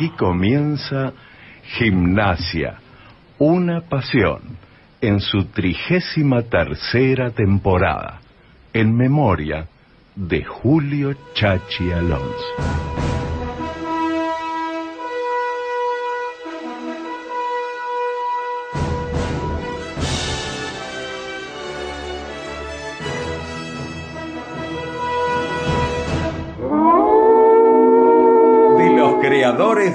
Aquí comienza Gimnasia, una pasión, en su trigésima tercera temporada, en memoria de Julio Chachi Alonso.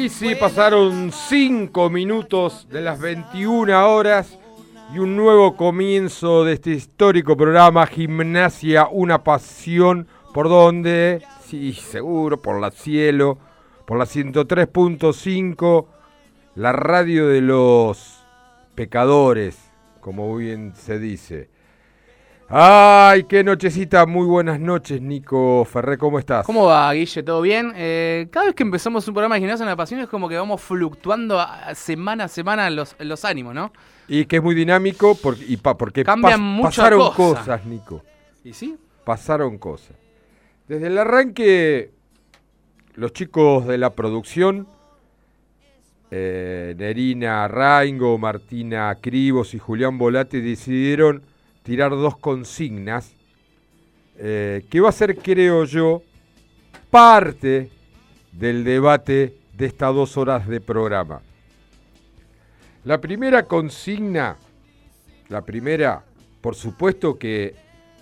y sí, pasaron 5 minutos de las 21 horas y un nuevo comienzo de este histórico programa Gimnasia, una pasión por donde, sí, seguro, por la cielo, por la 103.5, la radio de los pecadores, como bien se dice. Ay, qué nochecita, muy buenas noches, Nico Ferré, ¿cómo estás? ¿Cómo va, Guille? ¿Todo bien? Eh, cada vez que empezamos un programa de gimnasia en la pasión es como que vamos fluctuando semana a semana los, los ánimos, ¿no? Y que es muy dinámico y porque Cambian pasaron cosas. Nico. ¿Y sí? Pasaron cosas. Desde el arranque, los chicos de la producción, eh, Nerina Raingo, Martina Cribos y Julián Volate decidieron tirar dos consignas eh, que va a ser, creo yo, parte del debate de estas dos horas de programa. La primera consigna, la primera, por supuesto que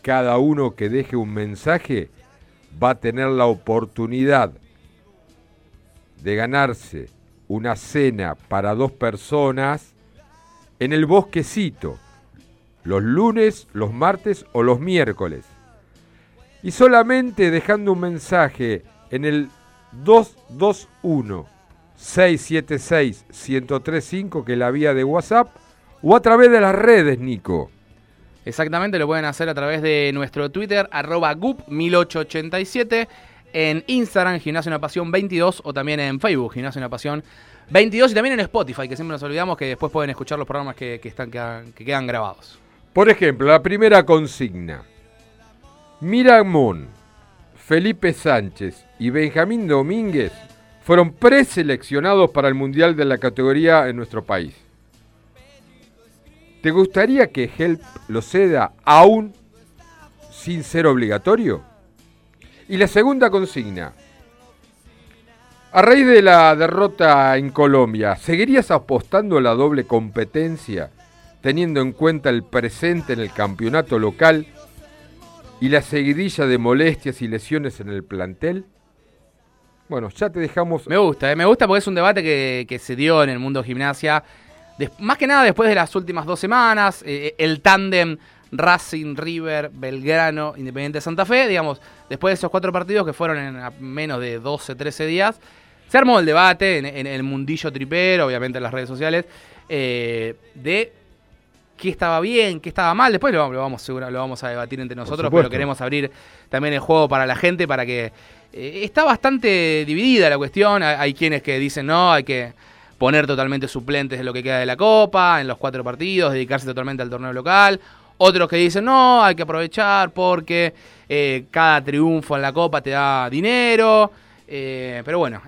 cada uno que deje un mensaje va a tener la oportunidad de ganarse una cena para dos personas en el bosquecito los lunes, los martes o los miércoles. Y solamente dejando un mensaje en el 221 676 1035 que es la vía de WhatsApp o a través de las redes, Nico. Exactamente, lo pueden hacer a través de nuestro Twitter, arroba gup1887, en Instagram, Gimnasio Una Pasión 22, o también en Facebook, Gimnasio Una Pasión 22, y también en Spotify, que siempre nos olvidamos que después pueden escuchar los programas que, están, que quedan grabados. Por ejemplo, la primera consigna. Miramón, Felipe Sánchez y Benjamín Domínguez fueron preseleccionados para el Mundial de la categoría en nuestro país. ¿Te gustaría que Help lo ceda aún sin ser obligatorio? Y la segunda consigna. A raíz de la derrota en Colombia, ¿seguirías apostando a la doble competencia teniendo en cuenta el presente en el campeonato local y la seguidilla de molestias y lesiones en el plantel? Bueno, ya te dejamos. Me gusta, eh, me gusta porque es un debate que, se dio en el mundo gimnasia. más que nada después de las últimas dos semanas, eh, el tándem Racing, River, Belgrano, Independiente Santa Fe, digamos, después de esos cuatro partidos que fueron en menos de 12, 13 días, se armó el debate en, el mundillo tripero, obviamente en las redes sociales, eh, de qué estaba bien, qué estaba mal. Después lo, vamos, seguro, lo vamos a debatir entre nosotros, pero queremos abrir también el juego para la gente para que... Eh, está bastante dividida la cuestión. Hay, quienes que dicen, no, hay que poner totalmente suplentes de lo que queda de la Copa, en los cuatro partidos, dedicarse totalmente al torneo local. Otros que dicen, no, hay que aprovechar porque eh, cada triunfo en la Copa te da dinero. Eh, pero bueno,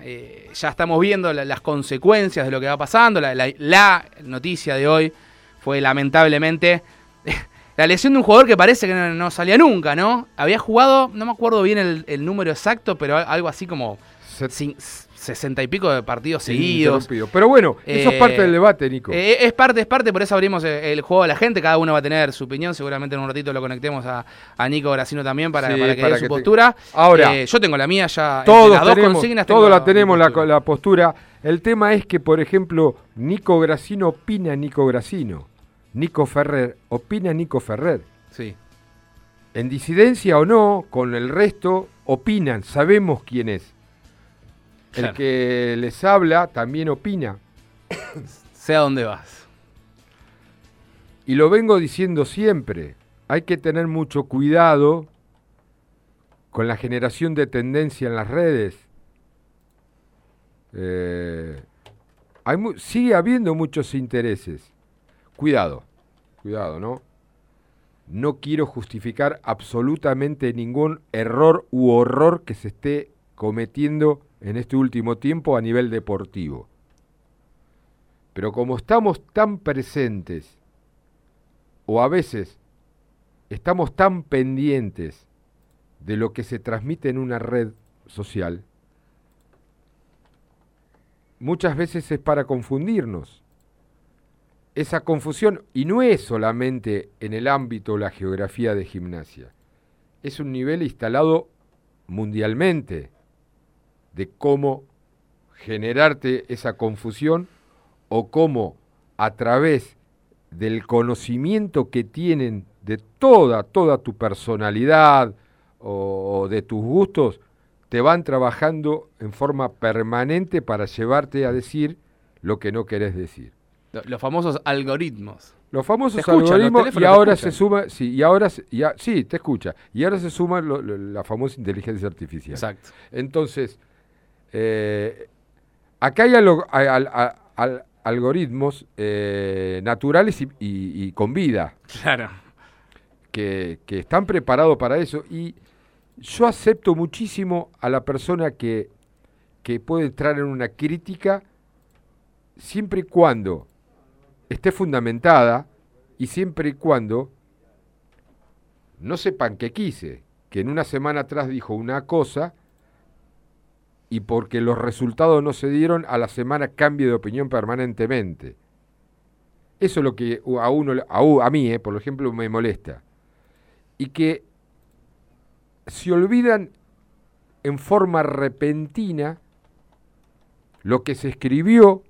ya estamos viendo las consecuencias de lo que va pasando. la noticia de hoy fue lamentablemente la lesión de un jugador que parece que no, salía nunca, ¿no? Había jugado, no me acuerdo bien el, número exacto, pero algo así como sesenta y pico de partidos seguidos. Pero bueno, eso es Eh, parte del debate, Nico. Eh, es parte, es parte, por eso abrimos el, el juego a la gente. Cada uno va a tener su opinión. Seguramente en un ratito lo conectemos a, a Nico Gracino también para, Sí, para que para dé su que te- postura. Ahora, Eh, yo tengo la mía ya. todos las dos tenemos, consignas todos la tenemos la, postura. la postura. El tema es que, por ejemplo, Nico Gracino opina Nico Gracino. Nico Ferrer opina Nico Ferrer. Sí. En disidencia o no, con el resto, opinan, sabemos quién es. El que les habla también opina. Sé a dónde vas. Y lo vengo diciendo siempre, hay que tener mucho cuidado con la generación de tendencia en las redes. Eh, hay sigue habiendo muchos intereses. Cuidado, cuidado, ¿no? No quiero justificar absolutamente ningún error u horror que se esté cometiendo en este último tiempo a nivel deportivo. Pero como estamos tan presentes o a veces estamos tan pendientes de lo que se transmite en una red social, muchas veces es para confundirnos. Esa confusión, y no es solamente en el ámbito o la geografía de gimnasia, es un nivel instalado mundialmente de cómo generarte esa confusión o cómo a través del conocimiento que tienen de toda, toda tu personalidad o, o de tus gustos, te van trabajando en forma permanente para llevarte a decir lo que no querés decir. Lo- Los famosos algoritmos. Los famosos los algoritmos y ahora se suma, sí, y ahora ya, sí, te escucha, y ahora se suma lo- lo- la famosa inteligencia artificial. Exacto. Entonces, eh, acá hay algo- al- al- al- al- algoritmos eh, naturales y, y- y con vida Claro. que, que están preparados para eso y yo acepto muchísimo a la persona que, que puede entrar en una crítica siempre y cuando esté fundamentada y siempre y cuando no sepan que quise, que en una semana atrás dijo una cosa y porque los resultados no se dieron, a la semana cambie de opinión permanentemente. Eso es lo que a uno, a, mí, eh, por ejemplo, me molesta. Y que se olvidan en forma repentina lo que se escribió,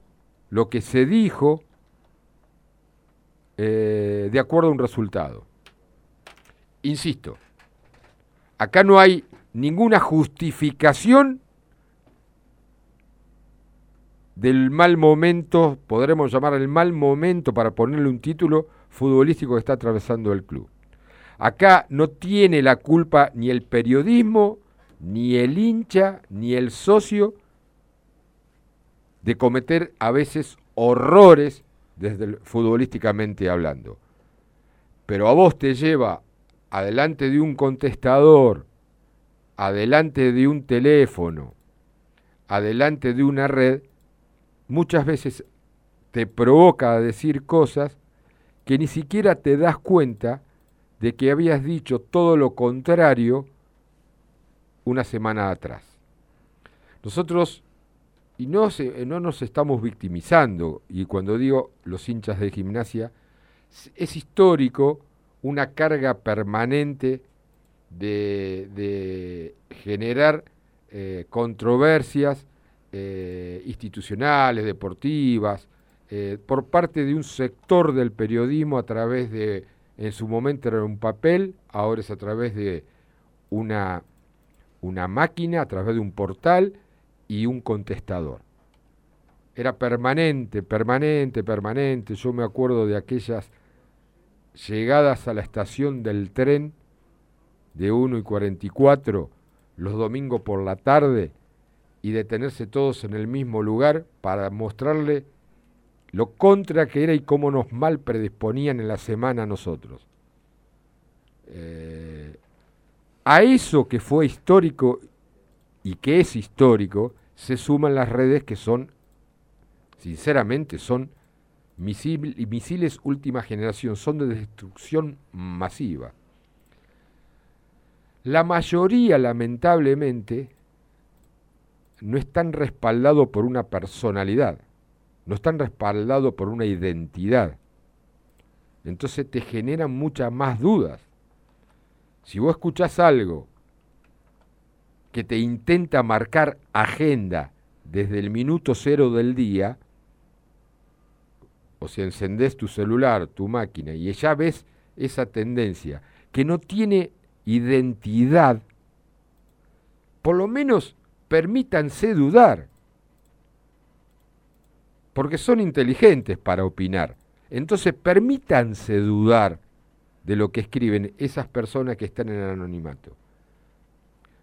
lo que se dijo, eh, de acuerdo a un resultado. Insisto, acá no hay ninguna justificación del mal momento, podremos llamar el mal momento para ponerle un título futbolístico que está atravesando el club. Acá no tiene la culpa ni el periodismo, ni el hincha, ni el socio de cometer a veces horrores desde futbolísticamente hablando. Pero a vos te lleva adelante de un contestador, adelante de un teléfono, adelante de una red, muchas veces te provoca a decir cosas que ni siquiera te das cuenta de que habías dicho todo lo contrario una semana atrás. Nosotros, y no, se- no nos estamos victimizando, y cuando digo los hinchas de gimnasia, es- histórico una carga permanente de, generar eh, controversias eh, institucionales, deportivas, eh, por parte de un sector del periodismo a través de, en su momento era un papel, ahora es a través de una, una máquina, a través de un portal y un contestador. Era permanente, permanente, permanente. Yo me acuerdo de aquellas llegadas a la estación del tren de 1 y 44 los domingos por la tarde y detenerse todos en el mismo lugar para mostrarle lo contra que era y cómo nos mal predisponían en la semana a nosotros. Eh, a eso que fue histórico y que es histórico, se suman las redes que son, sinceramente, son misil- misiles última generación, son de destrucción masiva. La mayoría, lamentablemente, no están respaldados por una personalidad, no están respaldados por una identidad. Entonces te generan muchas más dudas. Si vos escuchás algo que te intenta marcar agenda desde el minuto cero del día, o si encendés tu celular, tu máquina, y ya ves esa tendencia que no tiene identidad, por lo menos permítanse dudar, porque son inteligentes para opinar. Entonces permítanse dudar de lo que escriben esas personas que están en el anonimato.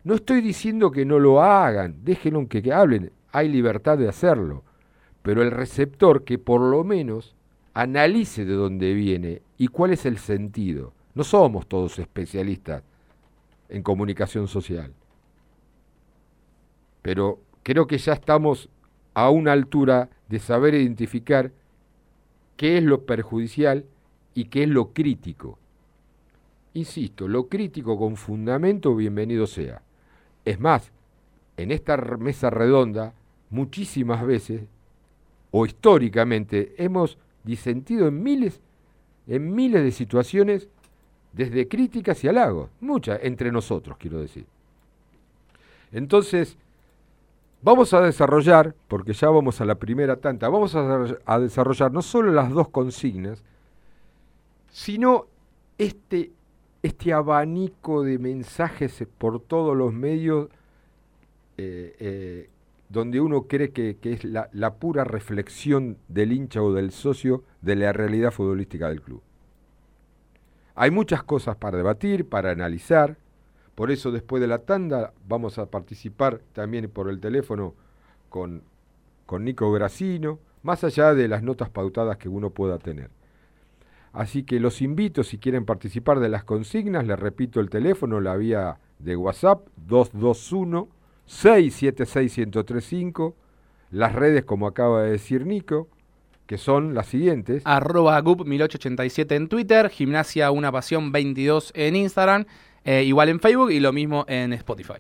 No estoy diciendo que no lo hagan, déjenlo que, que hablen, hay libertad de hacerlo, pero el receptor que por lo menos analice de dónde viene y cuál es el sentido. No somos todos especialistas en comunicación social, pero creo que ya estamos a una altura de saber identificar qué es lo perjudicial y qué es lo crítico. Insisto, lo crítico con fundamento, bienvenido sea. Es más, en esta mesa redonda, muchísimas veces, o históricamente, hemos disentido en miles, en miles de situaciones, desde críticas y halagos, muchas, entre nosotros, quiero decir. Entonces, vamos a desarrollar, porque ya vamos a la primera tanta, vamos a, desarrollar no solo las dos consignas, sino este este abanico de mensajes por todos los medios eh, eh, donde uno cree que, es la, pura reflexión del hincha o del socio de la realidad futbolística del club. Hay muchas cosas para debatir, para analizar, por eso después de la tanda vamos a participar también por el teléfono con, con Nico Gracino, más allá de las notas pautadas que uno pueda tener. Así que los invito, si quieren participar de las consignas, les repito el teléfono, la vía de WhatsApp 221 676 1035, las redes como acaba de decir Nico, que son las siguientes. Arroba GUP1887 en Twitter, Gimnasia Una Pasión 22 en Instagram, eh, igual en Facebook y lo mismo en Spotify.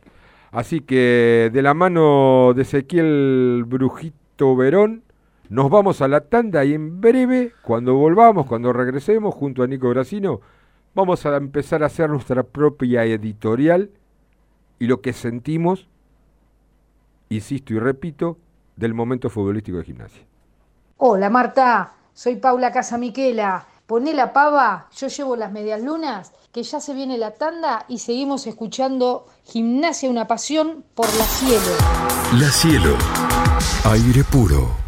Así que de la mano de Ezequiel Brujito Verón, nos vamos a la tanda y en breve, cuando volvamos, cuando regresemos junto a Nico Gracino, vamos a empezar a hacer nuestra propia editorial y lo que sentimos, insisto y repito, del momento futbolístico de gimnasia. Hola Marta, soy Paula Casamiquela. Poné la pava, yo llevo las medias lunas, que ya se viene la tanda y seguimos escuchando Gimnasia, una pasión por la cielo. La cielo, aire puro.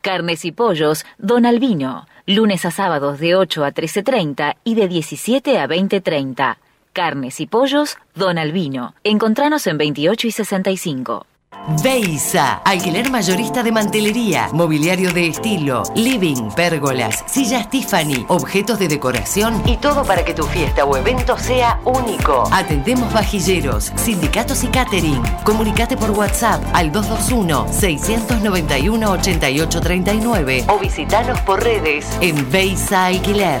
Carnes y pollos, Don Albino. Lunes a sábados de 8 a 13.30 y de 17 a 20.30. Carnes y pollos, Don Albino. Encontranos en 28 y 65. Beisa, alquiler mayorista de mantelería, mobiliario de estilo, living, pérgolas, sillas Tiffany, objetos de decoración y todo para que tu fiesta o evento sea único. Atendemos vajilleros, sindicatos y catering. Comunicate por WhatsApp al 221-691-8839 o visitanos por redes en Beisa Alquiler.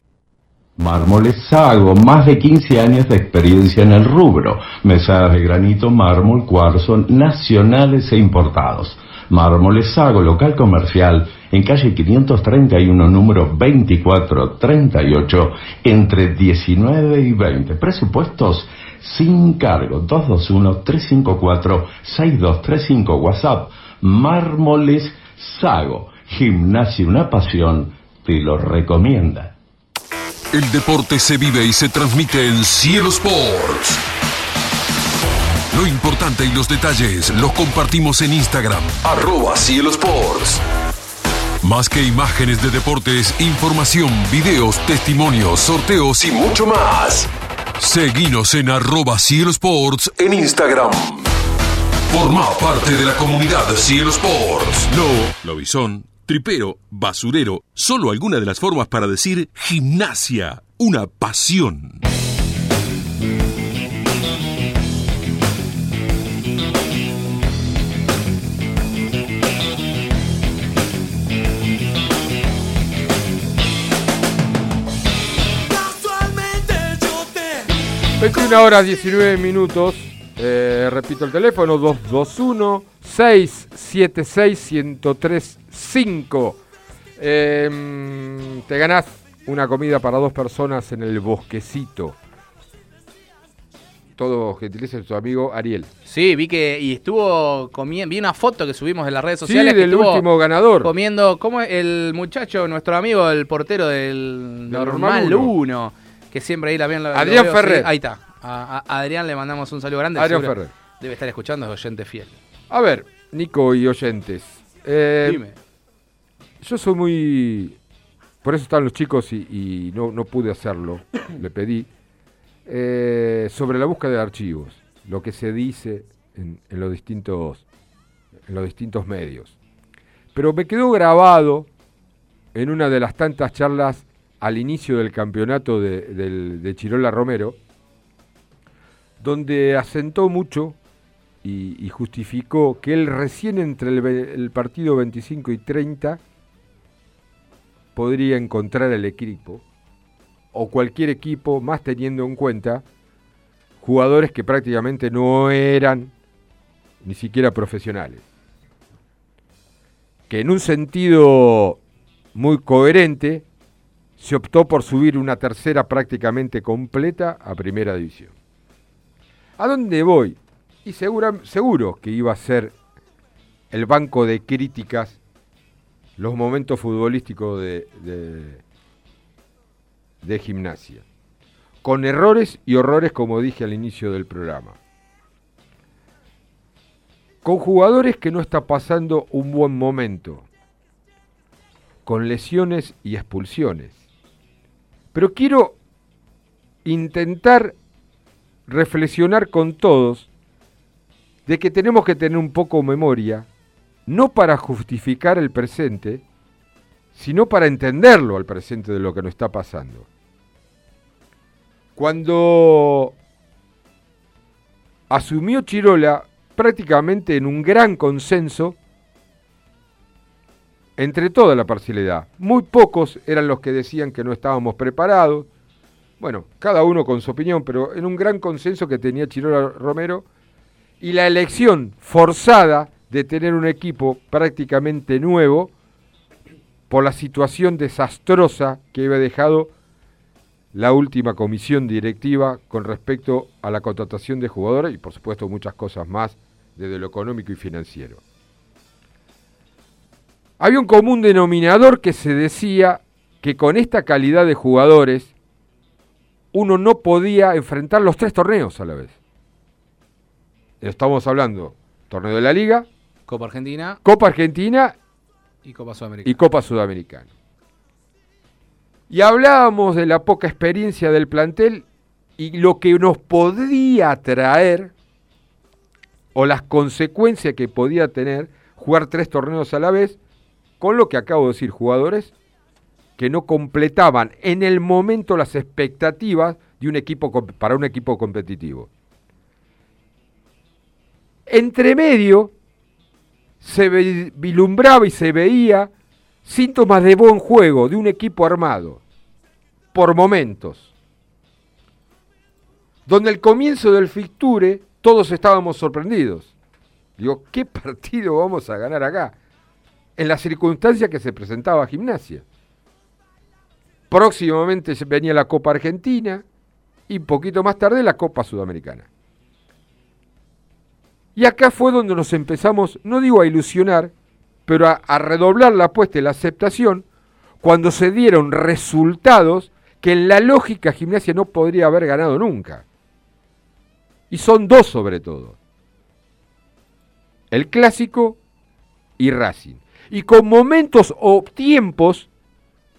Mármoles Sago, más de 15 años de experiencia en el rubro. Mesadas de granito, mármol, cuarzo, nacionales e importados. Mármoles Sago, local comercial, en calle 531, número 2438, entre 19 y 20. Presupuestos sin cargo, 221-354-6235, WhatsApp, Mármoles Sago, gimnasio, una pasión te lo recomienda. El deporte se vive y se transmite en Cielo Sports. Lo importante y los detalles los compartimos en Instagram, arroba Cielo Sports. Más que imágenes de deportes, información, videos, testimonios, sorteos y mucho más. Seguinos en arroba Cielo Sports en Instagram. Forma parte de la comunidad Cielo Sports. No, lobizón, tripero, basurero, solo alguna de las formas para decir gimnasia, una pasión. 21 horas 19 minutos. Eh, repito el teléfono 221 676 1035. Eh, te ganás una comida para dos personas en el bosquecito. Todo gentileza de tu amigo Ariel. Sí, vi que y estuvo comiendo, vi una foto que subimos en las redes Sí, sociales que del último ganador. comiendo, ¿cómo es el muchacho, nuestro amigo, el portero del Normal Normal Uno. 1, que siempre ahí lo, lo Adrián Ferrer. sí, ahí está. A, a Adrián le mandamos un saludo grande. Adrián Ferrer. Debe estar escuchando, es oyente fiel. A ver, Nico y oyentes. eh, Dime. Yo soy muy. Por eso están los chicos y, y no, no pude hacerlo. Le pedí. eh, sobre la búsqueda de archivos. Lo que se dice en, en los distintos. En los distintos medios. Pero me quedó grabado en una de las tantas charlas al inicio del campeonato de, del- de Chirola Romero, donde asentó mucho y, justificó que él recién entre el, el partido 25 y 30 podría encontrar el equipo, o cualquier equipo, más teniendo en cuenta jugadores que prácticamente no eran ni siquiera profesionales. Que en un sentido muy coherente se optó por subir una tercera prácticamente completa a primera división. ¿A dónde voy? Y segura- seguro que iba a ser el banco de críticas los momentos futbolísticos de, de, de gimnasia. Con errores y horrores, como dije al inicio del programa. Con jugadores que no está pasando un buen momento. Con lesiones y expulsiones. Pero quiero intentar reflexionar con todos de que tenemos que tener un poco memoria, no para justificar el presente, sino para entenderlo al presente de lo que nos está pasando. Cuando asumió Chirola prácticamente en un gran consenso entre toda la parcialidad. Muy pocos eran los que decían que no estábamos preparados. Bueno, cada uno con su opinión, pero en un gran consenso que tenía Chirola Romero y la elección forzada de tener un equipo prácticamente nuevo por la situación desastrosa que había dejado la última comisión directiva con respecto a la contratación de jugadores y por supuesto muchas cosas más desde lo económico y financiero. Había un común denominador que se decía que con esta calidad de jugadores uno no podía enfrentar los tres torneos a la vez. Estamos hablando torneo de la Liga, Copa Argentina Copa Argentina y Copa Sudamericana. y Copa Sudamericana. Y hablábamos de la poca experiencia del plantel y lo que nos podía traer o las consecuencias que podía tener jugar tres torneos a la vez con lo que acabo de decir, jugadores que no completaban en el momento las expectativas de un equipo para un equipo competitivo. Entre medio se vilumbraba y se veía síntomas de buen juego de un equipo armado, por momentos, donde el comienzo del fixture todos estábamos sorprendidos. Digo, ¿qué partido vamos a ganar acá? En la circunstancia que se presentaba gimnasia. Próximamente venía la Copa Argentina y un poquito más tarde la Copa Sudamericana. Y acá fue donde nos empezamos, no digo a ilusionar, pero a, a redoblar la apuesta y la aceptación cuando se dieron resultados que en la lógica gimnasia no podría haber ganado nunca. Y son dos sobre todo. El clásico y Racing. Y con momentos o tiempos,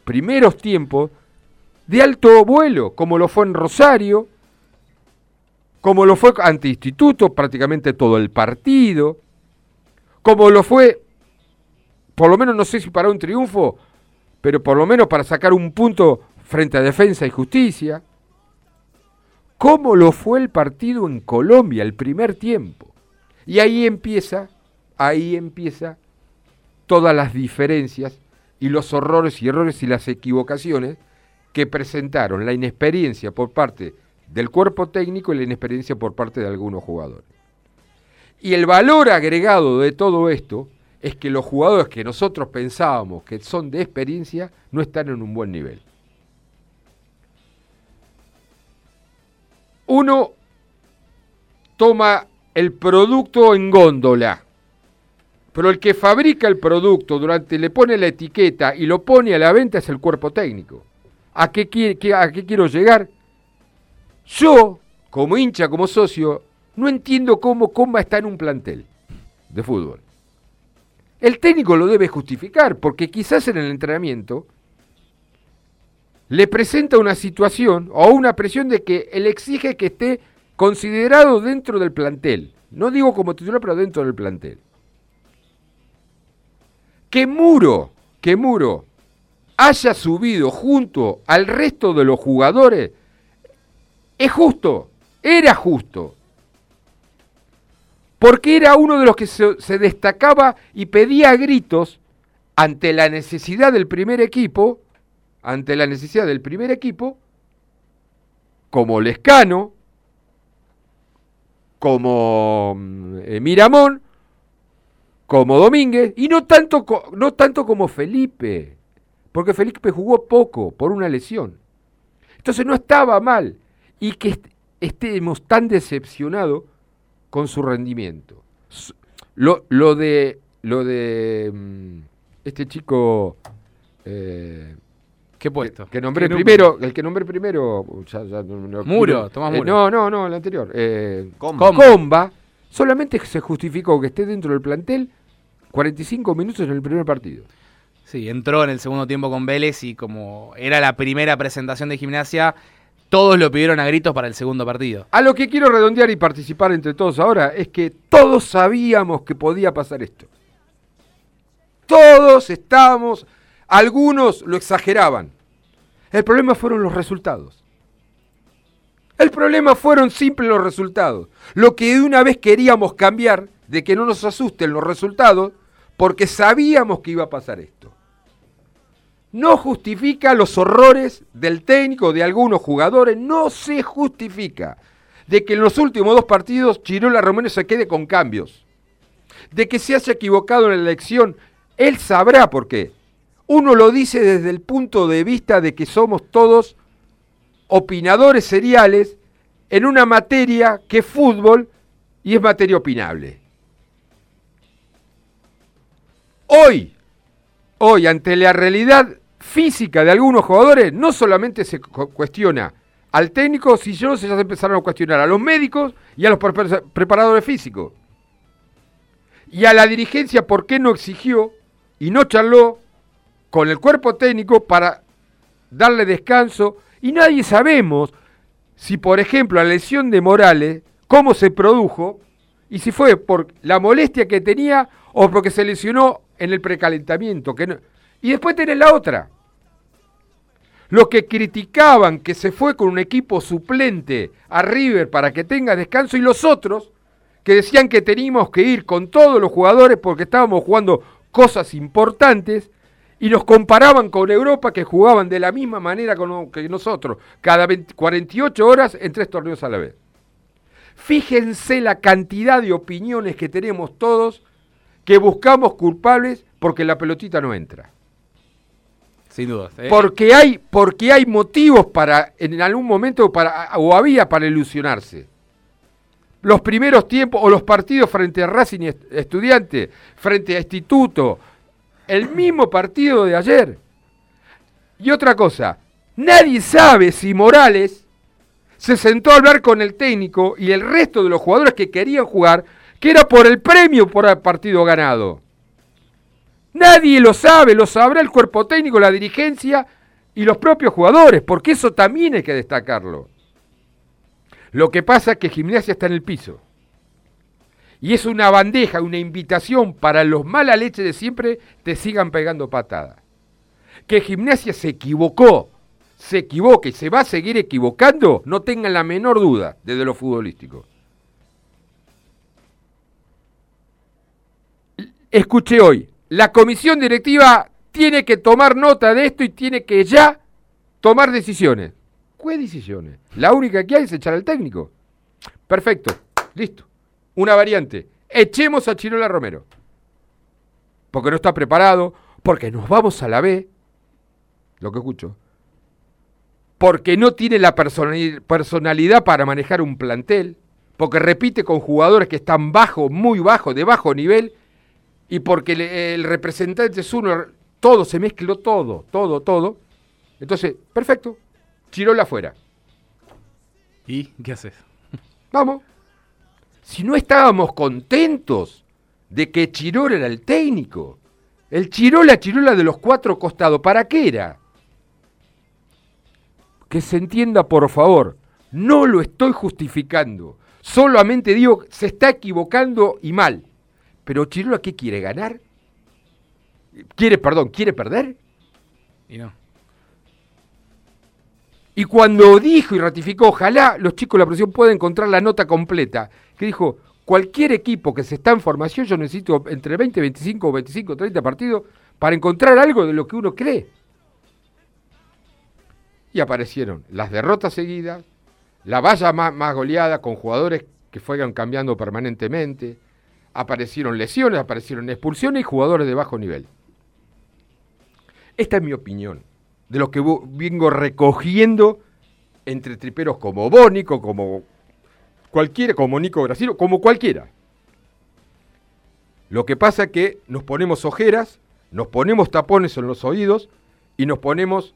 primeros tiempos, de alto vuelo, como lo fue en Rosario, como lo fue ante Instituto prácticamente todo el partido, como lo fue, por lo menos no sé si para un triunfo, pero por lo menos para sacar un punto frente a Defensa y Justicia, como lo fue el partido en Colombia, el primer tiempo. Y ahí empieza, ahí empieza todas las diferencias y los horrores y errores y las equivocaciones que presentaron la inexperiencia por parte del cuerpo técnico y la inexperiencia por parte de algunos jugadores. Y el valor agregado de todo esto es que los jugadores que nosotros pensábamos que son de experiencia no están en un buen nivel. Uno toma el producto en góndola, pero el que fabrica el producto durante le pone la etiqueta y lo pone a la venta es el cuerpo técnico. ¿A qué, quiero llegar? Yo, como hincha, como socio, no entiendo cómo Comba está en un plantel de fútbol. El técnico lo debe justificar, porque quizás en el entrenamiento le presenta una situación o una presión de que él exige que esté considerado dentro del plantel. No digo como titular, pero dentro del plantel. Que Muro, que Muro haya subido junto al resto de los jugadores es justo, era justo. Porque era uno de los que se, destacaba y pedía gritos ante la necesidad del primer equipo, ante la necesidad del primer equipo, como Lescano, como eh, Miramón, como Domínguez, y no tanto, no tanto como Felipe, porque Felipe jugó poco por una lesión. Entonces no estaba mal y que estemos tan decepcionados con su rendimiento. Lo, lo de lo de mm, este chico eh, ¿Qué puesto? Que, nombré primero, el que nombré primero, Muro, Tomás eh, Muro. no, no, no, el anterior. Eh, Comba. Solamente se justificó que esté dentro del plantel 45 minutos en el primer partido. Sí, entró en el segundo tiempo con Vélez y como era la primera presentación de gimnasia, todos lo pidieron a gritos para el segundo partido. A lo que quiero redondear y participar entre todos ahora es que todos sabíamos que podía pasar esto. Todos estábamos, algunos lo exageraban. El problema fueron los resultados. El problema fueron simples los resultados. Lo que de una vez queríamos cambiar, de que no nos asusten los resultados, porque sabíamos que iba a pasar esto no justifica los horrores del técnico, de algunos jugadores, no se justifica de que en los últimos dos partidos Chirola Romero se quede con cambios, de que se haya equivocado en la elección, él sabrá por qué. Uno lo dice desde el punto de vista de que somos todos opinadores seriales en una materia que es fútbol y es materia opinable. Hoy, hoy, ante la realidad física de algunos jugadores, no solamente se cuestiona al técnico, sino se ya empezaron a cuestionar a los médicos y a los preparadores físicos. Y a la dirigencia, ¿por qué no exigió y no charló con el cuerpo técnico para darle descanso? Y nadie sabemos si, por ejemplo, la lesión de Morales, cómo se produjo y si fue por la molestia que tenía o porque se lesionó en el precalentamiento. Que Y después tenés la otra. Los que criticaban que se fue con un equipo suplente a River para que tenga descanso y los otros que decían que teníamos que ir con todos los jugadores porque estábamos jugando cosas importantes y nos comparaban con Europa que jugaban de la misma manera que nosotros, cada 48 horas en tres torneos a la vez. Fíjense la cantidad de opiniones que tenemos todos que buscamos culpables porque la pelotita no entra. Sin duda. Eh. Porque, hay, porque hay motivos para, en algún momento, para, o había para ilusionarse. Los primeros tiempos, o los partidos frente a Racing Estudiante, frente a Instituto, el mismo partido de ayer. Y otra cosa, nadie sabe si Morales se sentó a hablar con el técnico y el resto de los jugadores que querían jugar, que era por el premio por el partido ganado. Nadie lo sabe, lo sabrá el cuerpo técnico, la dirigencia y los propios jugadores, porque eso también hay que destacarlo. Lo que pasa es que Gimnasia está en el piso. Y es una bandeja, una invitación para los mala leche de siempre te sigan pegando patadas. Que Gimnasia se equivocó, se equivoque y se va a seguir equivocando, no tengan la menor duda desde lo futbolístico. Escuché hoy, la comisión directiva tiene que tomar nota de esto y tiene que ya tomar decisiones. ¿Qué decisiones? La única que hay es echar al técnico. Perfecto, listo. Una variante. Echemos a Chirola Romero. Porque no está preparado, porque nos vamos a la B, lo que escucho. Porque no tiene la personalidad para manejar un plantel, porque repite con jugadores que están bajo, muy bajo, de bajo nivel, y porque el representante es uno, todo se mezcló, todo, todo, todo. Entonces, perfecto, Chirola afuera. ¿Y qué haces? Vamos. Si no estábamos contentos de que Chirola era el técnico, el Chirola, Chirola de los cuatro costados, ¿para qué era? Que se entienda, por favor, no lo estoy justificando. Solamente digo, se está equivocando y mal. Pero Chirola, ¿qué quiere? ¿Ganar? ¿Quiere, perdón, quiere perder? Y no. Y cuando dijo y ratificó, ojalá los chicos de la presión puedan encontrar la nota completa, que dijo, cualquier equipo que se está en formación, yo necesito entre 20, 25, 25, 30 partidos para encontrar algo de lo que uno cree. Y aparecieron las derrotas seguidas, la valla más, más goleada con jugadores que fueron cambiando permanentemente, aparecieron lesiones, aparecieron expulsiones y jugadores de bajo nivel. Esta es mi opinión de lo que vengo recogiendo entre triperos como Bónico, como cualquiera, como Nico Gracino, como cualquiera. Lo que pasa es que nos ponemos ojeras, nos ponemos tapones en los oídos y nos ponemos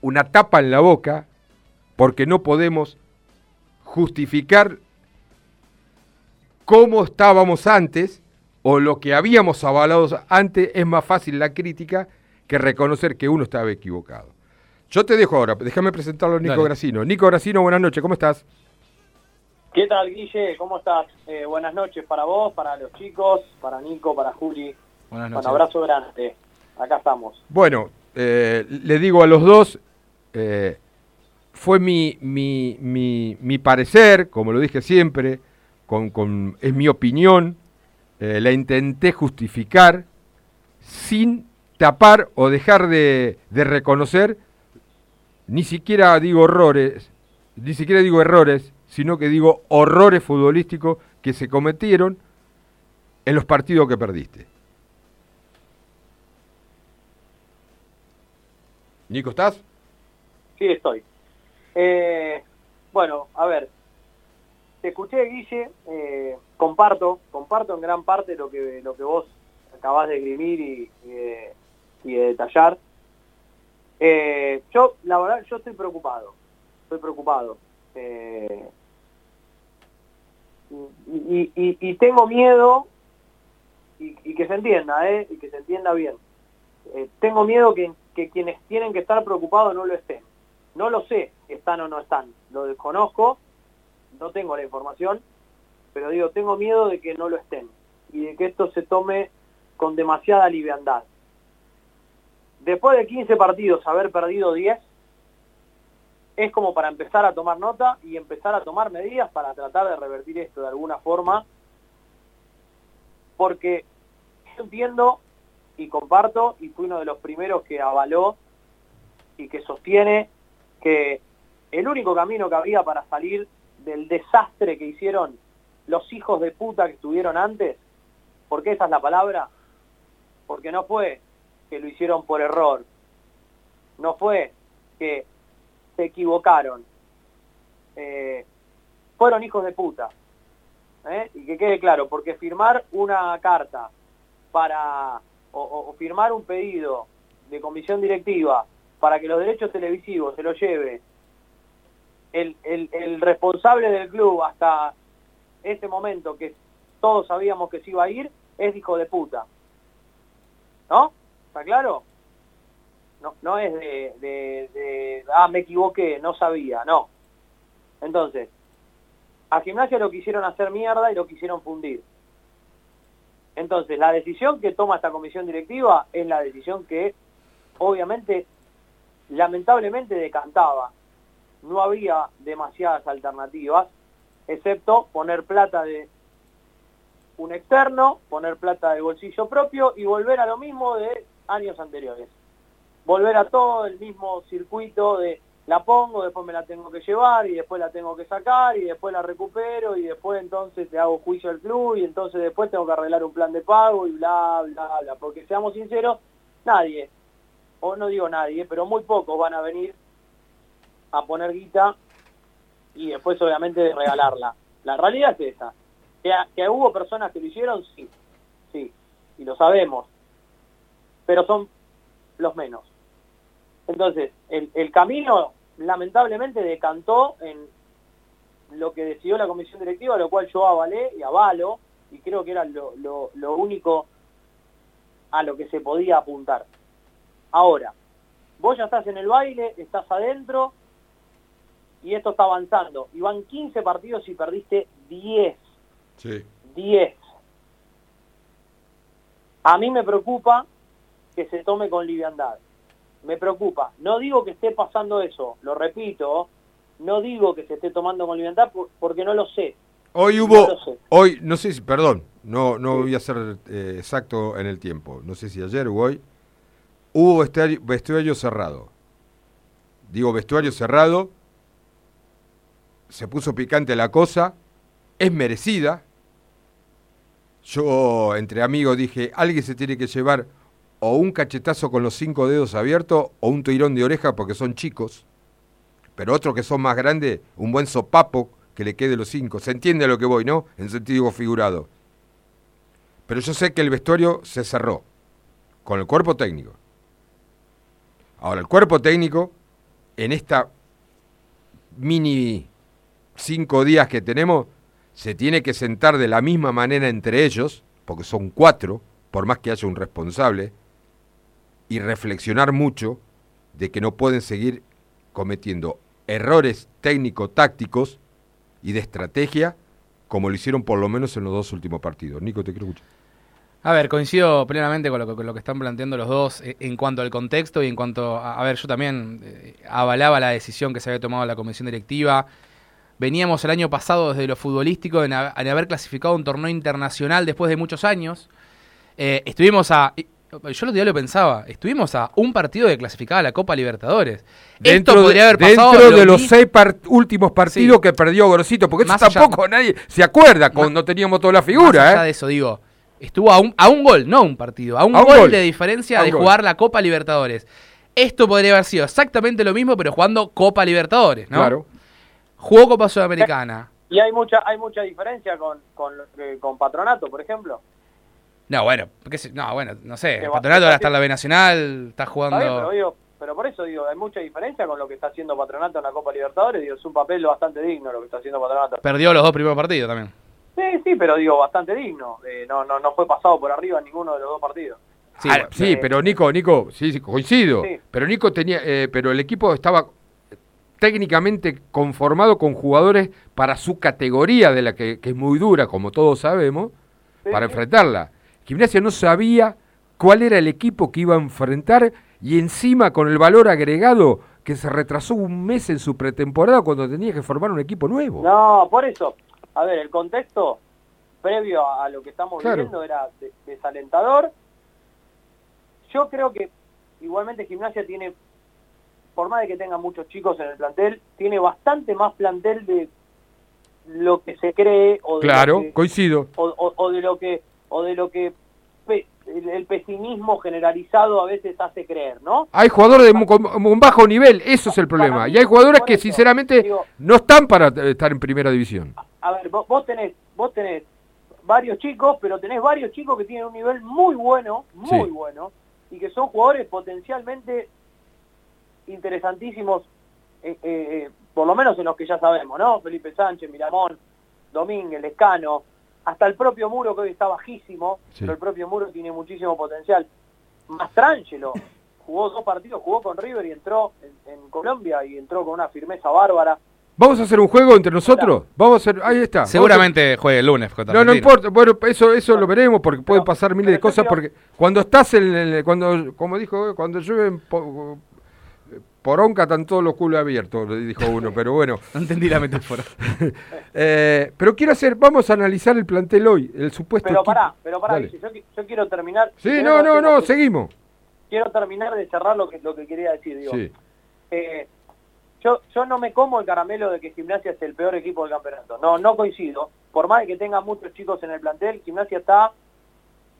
una tapa en la boca porque no podemos justificar cómo estábamos antes o lo que habíamos avalado antes, es más fácil la crítica que reconocer que uno estaba equivocado. Yo te dejo ahora, déjame presentarlo a Nico Dale. Gracino. Nico Gracino, buenas noches, ¿cómo estás? ¿Qué tal, Guille? ¿Cómo estás? Eh, buenas noches para vos, para los chicos, para Nico, para Juli. Buenas Un noches. abrazo grande. Acá estamos. Bueno, eh, le digo a los dos, eh, fue mi, mi, mi, mi parecer, como lo dije siempre, con, con- es mi opinión, eh, la intenté justificar sin tapar o dejar de, de reconocer, ni siquiera digo errores, ni siquiera digo errores, sino que digo horrores futbolísticos que se cometieron en los partidos que perdiste. Nico, ¿estás? Sí, estoy. Eh, bueno, a ver. Te escuché, Guille. eh, comparto, comparto en gran parte lo que lo que vos acabás de esgrimir y, y de, detallar. Eh, yo, la verdad, yo estoy preocupado. Estoy preocupado. Eh, y, y- y- tengo miedo, y, que se entienda, ¿eh? Y que se entienda bien. Tengo miedo que, que quienes tienen que estar preocupados no lo estén. No lo sé, están o no están. Lo desconozco, no tengo la información, pero digo, tengo miedo de que no lo estén y de que esto se tome con demasiada liviandad. Después de 15 partidos, haber perdido 10, es como para empezar a tomar nota y empezar a tomar medidas para tratar de revertir esto de alguna forma, porque yo entiendo y comparto, y fui uno de los primeros que avaló y que sostiene que el único camino que había para salir del desastre que hicieron los hijos de puta que estuvieron antes, porque esa es la palabra, porque no fue que lo hicieron por error, no fue que se equivocaron, eh, fueron hijos de puta. ¿eh? Y que quede claro, porque firmar una carta para, o, o- firmar un pedido de comisión directiva para que los derechos televisivos se los lleve el, responsable del club hasta ese momento que todos sabíamos que se iba a ir, es hijo de puta. ¿No? ¿Está claro? No, no es de, de, de, ah, me equivoqué, no sabía, no. Entonces, a Gimnasia lo quisieron hacer mierda y lo quisieron fundir. Entonces, la decisión que toma esta comisión directiva es la decisión que, obviamente, lamentablemente decantaba. No había demasiadas alternativas, excepto poner plata de un externo, poner plata de bolsillo propio y volver a lo mismo de años anteriores. Volver a todo el mismo circuito de la pongo, después me la tengo que llevar y después la tengo que sacar y después la recupero y después entonces te hago juicio al club y entonces después tengo que arreglar un plan de pago y bla, bla, bla. Porque seamos sinceros, nadie, o no digo nadie, pero muy pocos van a venir a poner guita y después obviamente regalarla. La realidad es esa. Que, que hubo personas que lo hicieron, sí, sí, y lo sabemos, pero son los menos. Entonces, el, el camino lamentablemente decantó en lo que decidió la comisión directiva, lo cual yo avalé y avalo, y creo que era lo, lo, lo único a lo que se podía apuntar. Ahora, vos ya estás en el baile, estás adentro, y esto está avanzando. Y van 15 partidos y perdiste 10. Sí. 10. A mí me preocupa que se tome con liviandad. Me preocupa. No digo que esté pasando eso, lo repito, no digo que se esté tomando con liviandad por- porque no lo sé. Hoy No hubo, lo sé. hoy, no sé si, perdón, no, no voy a ser eh, exacto en el tiempo, no sé si ayer o hoy, hubo vestuario, vestuario cerrado. Digo vestuario cerrado, se puso picante la cosa, es merecida. Yo, entre amigos, dije, alguien se tiene que llevar o un cachetazo con los cinco dedos abiertos o un tirón de oreja porque son chicos. Pero otros que son más grandes, un buen sopapo que le quede los cinco. Se entiende a lo que voy, ¿no? En sentido figurado. Pero yo sé que el vestuario se cerró con el cuerpo técnico. Ahora, el cuerpo técnico, en esta mini cinco días que tenemos, se tiene que sentar de la misma manera entre ellos, porque son cuatro, por más que haya un responsable, y reflexionar mucho de que no pueden seguir cometiendo errores técnico-tácticos y de estrategia como lo hicieron por lo menos en los dos últimos partidos. Nico, te quiero escuchar. A ver, coincido plenamente con lo, que- con lo que están planteando los dos eh, en cuanto al contexto y en cuanto a, a ver, yo también eh, avalaba la decisión que se había tomado la comisión directiva. Veníamos el año pasado desde lo futbolístico en, ha- en haber clasificado un torneo internacional después de muchos años. Eh, estuvimos a, yo lo día lo pensaba, estuvimos a un partido de clasificar a la Copa Libertadores. Esto de- podría haber pasado dentro lo de los seis últimos partidos Sí. que perdió Grosito, porque eso Más allá- tampoco nadie se acuerda cuando teníamos toda la Más figura, allá ¿eh? de eso, digo, estuvo a un, a un gol, no un partido, a un, A un gol, gol. de diferencia de gol. jugar la Copa Libertadores. Esto podría haber sido exactamente lo mismo, pero jugando Copa Libertadores, ¿no? Claro. Jugó Copa Sudamericana. Y hay mucha hay mucha diferencia con, con, que- con Patronato, por ejemplo. No, bueno, no, bueno, no sé. Que Patronato ahora está en la B Nacional, está Está bien, pero, jugando. digo, pero por eso digo, hay mucha diferencia con lo que está haciendo Patronato en la Copa Libertadores. Digo, es un papel bastante digno lo que está haciendo Patronato. Perdió los dos primeros partidos también. Sí, sí, pero digo, bastante digno. Eh, no, no, no fue pasado por arriba en ninguno de los dos partidos. Sí, Ah, bueno, sí, eh, pero Nico, Nico, sí, sí, coincido. Sí. Pero Nico tenía, eh, pero el equipo estaba técnicamente conformado con jugadores para su categoría de la que, que es muy dura, como todos sabemos, Sí, para enfrentarla. Gimnasia no sabía cuál era el equipo que iba a enfrentar y encima con el valor agregado que se retrasó un mes en su pretemporada cuando tenía que formar un equipo nuevo. No, por eso. A ver, el contexto previo a, lo que estamos Claro. viviendo era de- desalentador. Yo creo que igualmente Gimnasia tiene, por más de que tenga muchos chicos en el plantel, tiene bastante más plantel de lo que se cree o de Claro, lo que, coincido. o, o- o de lo que o de lo que pe- el, el pesimismo generalizado a veces hace creer, ¿no? Hay jugadores de con, con bajo nivel, eso es el problema. Mí, Y hay jugadores que eso, sinceramente digo- no están para eh, estar en primera división. a ver, vos, vos tenés, vos tenés varios chicos, pero tenés varios chicos que tienen un nivel muy bueno, muy Sí. bueno, y que son jugadores potencialmente interesantísimos, eh, eh, por lo menos en los que ya sabemos, ¿no? Felipe Sánchez, Miramón, Domínguez, Lescano, hasta el propio Muro que hoy está bajísimo, Sí. pero el propio Muro tiene muchísimo potencial. Mastrangelo jugó dos partidos, jugó con River y entró en, en Colombia y entró con una firmeza bárbara. ¿Vamos a hacer un juego entre nosotros? Vamos a hacer, ahí está. Vamos a- Seguramente juegue el lunes. contra No, no importa. Bueno, eso eso lo veremos porque pueden Pero- pasar miles de cosas. quiero- Porque cuando estás en el. Cuando, como dijo, cuando llueve po, poronca, están todos los culos abiertos, le dijo uno. Pero bueno. No entendí la metáfora. Eh, pero quiero hacer. Vamos a analizar el plantel hoy. El supuesto. Pero pará, pero pará, yo, qui- yo quiero terminar. Sí, si no, no, no, que- seguimos. Quiero terminar de cerrar lo que, lo que quería decir, digo. Sí. Eh, yo, yo no me como el caramelo de que Gimnasia es el peor equipo del campeonato. No, no coincido. Por más de que tenga muchos chicos en el plantel, Gimnasia está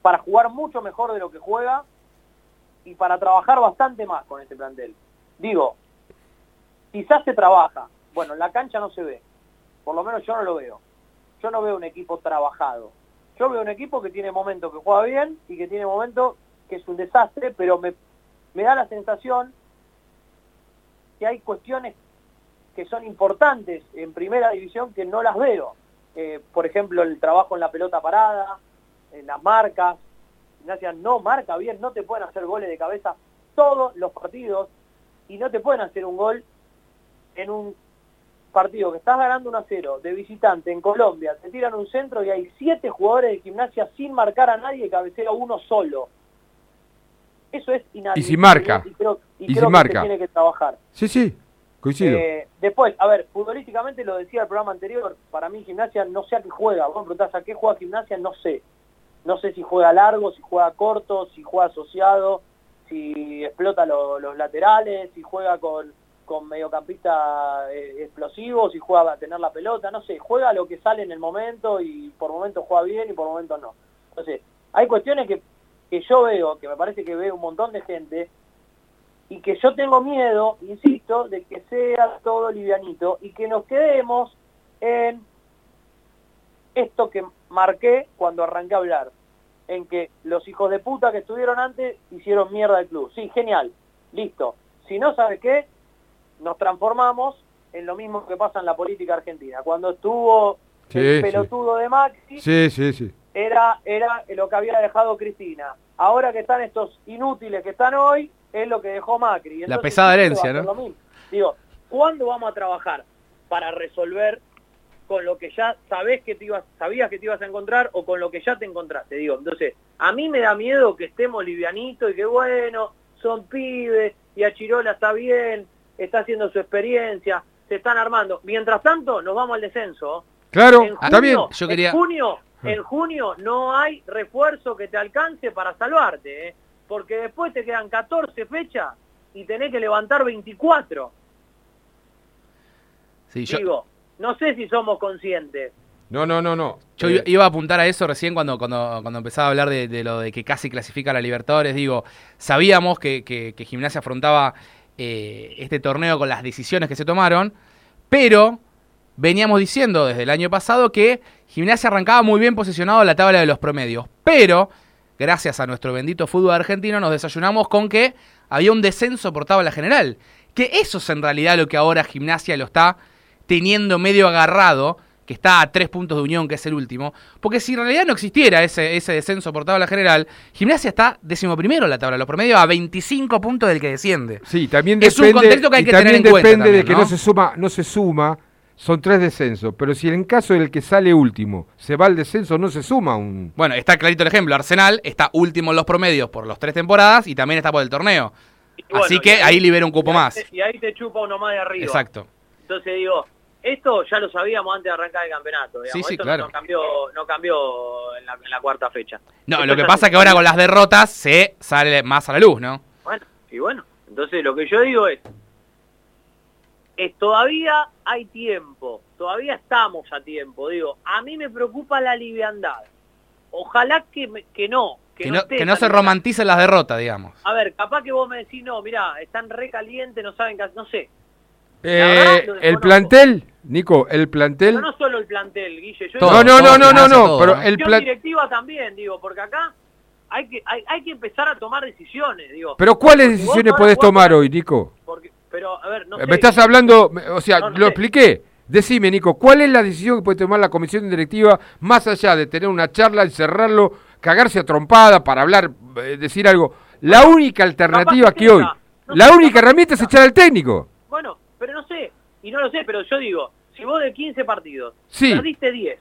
para jugar mucho mejor de lo que juega y para trabajar bastante más con este plantel. Digo, quizás se trabaja. Bueno, en la cancha no se ve. Por lo menos yo no lo veo. Yo no veo un equipo trabajado. Yo veo un equipo que tiene momentos que juega bien y que tiene momentos que es un desastre, pero me, me da la sensación que hay cuestiones que son importantes en primera división que no las veo. Eh, por ejemplo, el trabajo en la pelota parada, en las marcas. Gimnasia no marca bien, no te pueden hacer goles de cabeza todos los partidos y no te pueden hacer un gol en un partido que estás ganando 1 a 0 de visitante en Colombia, te tiran un centro y hay siete jugadores de gimnasia sin marcar a nadie y cabecea uno solo. Eso es inadmisible. Y si marca. Y creo, y Y si que marca. se tiene que trabajar. Sí, sí. Coincido. Eh, después, a ver, futbolísticamente lo decía el programa anterior, para mí gimnasia no sé a qué juega. Vos me preguntás a qué juega gimnasia, no sé. No sé si juega largo, si juega corto, si juega asociado, si explota lo- los laterales, si juega con, con mediocampista eh, explosivo, si juega a tener la pelota, no sé. Juega lo que sale en el momento y por momentos juega bien y por momentos no. Entonces, hay cuestiones que, que yo veo, que me parece que veo un montón de gente, y que yo tengo miedo, insisto, de que sea todo livianito y que nos quedemos en esto que marqué cuando arranqué a hablar, en que los hijos de puta que estuvieron antes hicieron mierda el club. Sí, genial, listo. Si no, ¿sabe qué? Nos transformamos en lo mismo que pasa en la política argentina. Cuando estuvo Sí, el sí. pelotudo de Maxi, Sí, sí, sí. era, era lo que había dejado Cristina. Ahora que están estos inútiles que están hoy, es lo que dejó Macri. La pesada herencia, ¿no? Digo, ¿cuándo vamos a trabajar para resolver con lo que ya sabés que te ibas, sabías que te ibas a encontrar o con lo que ya te encontraste? Digo, entonces, a mí me da miedo que estemos livianitos y que bueno, son pibes y a Chirola está bien, está haciendo su experiencia, se están armando. Mientras tanto, nos vamos al descenso. Claro, En está bien. junio- Yo quería- En junio, en junio no hay refuerzo que te alcance para salvarte, ¿eh? porque después te quedan 14 fechas y tenés que levantar 24. Sí, yo, Digo, no sé si somos conscientes. No, no, no, no. Yo Eh, iba a apuntar a eso recién cuando, cuando, cuando empezaba a hablar de, de lo de que casi clasifica a la Libertadores. Digo, sabíamos que, que- que Gimnasia afrontaba eh, este torneo con las decisiones que se tomaron, pero veníamos diciendo desde el año pasado que Gimnasia arrancaba muy bien posicionado en la tabla de los promedios. Pero, gracias a nuestro bendito fútbol argentino, nos desayunamos con que había un descenso por tabla general. Que eso es en realidad lo que ahora Gimnasia lo está teniendo medio agarrado, que está a tres puntos de unión, que es el último. Porque si en realidad no existiera ese, ese descenso por tabla general, Gimnasia está décimo primero en la tabla, de los promedios a 25 puntos del que desciende. Sí, también Es un depende, contexto que hay que tener en cuenta depende de que no ¿no? se suma, no se suma, son tres descensos, pero si en caso del que sale último se va al descenso, no se suma un... Bueno, está clarito el ejemplo. Arsenal está último en los promedios por los tres temporadas y también está por el torneo. Y bueno, Así y que ahí libera un cupo y ahí más. te- y ahí te chupa uno más de arriba. Exacto. Entonces digo, esto ya lo sabíamos antes de arrancar el campeonato. digamos. Sí, sí, Esto claro. no, cambió, no cambió en la, en la cuarta fecha. No, Esto lo que pasa es que ahora con las derrotas se sale más a la luz, ¿no? Bueno, y bueno, entonces lo que yo digo es, es todavía hay tiempo, todavía estamos a tiempo, digo, a mí me preocupa la liviandad. Ojalá que, me- que no, que, Que no, no, que no se romanticen las derrotas, digamos. A ver, capaz que vos me decís, no, mirá, están re calientes, no saben qué hacer, no sé. Eh, el plantel, Nico, el plantel... Pero no solo el plantel, Guille, yo Todo, No, digo, no, no, no, no, Gimnasia, no, todo, pero el plan... directiva también, digo, porque acá hay que, hay, hay que empezar a tomar decisiones, digo. Pero ¿cuáles Porque decisiones podés tomar hoy, Nico? porque- pero, a ver, no me sé. estás hablando, me- o sea, No, no lo sé. expliqué. Decime, Nico, ¿cuál es la decisión que puede tomar la comisión directiva más allá de tener una charla, encerrarlo, cagarse a trompada para hablar, eh, decir algo? La única alternativa que que hoy, la única herramienta es echar al técnico. Bueno, y no lo sé, pero yo digo, si vos de 15 partidos Sí. perdiste 10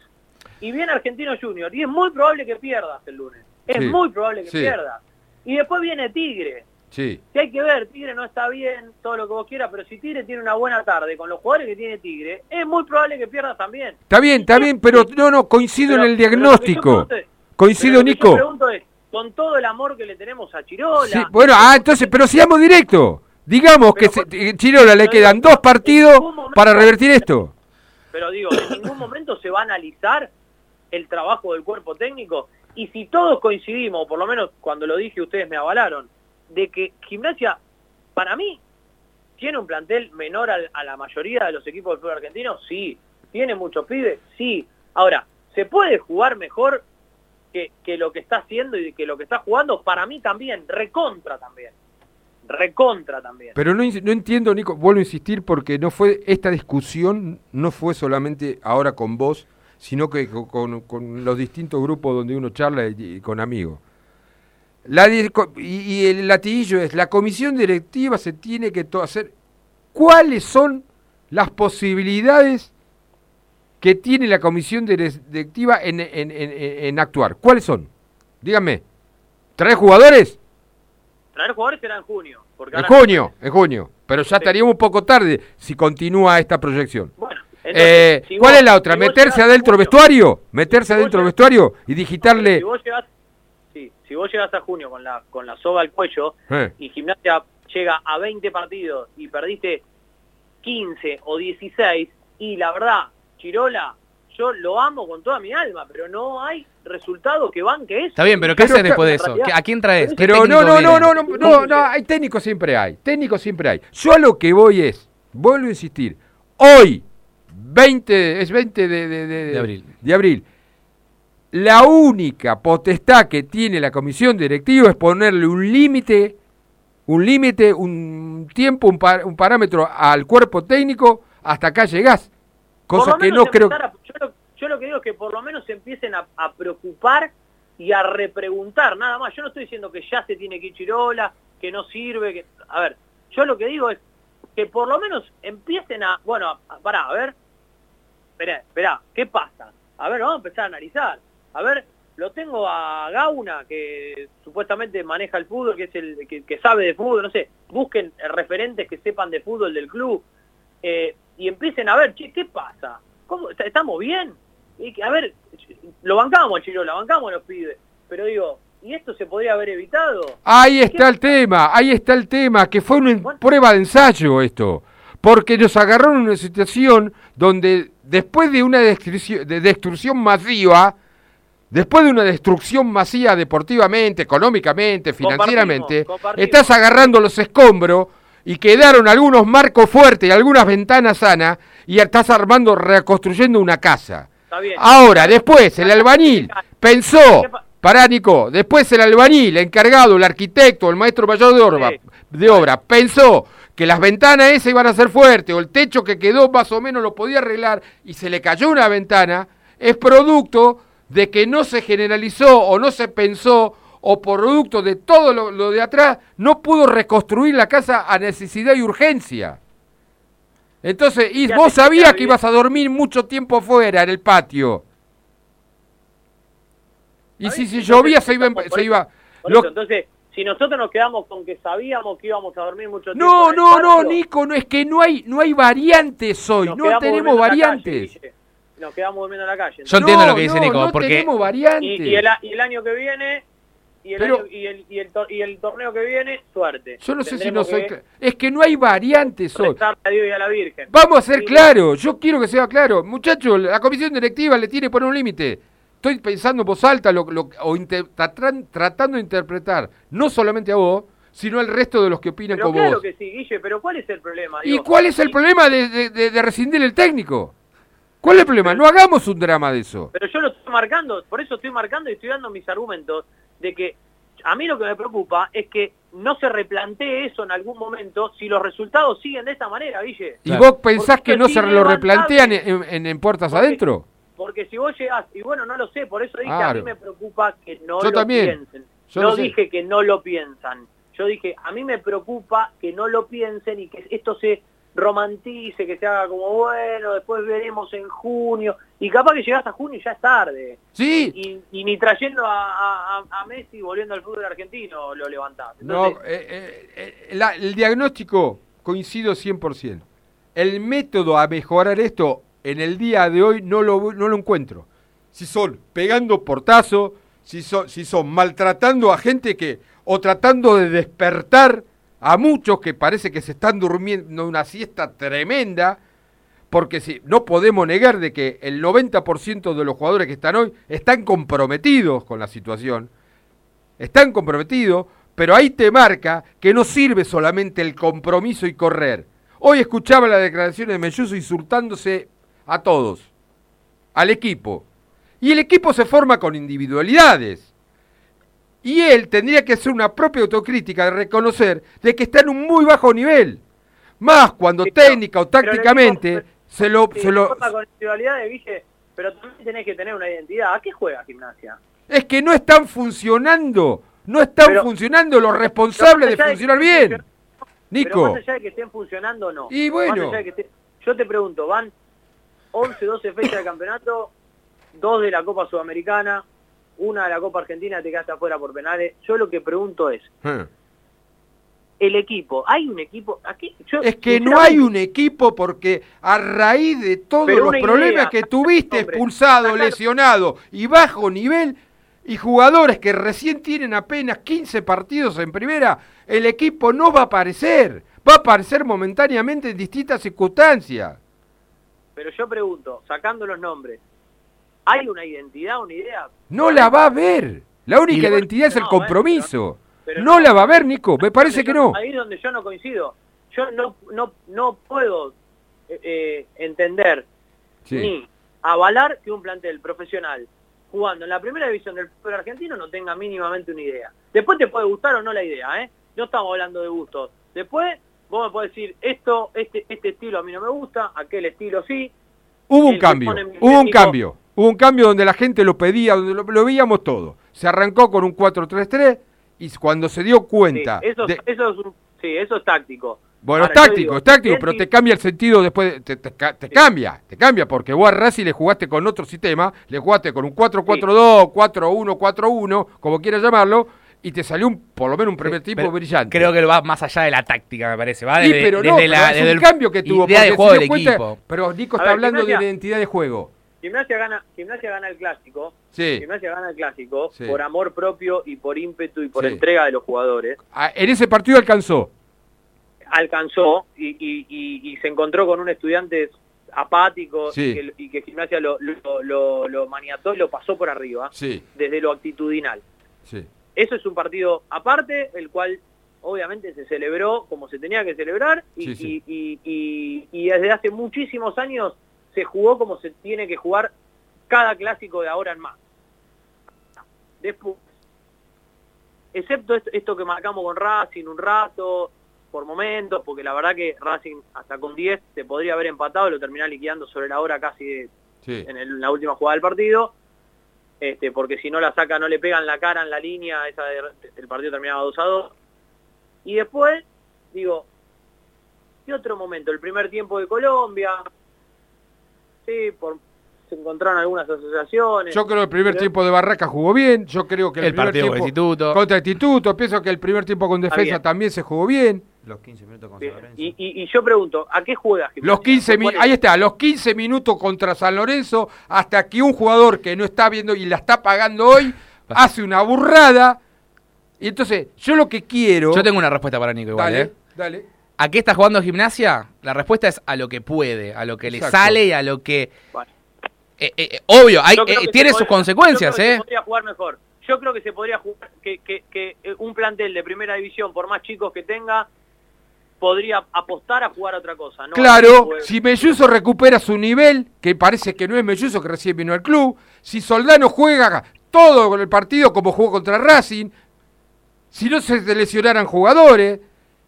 y viene Argentino Junior, y es muy probable que pierdas el lunes, es Sí. muy probable que Sí. pierdas. Y después viene Tigre, Sí. que hay que ver, Tigre no está bien, todo lo que vos quieras, pero si Tigre tiene una buena tarde con los jugadores que tiene Tigre, es muy probable que pierdas también. Está bien, está bien, pero no, no, coincido Pero- en el diagnóstico. pregunto Coincido, Nico. Yo pregunto es, con todo el amor que le tenemos a Chirola, Sí, bueno, ah, entonces, pero seamos directos. Digamos que se- eh, Chirola le quedan dos partidos para revertir esto. pero digo, en ningún momento se va a analizar el trabajo del cuerpo técnico y si todos coincidimos, o por lo menos cuando lo dije ustedes me avalaron, de que Gimnasia, para mí, tiene un plantel menor al- a, la mayoría de los equipos del fútbol argentino, sí. Tiene muchos pibes, sí. Ahora, ¿se puede jugar mejor que, que lo que está haciendo y que lo que está jugando? Para mí también, recontra también. Recontra también. Pero no, no entiendo, Nico, vuelvo a insistir porque no fue esta discusión no fue solamente ahora con vos, sino que co- con, con los distintos grupos donde uno charla y, con amigos. La y, y el latiguillo es, la comisión directiva se tiene que hacer, ¿cuáles son las posibilidades que tiene la comisión dire- directiva en, en- en- actuar? ¿Cuáles son? Díganme. ¿Traer jugadores? Traer jugadores será en junio. Porque En ahora- junio, en junio. Pero ya estaríamos un poco tarde si continúa esta proyección. Bueno, Eh, si ¿Cuál vos- es la otra? si ¿Meterse adentro junio- vestuario? ¿Meterse si adentro llegás- vestuario y digitarle? Si vos llegás, sí, si vos llegás a junio con la, con la soga al cuello Eh. y Gimnasia llega a 20 partidos y perdiste 15 o 16 y la verdad, Chirola, yo lo amo con toda mi alma, pero no hay resultado que banque eso. Está bien, pero ¿qué Pero haces después de eso? realidad- ¿Qué- ¿A quién traes? ¿Qué Pero no, no, no, no, no, no, no, hay técnicos siempre hay, técnicos siempre hay. Yo a lo que voy es, vuelvo a insistir, hoy, 20, es 20 de, de- de- De abril. de abril, la única potestad que tiene la comisión directiva es ponerle un límite, un límite, un tiempo, un, pa- un parámetro al cuerpo técnico, hasta acá llegás. Cosa que no creo... a- yo, lo, yo lo que digo es que por lo menos se empiecen a, a preocupar y a repreguntar, nada más. Yo no estoy diciendo que ya se tiene que ir Chirola, que no sirve, que... A ver, yo lo que digo es que por lo menos empiecen a... Bueno, a- a- pará, a ver. Esperá, esperá, ¿qué pasa? A ver, vamos a empezar a analizar. A ver, lo tengo a Gauna, que supuestamente maneja el fútbol, que es el que, que sabe de fútbol, no sé. Busquen referentes que sepan de fútbol del club eh, y empiecen a ver, che, ¿qué pasa? ¿Cómo, est- ¿Estamos bien? Y que, a ver, lo bancamos, Chirola, bancamos los pibes, pero digo, ¿y esto se podría haber evitado? Ahí está el tema, ahí está el tema, que fue una prueba de ensayo esto. Porque nos agarraron en una situación donde después de una destrucción, de destrucción masiva, después de una destrucción masiva deportivamente, económicamente, financieramente, compartimos. estás agarrando los escombros y quedaron algunos marcos fuertes y algunas ventanas sanas y estás armando, reconstruyendo una casa. Está bien. Ahora, después, el albañil pensó, pará Nico, después el albañil, encargado, el arquitecto, el maestro mayor de obra, de obra pensó que las ventanas esas iban a ser fuertes o el techo que quedó más o menos lo podía arreglar y se le cayó una ventana, es producto de que no se generalizó o no se pensó o producto de todo lo, lo de atrás, no pudo reconstruir la casa a necesidad y urgencia. Entonces, y vos sabías que ibas a dormir mucho tiempo fuera en el patio. Y si, si llovía se iba, Por se iba Por lo- eso, entonces, si nosotros nos quedamos con que sabíamos que íbamos a dormir mucho tiempo... No, no, no, Nico, no es que no hay no hay variantes hoy, no tenemos calle, variantes. Nos quedamos durmiendo en la calle. Yo entiendo No, lo que dice no, Nico, no porque tenemos variantes. Y, y el, a- y el año que viene... Y el, Pero- año- y, el, y, el, tor- y el torneo que viene, suerte. Yo no sé si no soy que es que no hay variantes hoy. a Dios y a la Virgen. Vamos a ser Sí. claros, yo quiero que sea claro. Muchachos, la comisión directiva le tiene poner un límite. Estoy pensando en voz alta lo, lo- o tratran- tratando de interpretar, no solamente a vos, sino al resto de los que opinan Pero como claro vos. que sí, Guille, pero ¿cuál es el problema? ¿Y cuál es el problema de, de- de- de rescindir el técnico? ¿Cuál es el problema? No hagamos un drama de eso. Pero yo lo estoy marcando, por eso estoy marcando y estoy dando mis argumentos de que A mí lo que me preocupa es que no se replantee eso en algún momento si los resultados siguen de esta manera, Guille. ¿Y vos pensás Porque que no se lo replantean en, en- en puertas Porque- adentro? Porque si vos llegás, y bueno, no lo sé, por eso dije, a mí me preocupa que no Yo lo también. piensen. Yo no sé. dije que no lo piensan. Yo dije, a mí me preocupa que no lo piensen y que esto se romantice, que se haga como, bueno, después veremos en junio. Y capaz que llegás a junio y ya es tarde. Sí. Y, y ni trayendo a, a- a- Messi volviendo al fútbol argentino lo levantás. No, Entonces, eh, eh, eh, la- el diagnóstico coincido 100%. El método a mejorar esto en el día de hoy no lo, no lo encuentro. Si son pegando portazo, si son, si son maltratando a gente que, o tratando de despertar a muchos que parece que se están durmiendo una siesta tremenda, porque si, no podemos negar de que el 90% de los jugadores que están hoy están comprometidos con la situación están comprometidos, pero ahí te marca que no sirve solamente el compromiso y correr. Hoy escuchaba las declaraciones de Melluso insultándose a todos, al equipo. Y el equipo se forma con individualidades. Y él tendría que hacer una propia autocrítica de reconocer de que está en un muy bajo nivel. Más cuando Sí, pero- técnica o pero tácticamente se lo... sí, se lo con individualidades, Guille, pero también tenés que tener una identidad. ¿A qué juega gimnasia? es que no están funcionando. No están Pero- funcionando los responsables de Pero allá de funcionar que- bien. Pero Nico. más allá de que estén funcionando o no. Y bueno. Más allá de que yo te pregunto, van 11, 12 fechas de campeonato, dos de la Copa Sudamericana, una de la Copa Argentina, te quedaste afuera por penales. Yo lo que pregunto es, Eh. el equipo, ¿hay un equipo? Aquí, yo, Es que no hay un equipo porque a raíz de todos los problemas idea, que tuviste, hombre, expulsado, sacar- lesionado y bajo nivel, y jugadores que recién tienen apenas 15 partidos en primera, el equipo no va a aparecer. Va a aparecer momentáneamente en distintas circunstancias. Pero yo pregunto, sacando los nombres, ¿hay una identidad, una idea? No la va a ver. La única identidad es el compromiso. pero no la va a ver, Nico. Me parece que no. Ahí es donde yo no coincido. Yo no, no, no puedo eh, eh, entender Sí. ni avalar que un plantel profesional jugando en la primera división del fútbol argentino no tenga mínimamente una idea. Después te puede gustar o no la idea, ¿eh? No estamos hablando de gustos. Después vos me podés decir, esto, este, este estilo a mí no me gusta, aquel estilo sí. Hubo un cambio, hubo un cambio. Hubo un cambio donde la gente lo pedía, donde lo, lo veíamos todo. Se arrancó con un 4-3-3 y cuando se dio Sí, cuenta... eso, de- eso es un- sí, eso es táctico. bueno, Ahora, es táctico, digo, es táctico, pero si- te cambia el sentido después, de- te, te te cambia, te cambia, porque vos a Racing le jugaste con otro sistema, le jugaste con un 4-4-2, 4-1-4-1, como quieras llamarlo, y te salió un, por lo menos un primer tiempo Pero brillante. Creo que va más allá de la táctica, me parece. Va Sí, desde, pero no, desde la, pero es desde un el cambio que tuvo, idea de juego del cuenta- equipo. Pero Nico A está ver, hablando de identidad de juego. Gimnasia gana, Gimnasia gana el clásico. Sí. Gimnasia gana el clásico Sí. por amor propio y por ímpetu y por Sí. entrega de los jugadores. Ah, En ese partido alcanzó. Alcanzó y, y- y- y se encontró con un estudiante apático Sí. y, que, y que Gimnasia lo, lo, lo- lo maniató y lo pasó por arriba Sí, desde lo actitudinal. sí. Eso es un partido aparte, el cual obviamente se celebró como se tenía que celebrar y, y- y desde hace muchísimos años se jugó como se tiene que jugar cada clásico de ahora en más. Después, excepto esto, que marcamos con Racing un rato, por momentos, porque la verdad que Racing hasta con 10 se podría haber empatado, lo terminó liquidando sobre la hora casi de- Sí. en, el- en la última jugada del partido, este, porque si no la saca, no le pegan la cara en la línea, esa de- el partido terminaba 2 a 2. Y después, digo, ¿qué otro momento? El primer tiempo de Colombia, sí, por, se encontraron algunas asociaciones. Yo creo que el primer Pero- tiempo de Barraca jugó bien. Yo creo que el, El primer partido tiempo Instituto. contra Instituto. Pienso que el primer tiempo con defensa también se jugó bien. Los 15 minutos con Bien. San Lorenzo. Y, y- y yo pregunto, ¿a qué juega Gimnasia? Los 15 ¿Cuál minutos, es? ahí está, los 15 minutos contra San Lorenzo, hasta que un jugador que no está viendo y la está pagando hoy, hace una burrada. Y entonces, yo lo que quiero. Yo tengo una respuesta para Nico igual, Dale, ¿eh? dale. ¿A qué está jugando gimnasia? La respuesta es a lo que puede, a lo que Exacto. le sale y a lo que... Bueno. Eh, eh, eh, obvio, hay, que tiene sus podría- consecuencias, yo creo que ¿eh? Se podría jugar mejor. Yo creo que se podría jugar, que, que- que, un plantel de primera división, por más chicos que tenga, podría apostar a jugar a otra cosa. ¿no? Claro, si Melluso recupera su nivel, que parece que no es Melluso que recién vino al club, si Soldano juega todo con el partido como jugó contra Racing, si no se lesionaran jugadores,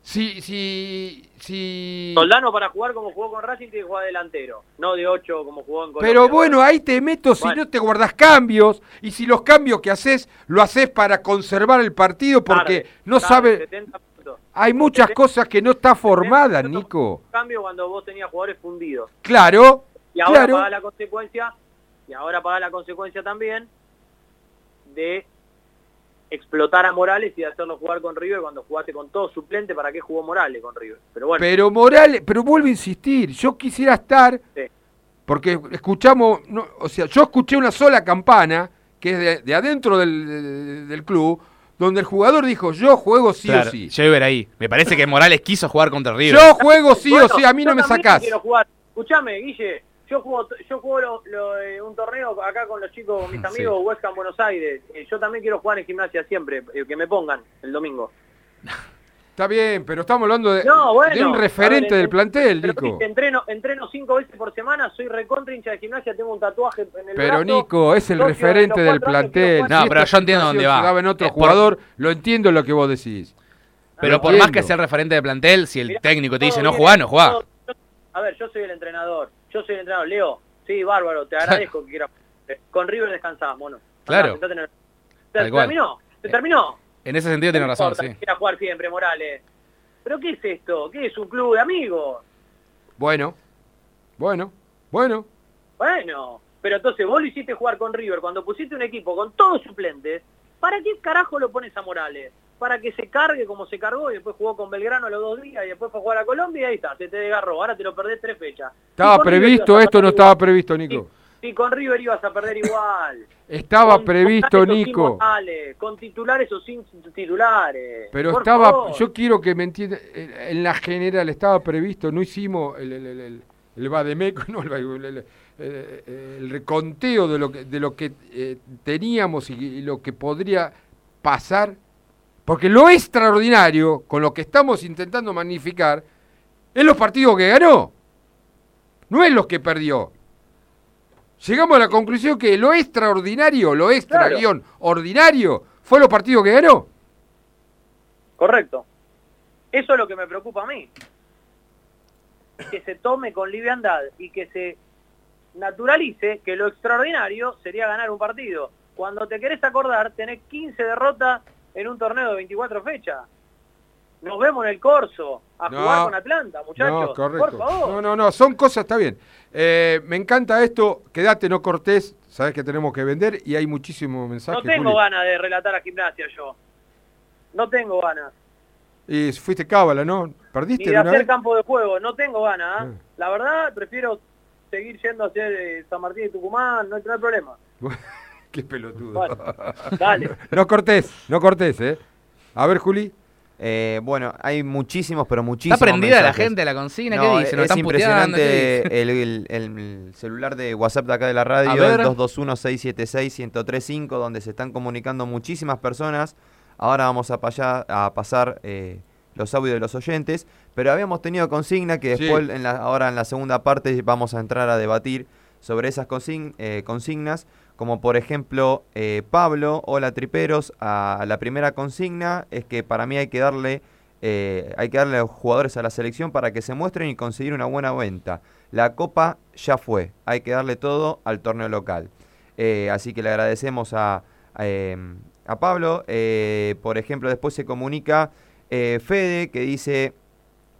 si, si, si... Soldano para jugar como jugó con Racing tiene que jugar delantero, no de 8 como jugó en Colombia. Pero bueno, ahí te meto si Bueno. no te guardas cambios y si los cambios que haces lo haces para conservar el partido porque Tarde, no tarde, sabe... 70 minutos. Hay muchas cosas que no está formada, Nico. Cambio cuando vos tenías jugadores fundidos. Claro, Y ahora claro. paga la consecuencia, y ahora paga la consecuencia también de explotar a Morales y de hacerlo jugar con River cuando jugaste con todo suplente, ¿para qué jugó Morales con River? Pero bueno, Pero Morales, pero vuelvo a insistir, yo quisiera estar, Sí. porque escuchamos, no, o sea, yo escuché una sola campana, que es de, de adentro del, del club, donde el jugador dijo, yo juego sí Claro, o sí. Yo iba ahí. Me parece que Morales quiso jugar contra River. Yo juego sí Bueno, o sí, a mí no me sacás. Escuchame, Guille, yo juego, yo juego lo- lo, eh, un torneo acá con los chicos, con mis Sí. amigos, West Ham Buenos Aires. Eh, yo también quiero jugar en gimnasia siempre, eh, que me pongan el domingo. Está bien, pero estamos hablando de, No, bueno. de un referente ver, del plantel, pero, Nico. entreno, entreno cinco veces por semana, soy recontra hincha de gimnasia, tengo un tatuaje en el Pero brazo. Nico, es el referente del plantel. No, Si pero yo entiendo dónde va. daba en otro Es por- jugador, lo entiendo lo que vos decís. Pero Lo por más que sea el referente de plantel, si el Mirá, técnico te dice no jugá, no jugá. todo- yo- a ver, yo soy el entrenador, yo soy el entrenador. Leo, sí, bárbaro, te agradezco que quieras. Con River descansás, mono. Claro. El- ¿Se terminó? ¿Se terminó? En ese sentido tiene razón, importa sí. quiera jugar siempre, Morales. ¿Pero qué es esto? ¿Qué es un club de amigos? Bueno, bueno, bueno. Bueno, pero entonces vos lo hiciste jugar con River cuando pusiste un equipo con todos suplentes. ¿Para qué carajo lo pones a Morales? Para que se cargue como se cargó y después jugó con Belgrano a los dos días y después fue a jugar a Colombia y ahí está, se te desgarró. Ahora te lo perdés tres fechas. Estaba previsto, esto no estaba previsto, Nico. Sí, con River ibas a perder igual. Estaba Con previsto, Nico. Con titulares o sin titulares. Pero Por estaba, favor. yo quiero que me entiendan, en la general estaba previsto, no hicimos el, el, el, el, el vademécum, no, el, el- el- el- el reconteo de lo que, de lo que eh, teníamos y, y lo que podría pasar, porque lo extraordinario, con lo que estamos intentando magnificar, es los partidos que ganó, no es los que perdió. Llegamos a la conclusión que lo extraordinario, lo extra Claro. guion ordinario, fue los partidos que ganó. Correcto. Eso es lo que me preocupa a mí. Que se tome con liviandad y que se naturalice que lo extraordinario sería ganar un partido. Cuando te querés acordar, tenés 15 derrotas en un torneo de 24 fechas. Nos vemos en el corso a No. jugar con Atlanta, muchachos. No, correcto. Por favor. No, no, no, son cosas, está bien. Eh, me encanta esto, quédate, no cortés, sabes que tenemos que vender y hay muchísimos mensajes. no tengo Juli. ganas de relatar a gimnasia yo. No tengo ganas. Y fuiste cábala, ¿no? Ni ¿Perdiste de de hacer vez? campo de juego, no tengo ganas. ¿ah? Ah. La verdad, prefiero seguir yendo a hacer eh, San Martín y Tucumán, no, no hay problema. Qué pelotudo. Dale. no cortés, no cortés, ¿eh? A ver, Juli. Eh, bueno, hay muchísimos, pero muchísimos. ¿Está prendida la gente a la consigna? No, ¿Qué dice? ¿Nos es impresionante el, el- el celular de WhatsApp de acá de la radio, el ver. 221-676-1035, donde se están comunicando muchísimas personas. Ahora vamos a, paya- a pasar eh, los audios de los oyentes, pero habíamos tenido consigna que Sí. después, en la- ahora en la segunda parte, vamos a entrar a debatir sobre esas consign- eh, consignas, como por ejemplo eh, Pablo, hola triperos, la primera consigna es que para mí hay que darle eh, hay que darle a los jugadores a la selección para que se muestren y conseguir una buena venta. La copa ya fue, hay que darle todo al torneo local. Eh, así que le agradecemos a, eh, a Pablo. Eh, por ejemplo, después se comunica Fede, que dice,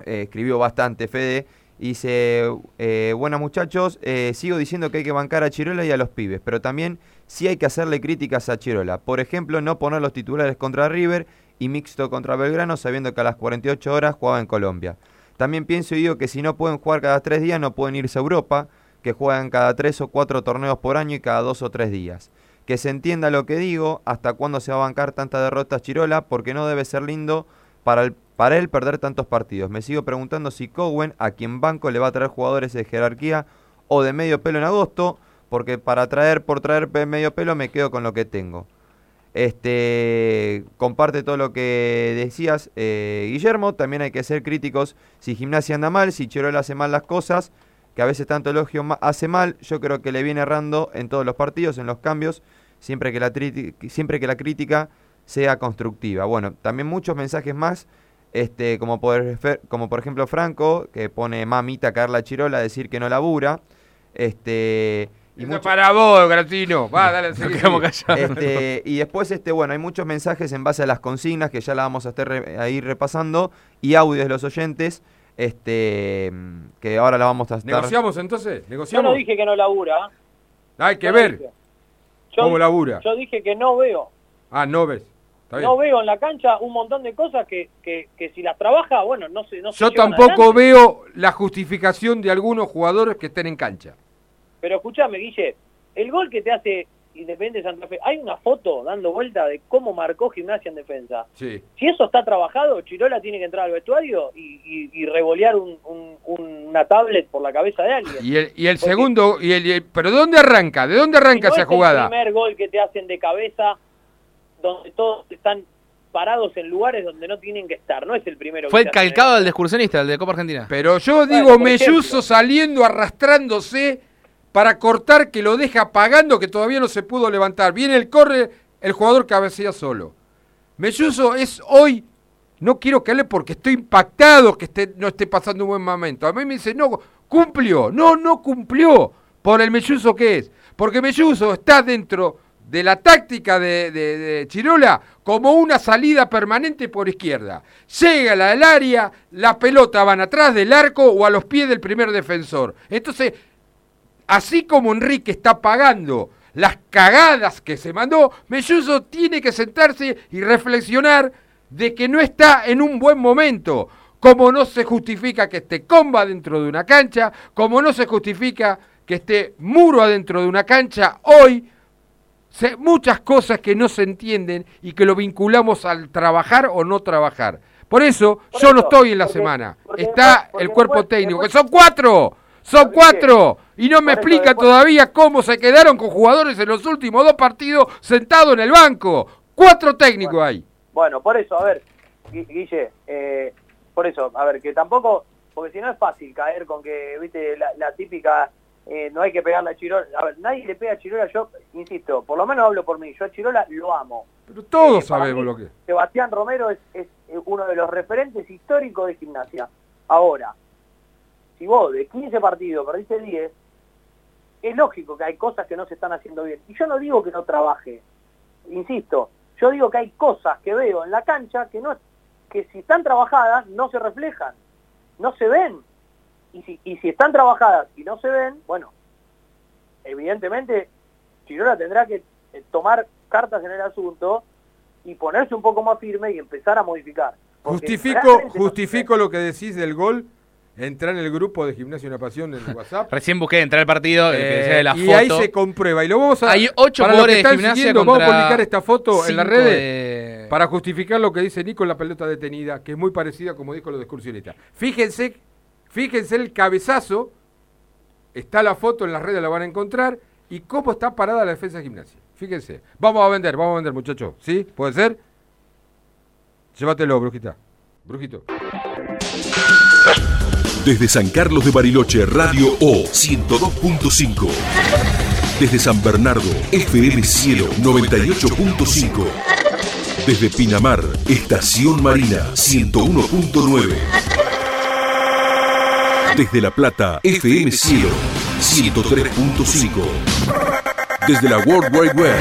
escribió bastante Fede, dice, eh, buenas muchachos, eh, sigo diciendo que hay que bancar a Chirola y a los pibes, pero también sí hay que hacerle críticas a Chirola. Por ejemplo, no poner los titulares contra River y mixto contra Belgrano, sabiendo que a las 48 horas jugaba en Colombia. También pienso y digo que si no pueden jugar cada tres días, no pueden irse a Europa, que juegan cada tres o cuatro torneos por año y cada dos o tres días. Que se entienda lo que digo, hasta cuándo se va a bancar tanta derrota Chirola, porque no debe ser lindo para, para él perder tantos partidos. Me sigo preguntando si Cowen, a quien banco, le va a traer jugadores de jerarquía o de medio pelo en agosto, porque para traer por traer medio pelo me quedo con lo que tengo. Este comparte todo lo que decías, eh, Guillermo. También hay que ser críticos si Gimnasia anda mal, si Chirola hace mal las cosas, que a veces tanto elogio hace mal. Yo creo que le viene errando en todos los partidos, en los cambios. Siempre que la, siempre que la crítica sea constructiva. Bueno, también muchos mensajes más, este, como, por, como por ejemplo Franco, que pone mamita a caer la chirola a decir que no labura. Este, y mucho- para vos, Gratino. Va, dale, este, y después, este, bueno, hay muchos mensajes en base a las consignas que ya la vamos a estar re- a ir repasando y audios de los oyentes, este, que ahora la vamos a estar. ¿Negociamos entonces? Yo ¿Negociamos? no dije que no labura. Hay que Yo no ver dije. Yo cómo labura. Yo dije que no veo. Ah, no ves. No veo en la cancha un montón de cosas que, que, que si las trabaja, bueno, no se no se Yo llevan tampoco adelante. veo la justificación de algunos jugadores que estén en cancha. Pero escúchame, Guille, el gol que te hace Independiente Santa Fe, hay una foto dando vuelta de cómo marcó Gimnasia en defensa. Sí. Si eso está trabajado, Chirola tiene que entrar al vestuario y, y, y revolear un- un- un- una tablet por la cabeza de alguien. Y el, y el Porque segundo, y el, el- ¿pero de dónde arranca? ¿De dónde si arranca no esa es jugada? el primer gol que te hacen de cabeza, donde todos están parados en lugares donde no tienen que estar. No es el primero Fue que el calcado del excursionista, el de Copa Argentina. Pero yo Bueno, digo por Melluso saliendo, arrastrándose para cortar que lo deja pagando que todavía no se pudo levantar. Viene el corre, el jugador cabecea solo. Melluso es hoy, no quiero que hable porque estoy impactado que esté, no esté pasando un buen momento. A mí me dice, no, cumplió. No, no cumplió por el Melluso que es. Porque Melluso está dentro de la táctica de, de- Chirola como una salida permanente por izquierda. Llega la del área, la pelota van atrás del arco o a los pies del primer defensor. Entonces, así como Enrique está pagando las cagadas que se mandó, Melluso tiene que sentarse y reflexionar de que no está en un buen momento. Como no se justifica que esté comba dentro de una cancha, como no se justifica que esté muro adentro de una cancha, hoy se- muchas cosas que no se entienden y que lo vinculamos al trabajar o no trabajar. Por eso Por yo no estoy en la porque- semana. porque Está porque el cuerpo técnico, que son cuatro. Son ¿Sabés cuatro. Y no me explica después- todavía cómo se quedaron con jugadores en los últimos dos partidos sentados en el banco. Cuatro técnicos hay. Bueno, por eso, a ver, Gui- Guille, eh, por eso, a ver, que tampoco, porque si no es fácil caer con que, viste, la, la típica, eh, no hay que pegarle a Chirola. A ver, nadie le pega a Chirola, yo insisto, por lo menos hablo por mí, yo a Chirola lo amo. Pero todos Eh, sabemos mí, lo que. Sebastián Romero es, es eh, uno de los referentes históricos de gimnasia. Ahora, si vos de 15 partidos perdiste 10, es lógico que hay cosas que no se están haciendo bien. Y yo no digo que no trabaje, insisto, yo digo que hay cosas que veo en la cancha que no que si están trabajadas no se reflejan, no se ven. Y si, y si están trabajadas y no se ven, bueno, evidentemente Chirola tendrá que eh, tomar cartas en el asunto y ponerse un poco más firme y empezar a modificar. Justifico, no- justifico lo que decís del gol. Entrar en el grupo de Gimnasio Una Pasión en el WhatsApp. Recién busqué entrar al partido, el que decía de la Eh, y foto. ahí se comprueba. Y lo vamos a. Hay ocho para los que jugadores de están Gimnasia Vamos a publicar esta foto en las redes de- para justificar lo que dice Nico en la pelota detenida, que es muy parecida como dijo lo de excursionista. Fíjense, fíjense el cabezazo. Está la foto en las redes, la van a encontrar. Y cómo está parada la defensa de gimnasia. Fíjense. Vamos a vender, vamos a vender, muchachos. ¿Sí? ¿Puede ser? Llévatelo, brujita. Brujito. Desde San Carlos de Bariloche, Radio O 102.5. Desde San Bernardo, FM Cielo 98.5. Desde Pinamar, Estación Marina 101.9. Desde La Plata, FM Cielo 103.5. Desde la World Wide Web,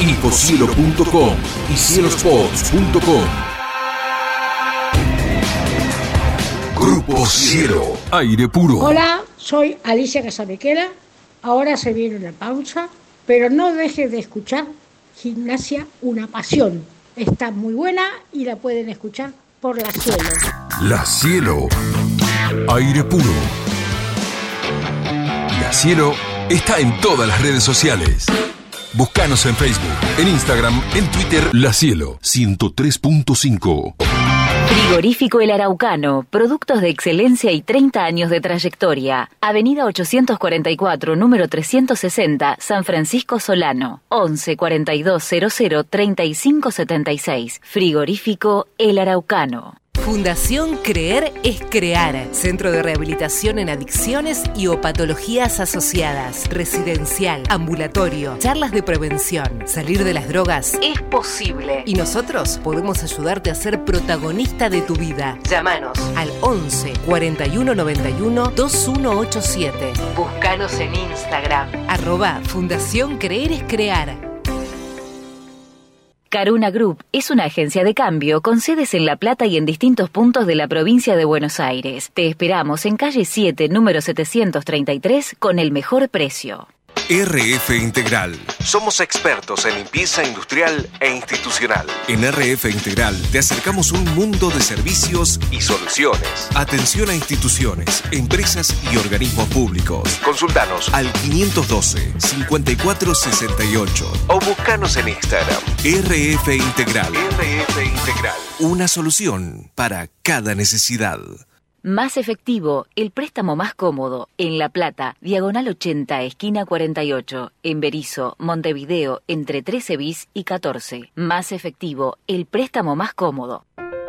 infocielo.com y cielospots.com. Grupo Cielo, aire puro. Hola, soy Alicia Casamiquela. Ahora se viene una pausa, pero no dejes de escuchar Gimnasia Una Pasión. Está muy buena y la pueden escuchar por la cielo. La Cielo, aire puro. La Cielo está en todas las redes sociales. Búscanos en Facebook, en Instagram, en Twitter. La Cielo 103.5. Frigorífico El Araucano, productos de excelencia y 30 años de trayectoria. Avenida 844, número 360, San Francisco Solano. 11 42 00 35 76. Frigorífico El Araucano. Fundación Creer es Crear. Centro de rehabilitación en adicciones y o patologías asociadas. Residencial, ambulatorio, charlas de prevención. Salir de las drogas es posible. Y nosotros podemos ayudarte a ser protagonista de tu vida. Llámanos al 11 41 91 2187. Búscanos en Instagram. Arroba Fundación Creer es Crear. Caruna Group es una agencia de cambio con sedes en La Plata y en distintos puntos de la provincia de Buenos Aires. Te esperamos en calle 7, número 733, con el mejor precio. RF Integral. Somos expertos en limpieza industrial e institucional. En RF Integral te acercamos un mundo de servicios y soluciones. Atención a instituciones, empresas y organismos públicos. Consultanos al 512-5468 o buscanos en Instagram. RF Integral. RF Integral. Una solución para cada necesidad. Más efectivo, el préstamo más cómodo, en La Plata, diagonal 80, esquina 48, en Berizo, Montevideo, entre 13 bis y 14. Más efectivo, el préstamo más cómodo.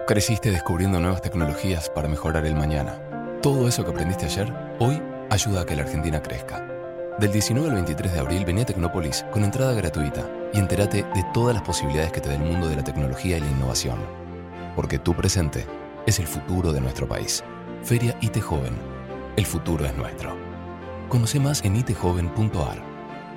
Creciste descubriendo nuevas tecnologías para mejorar el mañana. Todo eso que aprendiste ayer, hoy ayuda a que la Argentina crezca. Del 19 al 23 de abril vení a Tecnópolis con entrada gratuita y entérate de todas las posibilidades que te da el mundo de la tecnología y la innovación. Porque tu presente es el futuro de nuestro país. Feria IT Joven. El futuro es nuestro. Conoce más en itjoven.ar.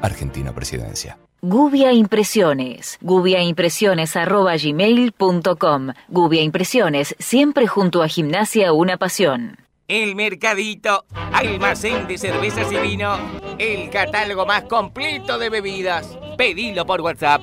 Argentina Presidencia. Gubia Impresiones. gubiaimpresiones.gmail.com Gubia Impresiones, siempre junto a Gimnasia Una Pasión. El Mercadito, almacén de cervezas y vino, el catálogo más completo de bebidas. Pedilo por WhatsApp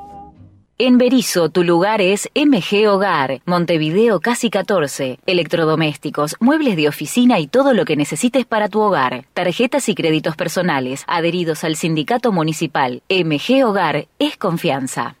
En Berizo, tu lugar es MG Hogar, Montevideo Casi 14. Electrodomésticos, muebles de oficina y todo lo que necesites para tu hogar. Tarjetas y créditos personales, adheridos al sindicato municipal. MG Hogar es confianza.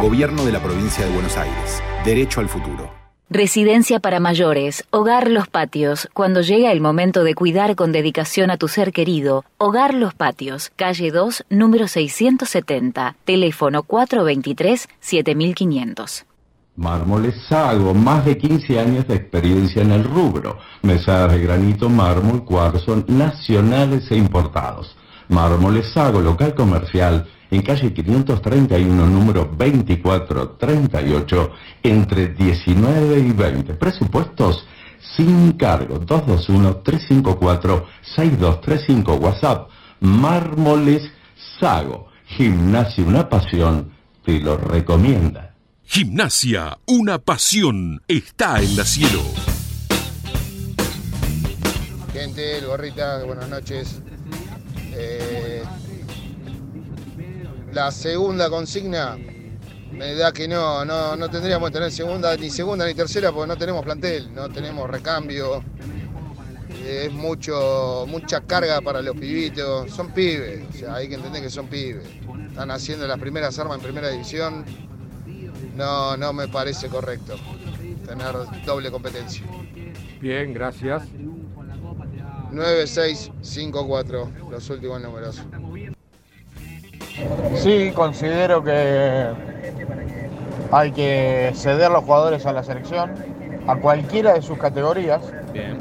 Gobierno de la provincia de Buenos Aires. Derecho al futuro. Residencia para mayores, Hogar Los Patios. Cuando llega el momento de cuidar con dedicación a tu ser querido, Hogar Los Patios, calle 2, número 670, teléfono 423-7500. Mármoles Sago, más de 15 años de experiencia en el rubro. Mesadas de granito, mármol, cuarzo, nacionales e importados. Mármoles Sago, local comercial, en calle 531, número 2438, entre 19 y 20. Presupuestos sin cargo. 221-354-6235. WhatsApp. Mármoles Sago. Gimnasia, una pasión. Te lo recomienda. Gimnasia, una pasión, está en la cielo. Gente, el gorrita, buenas noches. Eh, la segunda consigna me da que no, no, no tendríamos que tener segunda, ni segunda ni tercera porque no tenemos plantel, no tenemos recambio. Es mucho, mucha carga para los pibitos. Son pibes, o sea, hay que entender que son pibes. Están haciendo las primeras armas en primera división. No, no me parece correcto tener doble competencia. Bien, gracias. 9654, los últimos números. Sí, considero que hay que ceder los jugadores a la selección, a cualquiera de sus categorías. Bien.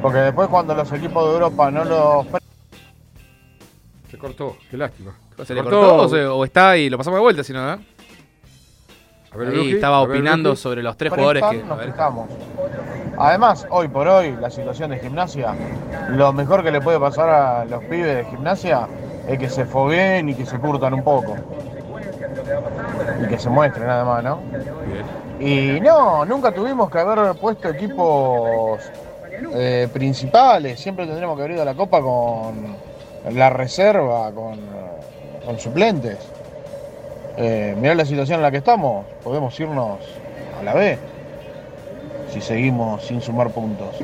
Porque después cuando los equipos de Europa no los... Se cortó, qué lástima. ¿Se le cortó o, se- o está y lo pasamos de vuelta, si no, ¿eh? A ver, Ahí Luqui, estaba a ver, opinando Luqui. sobre los tres prestan, jugadores que. nos a ver. fijamos. Además, hoy por hoy, la situación de gimnasia, lo mejor que le puede pasar a los pibes de gimnasia es que se fogueen y que se curtan un poco. y que se muestre nada más, ¿no? Y no, nunca tuvimos que haber puesto equipos eh, principales, siempre tendríamos que haber ido a la Copa con la reserva, con, con suplentes. Eh, mirá la situación en la que estamos, podemos irnos a la B si seguimos sin sumar puntos.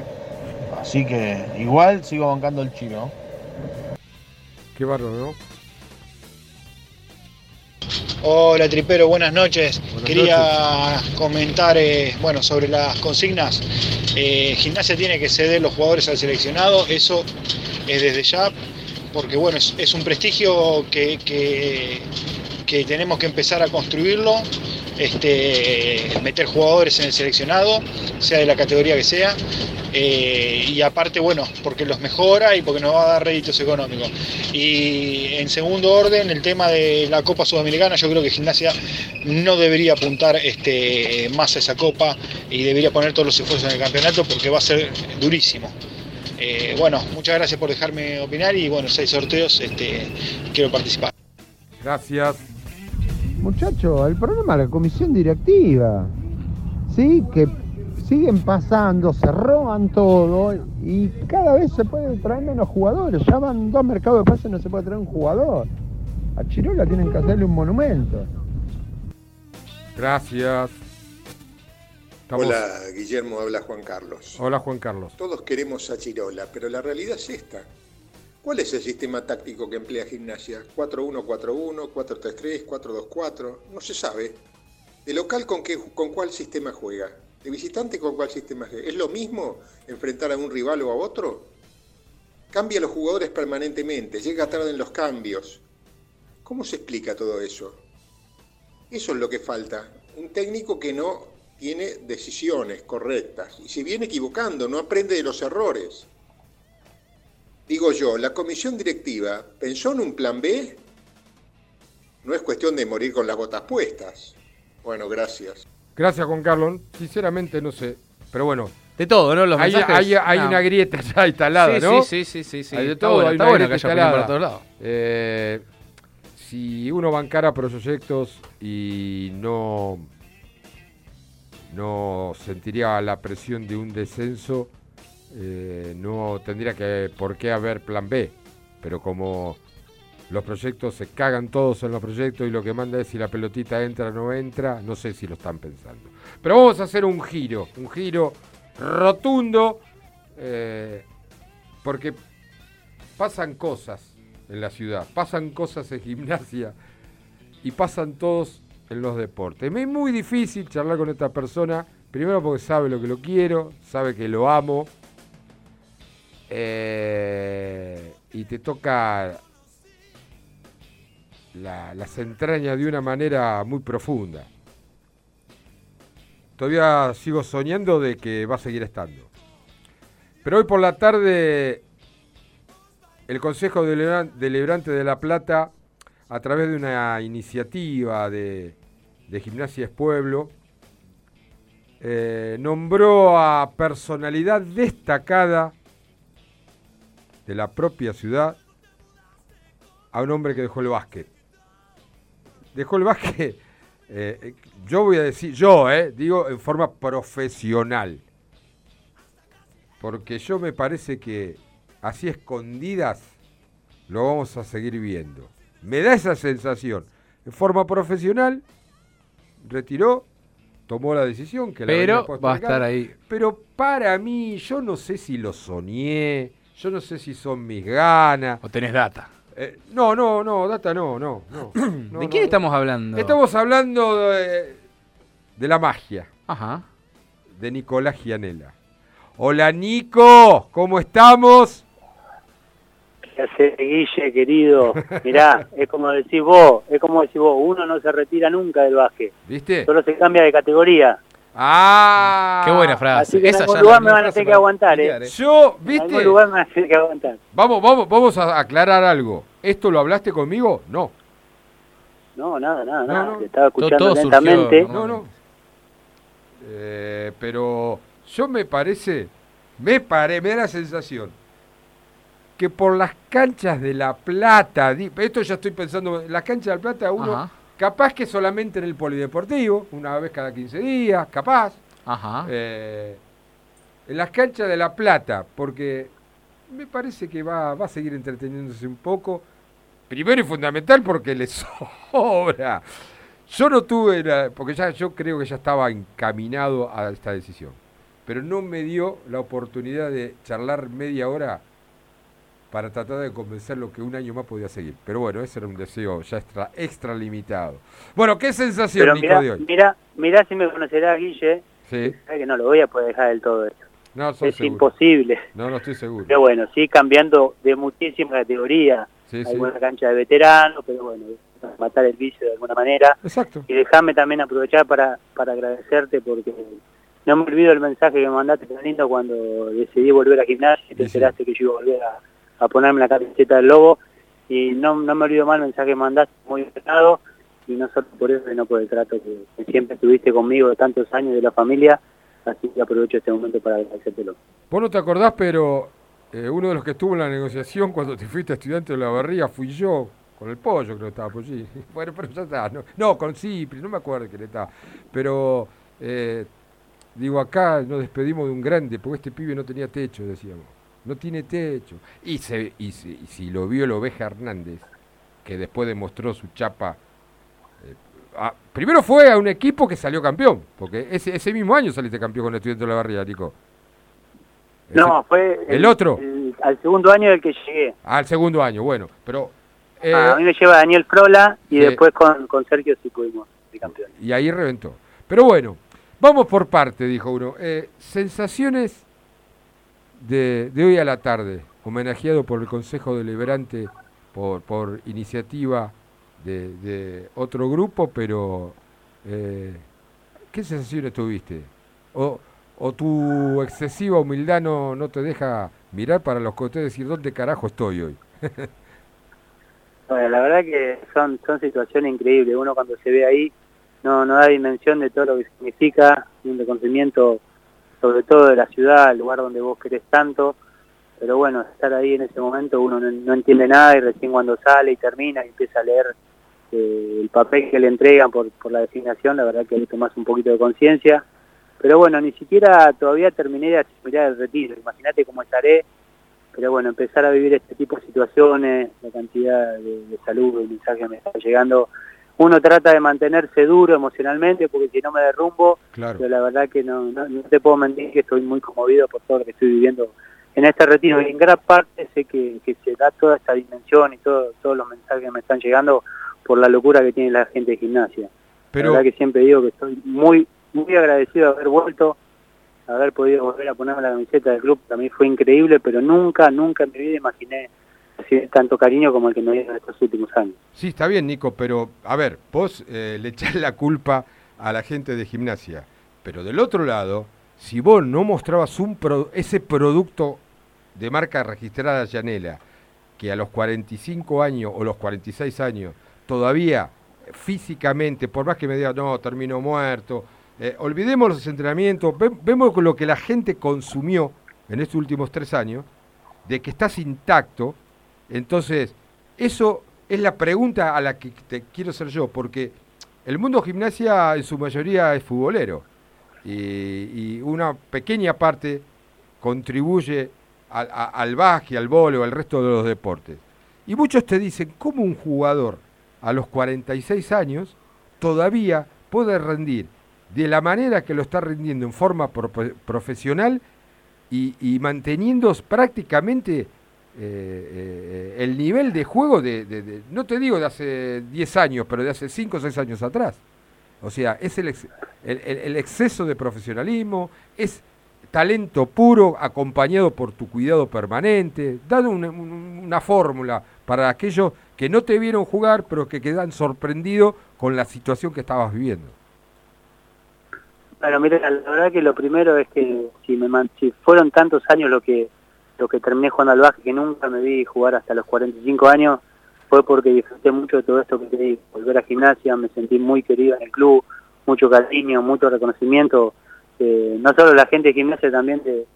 Así que igual sigo bancando el chino. Qué bárbaro, ¿no? Hola Tripero, buenas noches. Quería comentar eh, bueno, sobre las consignas. Eh, gimnasia tiene que ceder los jugadores al seleccionado, eso es desde ya, porque bueno, es, es un prestigio que, que- que tenemos que empezar a construirlo, este, meter jugadores en el seleccionado, sea de la categoría que sea. eh, y aparte, bueno, porque los mejora y porque nos va a dar réditos económicos. Y en segundo orden, el tema de la Copa Sudamericana, yo creo que Gimnasia no debería apuntar este, más a esa Copa y debería poner todos los esfuerzos en el campeonato porque va a ser durísimo. Eh, bueno, muchas gracias por dejarme opinar y bueno, seis sorteos, este, quiero participar. Gracias. Muchacho, el problema es la comisión directiva. Sí, que siguen pasando, se roban todo y cada vez se puede traer menos jugadores. Ya van dos mercados de pases y no se puede traer un jugador. A Chirola tienen que hacerle un monumento. Gracias. Estamos- Hola, Guillermo, habla Juan Carlos. Hola, Juan Carlos. Todos queremos a Chirola, pero la realidad es esta. ¿Cuál es el sistema táctico que emplea Gimnasia? ¿4-1-4-1, 4-3-3, 4-2-4? No se sabe. ¿De local con, qué, con cuál sistema juega? ¿De visitante con cuál sistema juega? ¿Es lo mismo enfrentar a un rival o a otro? Cambia los jugadores permanentemente, llega tarde en los cambios. ¿Cómo se explica todo eso? Eso es lo que falta. Un técnico que no tiene decisiones correctas y se viene equivocando, no aprende de los errores. Digo yo, ¿la comisión directiva pensó en un plan B? No es cuestión de morir con las botas puestas. Bueno, gracias. Gracias, Juan Carlos. Sinceramente no sé. Pero bueno. De todo, ¿no? Los hay, mensajes, hay- hay no. una grieta ya instalada, Sí, ¿no? sí, sí, sí, sí, Hay de está todo, bueno, hay está bueno que haya instalada. todos lados. Eh, si uno bancara proyectos y no, no sentiría la presión de un descenso, eh, no tendría que por qué haber plan B. Pero como los proyectos se cagan todos en los proyectos y lo que manda es si la pelotita entra o no entra, no sé si lo están pensando. Pero vamos a hacer un giro, un giro rotundo, eh, porque pasan cosas en la ciudad, pasan cosas en gimnasia y pasan todos en los deportes. Me es muy difícil charlar con esta persona, primero porque sabe lo que lo quiero, sabe que lo amo, eh, y te toca la- las entrañas de una manera muy profunda. Todavía sigo soñando de que va a seguir estando. Pero hoy por la tarde el Consejo Delibera- Deliberante de La Plata, a través de una iniciativa de, de Gimnasia es Pueblo, eh, nombró a personalidad destacada de la propia ciudad a un hombre que dejó el básquet. Dejó el básquet, eh, eh, yo voy a decir, yo, eh, digo en forma profesional. Porque yo me parece que así escondidas lo vamos a seguir viendo. Me da esa sensación. En forma profesional, retiró, tomó la decisión que la Pero postergando. va a estar ahí. Pero para mí, yo no sé si lo soñé, yo no sé si son mis ganas. O tenés data. Eh, no, no, no, data no, no. no, no, ¿De no. quién estamos hablando? Estamos hablando de, de la magia. Ajá. De Nicolás Gianella. Hola Nico, ¿cómo estamos? ¿Qué hace Guille, querido? Mirá, es como decís vos, es como decís vos, uno no se retira nunca del básquet, ¿Viste? solo se cambia de categoría. Ah, Qué buena frase. Así que en Esa algún lugar me van a tener que aguantar, ¿eh? Yo, En ¿viste? algún lugar me van a tener que aguantar. Vamos, vamos, vamos a aclarar algo. ¿Esto lo hablaste conmigo? No. No, nada, nada, No, nada. no. Te estaba escuchando todo surgió, lentamente. No, no. Eh, pero yo me parece, me pare, me da la sensación que por las canchas de La Plata, esto ya estoy pensando, las canchas de La Plata uno Ajá. Capaz que solamente en el polideportivo, una vez cada 15 días, capaz. Ajá. Eh, en las canchas de La Plata, porque me parece que va, va a seguir entreteniéndose un poco. Primero y fundamental porque le sobra. Yo no tuve, la- porque ya yo creo que ya estaba encaminado a esta decisión, pero no me dio la oportunidad de charlar media hora para tratar de convencerlo que un año más podía seguir. Pero bueno, ese era un deseo ya extra, extra limitado. Bueno, ¿qué sensación, Pero Nico, mirá, de hoy? mirá, mirá si me conocerá Guille, Sí, que no lo voy a poder dejar del todo esto. no, Es seguro. imposible. No, no estoy seguro. Pero bueno, sí cambiando de muchísima categoría. Sí, buena cancha de veteranos, pero bueno, matar el vicio de alguna manera. Exacto. Y déjame también aprovechar para, para agradecerte porque no me olvido el mensaje que me mandaste tan lindo cuando decidí volver a gimnasia y te enteraste que yo iba a volver a, a ponerme la camiseta del Lobo. Y no, no me olvido más el mensaje que mandaste, muy esperado. Y no solo por eso, sino por el trato que, siempre estuviste conmigo de tantos años de la familia. Así que aprovecho este momento para agradecértelo. Vos no te acordás, pero eh, uno de los que estuvo en la negociación cuando te fuiste estudiante de la barría fui yo, con el pollo creo que estaba por allí. Bueno, pero ya está. No, no con Cipri, no me acuerdo quién estaba. Pero, eh, digo, acá nos despedimos de un grande, porque este pibe no tenía techo, decíamos. No tiene techo. Y, se, y, si, y si lo vio el Oveja Hernández, que después demostró su chapa. eh, ah, primero fue a un equipo que salió campeón, porque ese, ese mismo año saliste campeón con el estudiante de la barría, Nico. No, fue ¿El otro? el- al segundo año del que llegué. Al segundo año, bueno, pero... eh, Ah, a mí me lleva Daniel Frola y sí. después con, con Sergio sí pudimos ser campeones. y ahí reventó. Pero bueno, vamos por parte, dijo uno. Eh, sensaciones de, de hoy a la tarde, homenajeado por el Consejo Deliberante, por, por iniciativa de, de otro grupo, pero eh, ¿qué sensaciones tuviste? O, ¿O tu excesiva humildad no, no te deja mirar para los costeos y decir dónde carajo estoy hoy? Bueno, la verdad que son, son situaciones increíbles. Uno cuando se ve ahí no, no da dimensión de todo lo que significa, un reconocimiento sobre todo de la ciudad, el lugar donde vos querés tanto. Pero bueno, estar ahí en ese momento uno no, entiende nada y recién cuando sale y termina y empieza a leer eh, el papel que le entregan por, por la designación, la verdad que ahí tomás un poquito de conciencia. Pero bueno, ni siquiera todavía terminé de asimilar el retiro. Imagínate cómo estaré pero bueno, empezar a vivir este tipo de situaciones, la cantidad de, de salud y mensajes que me están llegando, uno trata de mantenerse duro emocionalmente porque si no me derrumbo, Claro. pero la verdad que no, no, no te puedo mentir que estoy muy conmovido por todo lo que estoy viviendo en este retiro y en gran parte sé que, que se da toda esta dimensión y todo, todos los mensajes que me están llegando por la locura que tiene la gente de gimnasia. Pero- La verdad que siempre digo que estoy muy, muy agradecido de haber vuelto, haber podido volver a ponerme la camiseta del club, para mí fue increíble, pero nunca, nunca en mi vida imaginé tanto cariño como el que me dieron estos últimos años. Sí, está bien, Nico, pero a ver, vos eh, le echás la culpa a la gente de gimnasia, pero del otro lado, si vos no mostrabas un ese producto de marca registrada Llanela, que a los 45 años o los 46 años todavía físicamente, por más que me diga, no, termino muerto, eh, olvidemos los entrenamientos, ve- vemos lo que la gente consumió en estos últimos tres años, de que estás intacto, entonces eso es la pregunta a la que te quiero hacer yo, porque el mundo gimnasia en su mayoría es futbolero y, una pequeña parte contribuye al, básquet, al vóley, al resto de los deportes. Y muchos te dicen, ¿cómo un jugador a los 46 años todavía puede rendir de la manera que lo está rindiendo en forma profesional y, y prácticamente eh, eh, el nivel de juego de, no te digo de hace 10 años, pero de hace 5 o 6 años atrás. O sea, es el, el- exceso de profesionalismo, es talento puro acompañado por tu cuidado permanente, dando una, un- una fórmula para aquellos que no te vieron jugar, pero que quedan sorprendidos con la situación que estabas viviendo. Bueno, mira, la verdad que lo primero es que si me si fueron tantos años lo que lo que terminé jugando al básquet, que nunca me vi jugar hasta los 45 años, fue porque disfruté mucho de todo esto que te digo. Volver a gimnasia, me sentí muy querido en el club, mucho cariño, mucho reconocimiento, eh, no solo la gente de gimnasia, también de,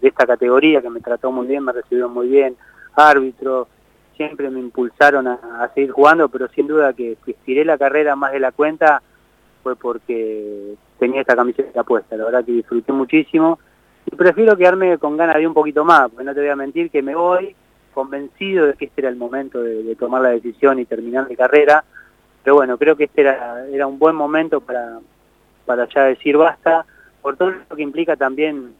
esta categoría que me trató muy bien, me recibió muy bien, árbitros, siempre me impulsaron a, seguir jugando, pero sin duda que si la carrera más de la cuenta fue porque tenía esta camiseta puesta. La verdad que disfruté muchísimo y prefiero quedarme con ganas de un poquito más, porque no te voy a mentir que me voy convencido de que este era el momento de, tomar la decisión y terminar mi carrera. Pero bueno, creo que este era, era un buen momento para, para ya decir basta, por todo lo que implica también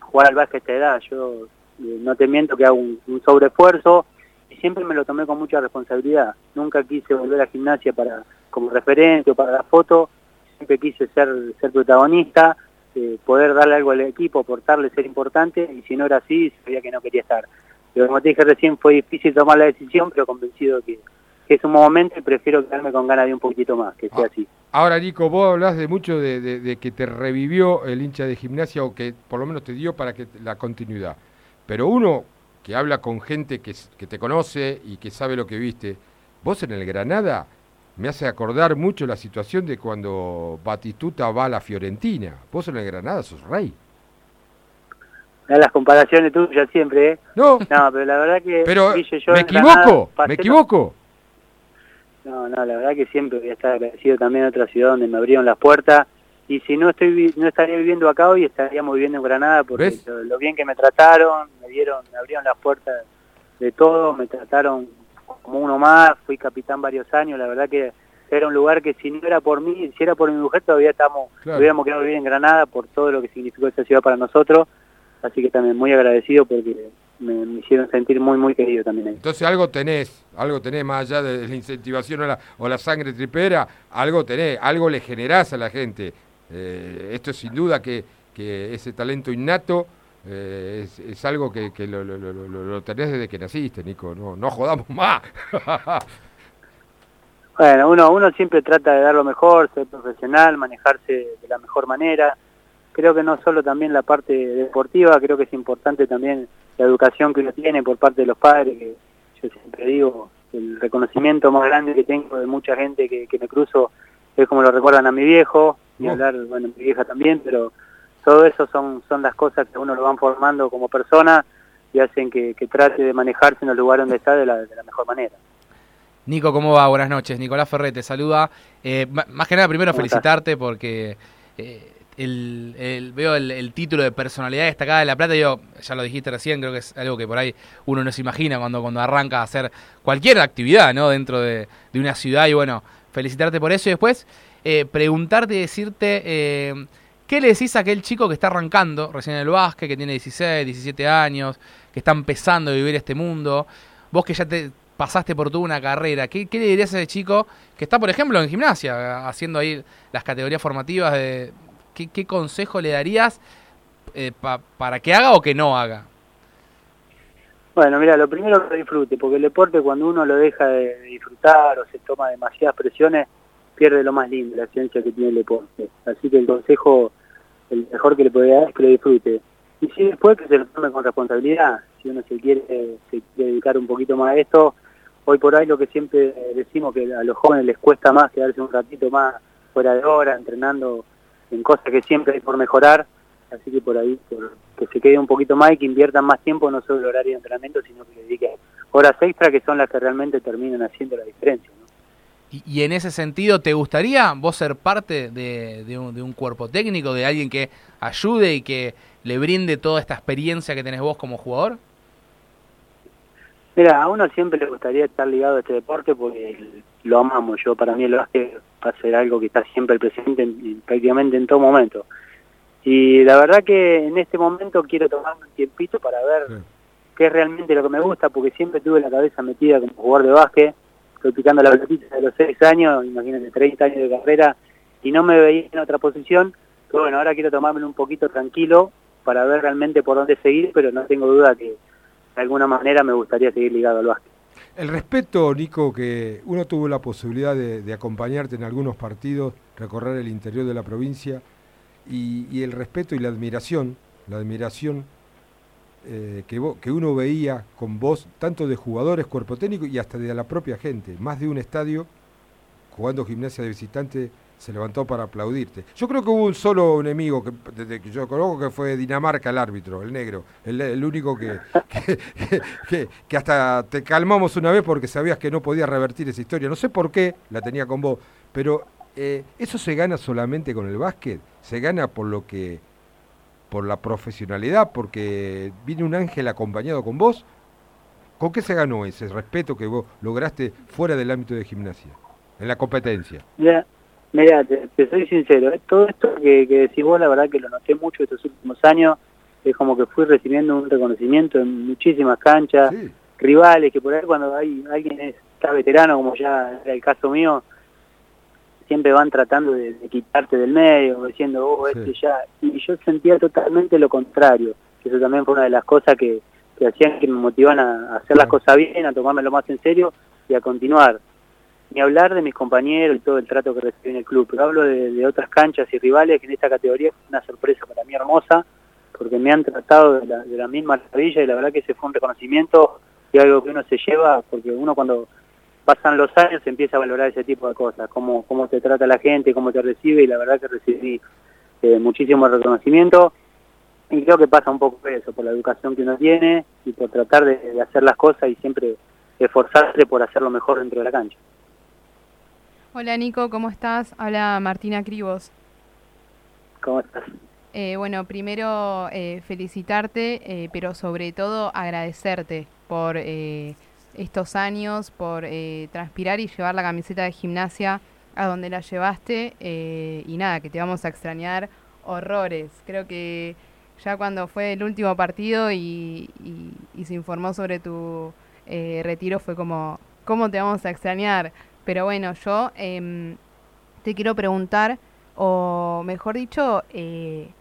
jugar al básquet a esta edad. Yo eh, no te miento que hago un, un sobreesfuerzo y siempre me lo tomé con mucha responsabilidad. Nunca quise volver a gimnasia para como referente o para la foto, siempre quise ser, ser protagonista, eh, poder darle algo al equipo, aportarle, ser importante, y si no era así, sabía que no quería estar. Pero como te dije recién, fue difícil tomar la decisión, pero convencido que, que es un momento y prefiero quedarme con ganas de un poquito más, que sea así. Ahora, Nico, vos hablas de mucho de, de- de que te revivió el hincha de gimnasia o que por lo menos te dio para que la continuidad. Pero uno que habla con gente que te conoce y que sabe lo que viste, vos en el Granada me hace acordar mucho la situación de cuando Batistuta va a la Fiorentina. Vos en el Granada sos rey. Las comparaciones tuyas siempre, ¿eh? No. No, pero la verdad que... Pero, Guille, yo ¿me Granada equivoco? pasé ¿Me equivoco? No, no, la verdad que siempre voy a estar agradecido también a otra ciudad donde me abrieron las puertas. Y si no estoy no estaría viviendo acá hoy, estaríamos viviendo en Granada porque lo, lo bien que me trataron, me dieron, me abrieron las puertas de todo, me trataron como uno más, fui capitán varios años, la verdad que era un lugar que si no era por mí, si era por mi mujer, todavía estamos, Claro. hubiéramos quedado vivir en Granada por todo lo que significó esta ciudad para nosotros. Así que también muy agradecido porque me, me hicieron sentir muy, muy querido también ahí. Entonces algo tenés, algo tenés más allá de la incentivación o la, o la sangre tripera, algo tenés, algo le generás a la gente. Eh, esto es sin duda que, que ese talento innato eh, es, es algo que, que lo, lo- lo- lo- lo tenés desde que naciste, Nico. No, no jodamos más. Bueno, uno, uno siempre trata de dar lo mejor, ser profesional, manejarse de la mejor manera. Creo que no solo también la parte deportiva, creo que es importante también la educación que uno tiene por parte de los padres, que yo siempre digo, el reconocimiento más grande que tengo de mucha gente que, que me cruzo es como lo recuerdan a mi viejo, y Oh. hablar, bueno, mi vieja también, pero todo eso son, son las cosas que a uno lo van formando como persona y hacen que, que trate de manejarse en el lugar donde está de la, de la mejor manera. Nico, ¿cómo va? Buenas noches. Nicolás Ferré te saluda. Eh, más que nada, primero felicitarte porque eh, el, el- veo el, el título de personalidad destacada de La Plata. Yo, ya lo dijiste recién, creo que es algo que por ahí uno no se imagina cuando, cuando arranca a hacer cualquier actividad ¿no? dentro de, de una ciudad. Y bueno, felicitarte por eso. Y después, eh, preguntarte y decirte. ¿Qué le decís a aquel chico que está arrancando recién en el básquet, que tiene 16, 17 años, que está empezando a vivir este mundo? Vos que ya te pasaste por toda una carrera, ¿qué, qué le dirías a ese chico que está, por ejemplo, en gimnasia, haciendo ahí las categorías formativas? De, ¿qué, qué consejo le darías eh, pa- para que haga o que no haga? Bueno, mira, lo primero que disfrute, porque el deporte cuando uno lo deja de disfrutar o se toma demasiadas presiones, pierde lo más lindo, la ciencia que tiene el deporte. Así que el consejo, el mejor que le podría dar es que lo disfrute. Y si después que se lo tome con responsabilidad, si uno se quiere, dedicar un poquito más a esto, hoy por ahí lo que siempre decimos que a los jóvenes les cuesta más quedarse un ratito más fuera de hora, entrenando en cosas que siempre hay por mejorar, así que por ahí que se quede un poquito más y que inviertan más tiempo no solo el horario de entrenamiento, sino que le dediquen horas extra que son las que realmente terminan haciendo la diferencia. Y, y en ese sentido, ¿te gustaría vos ser parte de, de un, de un cuerpo técnico, de alguien que ayude y que le brinde toda esta experiencia que tenés vos como jugador? Mira, a uno siempre le gustaría estar ligado a este deporte porque lo amamos. Yo, para mí, el básquet va a ser algo que está siempre presente en- en- prácticamente en todo momento. Y la verdad que en este momento quiero tomarme un tiempito para ver qué es realmente lo que me gusta, porque siempre tuve la cabeza metida como jugador de básquet. Estoy picando la pelotita de los 6 años, imagínate, 30 años de carrera, y no me veía en otra posición. Pero bueno, ahora quiero tomármelo un poquito tranquilo para ver realmente por dónde seguir, pero no tengo duda que de alguna manera me gustaría seguir ligado al básquet. El respeto, Nico, que uno tuvo la posibilidad de, de acompañarte en algunos partidos, recorrer el interior de la provincia, y, y el respeto y la admiración, la admiración eh, que, vo- que uno veía con vos, tanto de jugadores, cuerpo técnico y hasta de la propia gente. Más de un estadio, jugando gimnasia de visitante, se levantó para aplaudirte. Yo creo que hubo un solo enemigo que, desde que yo conozco que fue Dinamarca, el árbitro, el negro, el, único que, que, que- que hasta te calmamos una vez porque sabías que no podías revertir esa historia. No sé por qué la tenía con vos, pero eh, eso se gana solamente con el básquet, se gana por lo que por la profesionalidad, porque viene un ángel acompañado con vos. ¿Con qué se ganó ese respeto que vos lograste fuera del ámbito de gimnasia, en la competencia? Mira, mira, te, te soy sincero, ¿eh? todo esto que, que decís vos, la verdad que lo noté mucho estos últimos años, es como que fui recibiendo un reconocimiento en muchísimas canchas, rivales, que por ahí cuando hay alguien es, está veterano, como ya era el caso mío, siempre van tratando de, de quitarte del medio, diciendo, oh, este ya, y yo sentía totalmente lo contrario, eso también fue una de las cosas que, que hacían que me motivan a, a hacer las cosas bien, a tomármelo más en serio y a continuar. Ni hablar de mis compañeros y todo el trato que recibí en el club, pero hablo de, de otras canchas y rivales que en esta categoría fue una sorpresa para mí hermosa, porque me han tratado de la, de la misma maravilla y la verdad que ese fue un reconocimiento y algo que uno se lleva, porque uno cuando pasan los años empieza a valorar ese tipo de cosas, cómo, cómo te trata la gente, cómo te recibe y la verdad que recibí eh, muchísimo reconocimiento y creo que pasa un poco por eso, por la educación que uno tiene y por tratar de, de hacer las cosas y siempre esforzarse por hacerlo mejor dentro de la cancha. Hola Nico, ¿cómo estás? Habla Martina Cribos. ¿Cómo estás? Eh, bueno, primero eh, felicitarte, eh, pero sobre todo agradecerte por eh, estos años, por eh, transpirar y llevar la camiseta de gimnasia a donde la llevaste. eh, y nada, que te vamos a extrañar horrores. Creo que ya cuando fue el último partido y, se informó sobre tu eh, retiro fue como, ¿cómo te vamos a extrañar? Pero bueno, yo em, te quiero preguntar, o mejor dicho, que,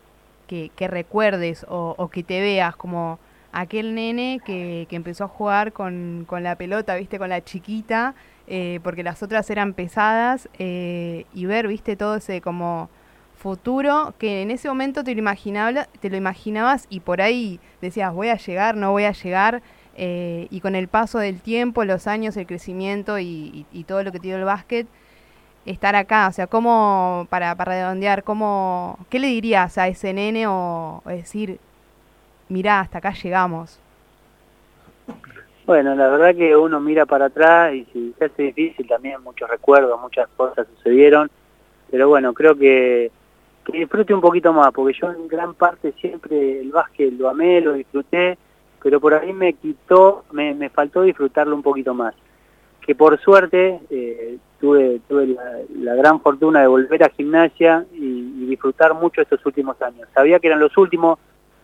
recuerdes o que te veas como aquel nene que, que empezó a jugar con, con la pelota, viste, con la chiquita, eh, porque las otras eran pesadas, eh, y ver, viste, todo ese como futuro que en ese momento te lo, imaginaba, te lo imaginabas y por ahí decías, voy a llegar, no voy a llegar, eh, y con el paso del tiempo, los años, el crecimiento y, y- y todo lo que te dio el básquet, estar acá, o sea, ¿cómo, para, para redondear, cómo, qué le dirías a ese nene o, o decir, mirá, hasta acá llegamos? Bueno, la verdad que uno mira para atrás y si se hace difícil también muchos recuerdos, muchas cosas sucedieron, pero bueno, creo que, disfrute un poquito más, porque yo en gran parte siempre el básquet lo amé, lo disfruté, pero por ahí me quitó, me, me faltó disfrutarlo un poquito más. Que por suerte eh, tuve, tuve la, la gran fortuna de volver a gimnasia y, y disfrutar mucho estos últimos años. Sabía que eran los últimos,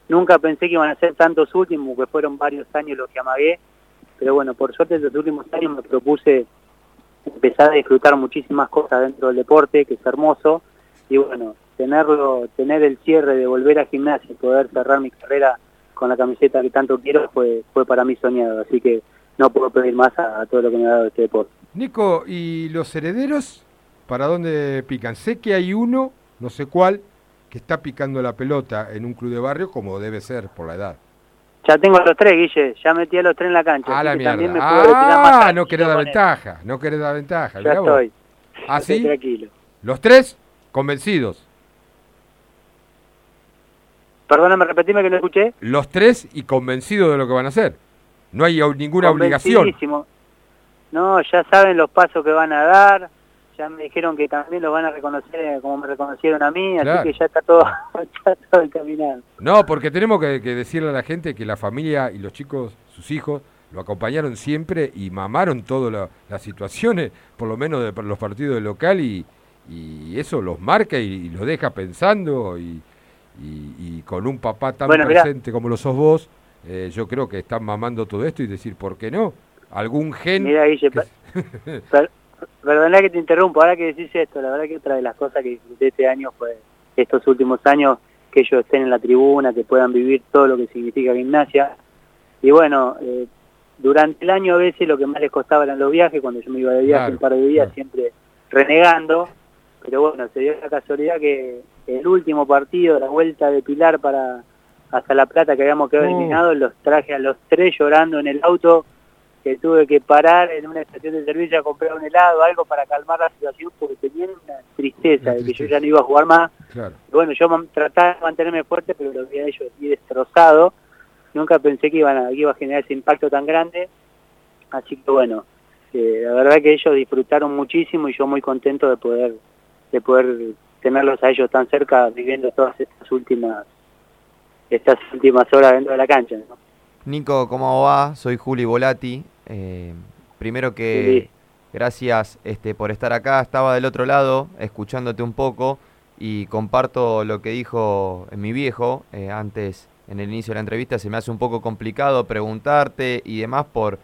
nunca pensé que iban a ser tantos últimos, que fueron varios años los que amagué, pero bueno, por suerte estos últimos años me propuse empezar a disfrutar muchísimas cosas dentro del deporte, que es hermoso, y bueno, tenerlo, tener el cierre de volver a gimnasia y poder cerrar mi carrera con la camiseta que tanto quiero fue, fue para mí soñado, así que no puedo pedir más a todo lo que me ha dado este deporte. Nico, ¿y los herederos para dónde pican? Sé que hay uno, no sé cuál, que está picando la pelota en un club de barrio como debe ser por la edad. Ya tengo a los tres, Guille, ya metí a los tres en la cancha, Ah, así la me mierda. más Ah, no querés dar ventaja, no querés dar ventaja. Ya estoy. ¿Ah, Estoy tranquilo. Los tres convencidos. Perdóname, repetime que no escuché. Los tres y convencidos de lo que van a hacer. No hay ninguna obligación. No, ya saben los pasos que van a dar, ya me dijeron que también los van a reconocer eh, como me reconocieron a mí, Claro. así que ya está todo, ya todo encaminado. No, porque tenemos que, que decirle a la gente que la familia y los chicos, sus hijos, lo acompañaron siempre y mamaron todas las situaciones, por lo menos de los partidos del local, y, y eso los marca y, y los deja pensando, y, con un papá tan Bueno, mirá. presente como lo sos vos, eh, yo creo que están mamando todo esto y decir, ¿por qué no? Algún gen... Mira, Guille, que- per- perdona que te interrumpo, ahora que decís esto, la verdad que otra de las cosas que disfruté este año fue estos últimos años, que ellos estén en la tribuna, que puedan vivir todo lo que significa gimnasia. Y bueno, eh, durante el año a veces lo que más les costaba eran los viajes, cuando yo me iba de viaje Claro, un par de días, siempre renegando. Pero bueno, se dio la casualidad que el último partido, la vuelta de Pilar para hasta La Plata que habíamos quedado Oh. eliminados, los traje a los tres llorando en el auto que tuve que parar en una estación de servicio a comprar un helado, algo para calmar la situación, porque tenía una tristeza de que yo ya no iba a jugar más. Claro. Y bueno, yo trataba de mantenerme fuerte, pero lo vi a ellos así destrozado. Nunca pensé que, iban a, que iba a generar ese impacto tan grande. Así que bueno, eh, la verdad que ellos disfrutaron muchísimo y yo muy contento de poder de poder tenerlos a ellos tan cerca viviendo todas estas últimas estas últimas horas dentro de la cancha. ¿no? Nico, ¿cómo va? Soy Juli Volati. Eh, primero que gracias este, por estar acá. Estaba del otro lado escuchándote un poco y comparto lo que dijo mi viejo eh, antes en el inicio de la entrevista. Se me hace un poco complicado preguntarte y demás por,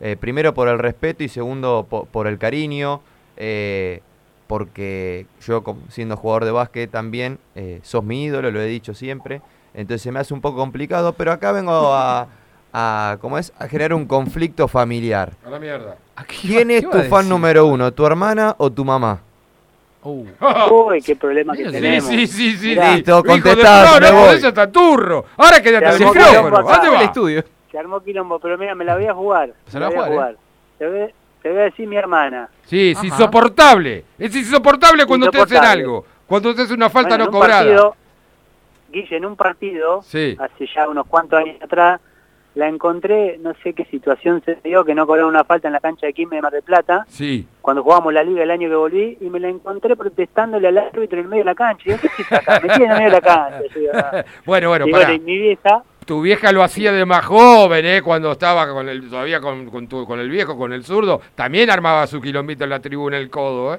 eh, primero por el respeto y segundo po- por, el cariño. eh, porque yo siendo jugador de básquet también eh, sos mi ídolo, lo he dicho siempre. Entonces se me hace un poco complicado, pero acá vengo a, a ¿cómo es? A generar un conflicto familiar. A la mierda. ¿Quién es ¿Qué tu iba a fan decir? número uno, tu hermana o tu mamá? Uy, qué problema que Sí, tenemos. sí, sí, sí. Mirá, Listo, Hijo de- contestá, No, me no, voy. está turro. Ahora quédate Se el armó micrófono. quilombo acá. ¿Dónde va? El estudio. Se armó quilombo, pero mira, me la voy a jugar. Se me la voy va a jugar. Te voy, te voy a decir mi hermana. Sí, es Ajá. insoportable. Es insoportable cuando te hacen Insoportable. algo. Cuando te hacen una falta Bueno, no un cobrada. partido, Guille, en un partido, Sí. hace ya unos cuantos años atrás, la encontré, no sé qué situación se dio, que no cobraron una falta en la cancha de Quilmes de Mar del Plata, Sí. cuando jugamos la liga el año que volví, y me la encontré protestándole al árbitro en el medio de la cancha. Y yo, ¿qué acá? Me tiene en el medio de la cancha. Yo. Bueno, bueno, y bueno, y mi vieja, Tu vieja lo hacía de más joven, ¿eh? Cuando estaba con el, todavía con, con, tu- con el viejo, con el zurdo. También armaba su quilombito en la tribuna el codo, ¿eh?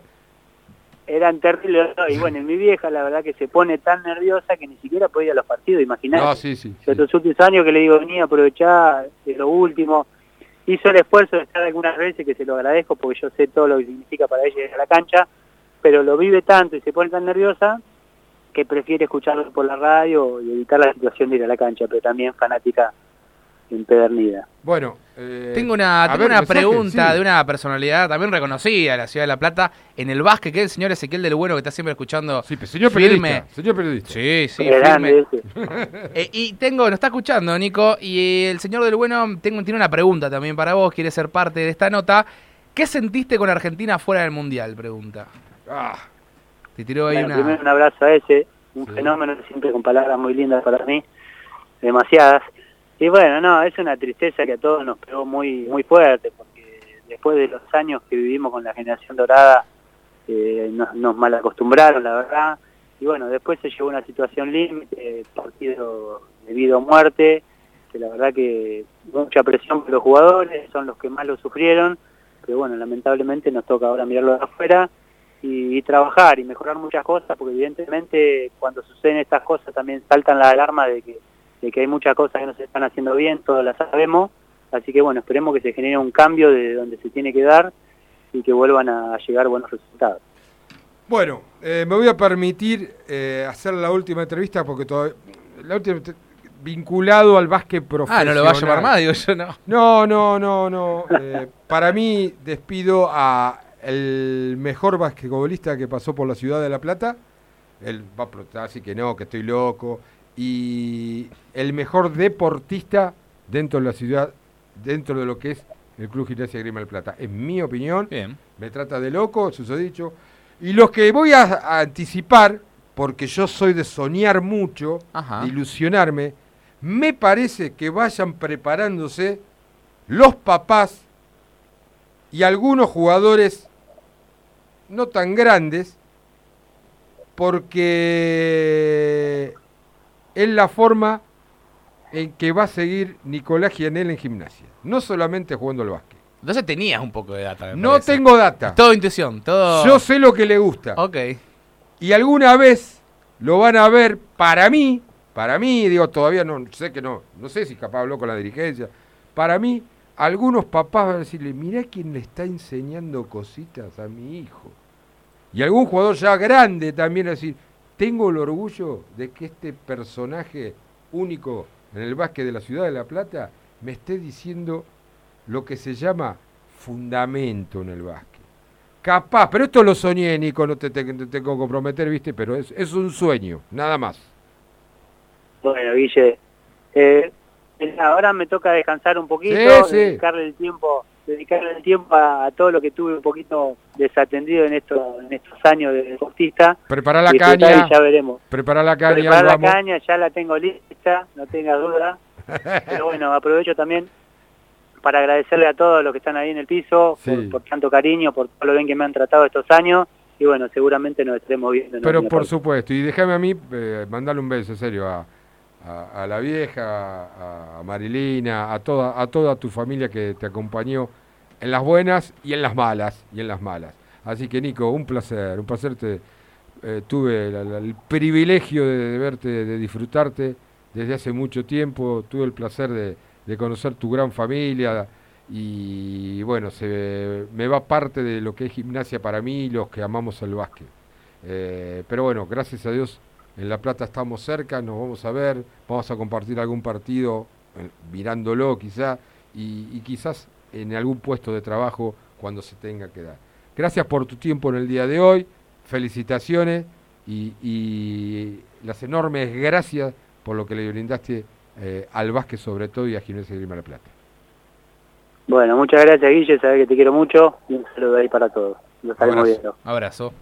Eran terribles. Y bueno, mi vieja, la verdad que se pone tan nerviosa que ni siquiera puede ir a los partidos, imagínate. No, sí, sí. Yo estos últimos años que le digo, vení, aprovechá de lo último. Hizo el esfuerzo de estar algunas veces, que se lo agradezco porque yo sé todo lo que significa para ella ir a la cancha, pero lo vive tanto y se pone tan nerviosa que prefiere escucharlo por la radio y evitar la situación de ir a la cancha, pero también fanática empedernida. Bueno, eh, Tengo una, a tengo ver, una mensaje, pregunta sí. de una personalidad también reconocida de la ciudad de La Plata en el básquet, que es el señor Ezequiel del Bueno, que está siempre escuchando. Sí, señor periodista, señor periodista. Sí, sí, firme. Eh, y tengo, nos está escuchando, Nico, y el señor del Bueno tengo, tiene una pregunta también para vos, quiere ser parte de esta nota. ¿Qué sentiste con Argentina fuera del Mundial? Pregunta. Ah. Te tiró ahí Bueno, una... primero un abrazo a ese, un fenómeno siempre con palabras muy lindas para mí, demasiadas. Y bueno, no, es una tristeza que a todos nos pegó muy muy fuerte, porque después de los años que vivimos con la generación dorada, eh, nos, nos malacostumbraron, la verdad. Y bueno, después se llevó una situación límite, partido debido a muerte, que la verdad que mucha presión por los jugadores, son los que más lo sufrieron, pero bueno, lamentablemente nos toca ahora mirarlo de afuera y, y trabajar y mejorar muchas cosas, porque evidentemente cuando suceden estas cosas también saltan las alarmas de que, de que hay muchas cosas que no se están haciendo bien, todas las sabemos, así que bueno, esperemos que se genere un cambio de donde se tiene que dar y que vuelvan a llegar buenos resultados. Bueno, eh, me voy a permitir eh, hacer la última entrevista porque todavía, la última vinculado al básquet Ah, profesional. no lo va a llamar más, digo yo, no. No, no, no, no. Eh, para mí despido a el mejor basquetbolista que pasó por la ciudad de La Plata. Él va a protestar, así que no, que estoy loco. Y el mejor deportista dentro de la ciudad, dentro de lo que es el Club Gimnasia Grima del Plata. En mi opinión, me trata de loco, eso he dicho. Y los que voy a, a anticipar, porque yo soy de soñar mucho, de ilusionarme, me parece que vayan preparándose los papás y algunos jugadores no tan grandes, porque es la forma en que va a seguir Nicolás Gianel en gimnasia, no solamente jugando al básquet. Entonces tenías un poco de data. No parece. tengo data. Todo intuición, todo... Yo sé lo que le gusta. Ok. Y alguna vez lo van a ver para mí, para mí, digo, todavía no sé que no, no sé si capaz habló con la dirigencia. Para mí, algunos papás van a decirle, mirá quién le está enseñando cositas a mi hijo. Y algún jugador ya grande también va a decir, tengo el orgullo de que este personaje único en el básquet de la ciudad de La Plata me esté diciendo lo que se llama fundamento en el básquet. Capaz, pero esto lo soñé, Nico, no te, te- te tengo que comprometer, ¿viste? Pero es, es un sueño, nada más. Bueno, Guille, eh, ahora me toca descansar un poquito, Sí, sí. dedicarle el tiempo, dedicarle el tiempo a, a todo lo que tuve un poquito desatendido en estos, en estos años de deportista. Prepara la caña. y ya veremos. Prepara la caña, Preparar la caña, ya la tengo lista, no tenga duda. Pero bueno, aprovecho también para agradecerle a todos los que están ahí en el piso Sí. por, por tanto cariño, por todo lo bien que me han tratado estos años. Y bueno, seguramente nos estaremos viendo. en Pero por parte. supuesto, y déjame a mí eh, mandarle un beso, en serio, a, a- la vieja, a, Marilina, a toda, a toda tu familia que te acompañó en las buenas y en las malas, y en las malas. Así que Nico, un placer, un placer, te, eh, tuve el privilegio de, verte, de disfrutarte desde hace mucho tiempo, tuve el placer de, conocer tu gran familia y bueno, se me va parte de lo que es gimnasia para mí, los que amamos el básquet. Eh, pero bueno, gracias a Dios en La Plata estamos cerca, nos vamos a ver, vamos a compartir algún partido eh, mirándolo quizá y, y quizás en algún puesto de trabajo cuando se tenga que dar. Gracias por tu tiempo en el día de hoy, felicitaciones y, y las enormes gracias por lo que le brindaste eh, al básquet sobre todo y a Gimnasia de Grima La Plata. Bueno, muchas gracias Guille, sabes que te quiero mucho y un saludo ahí para todos. Lo estaremos Abrazo. viendo. Abrazo.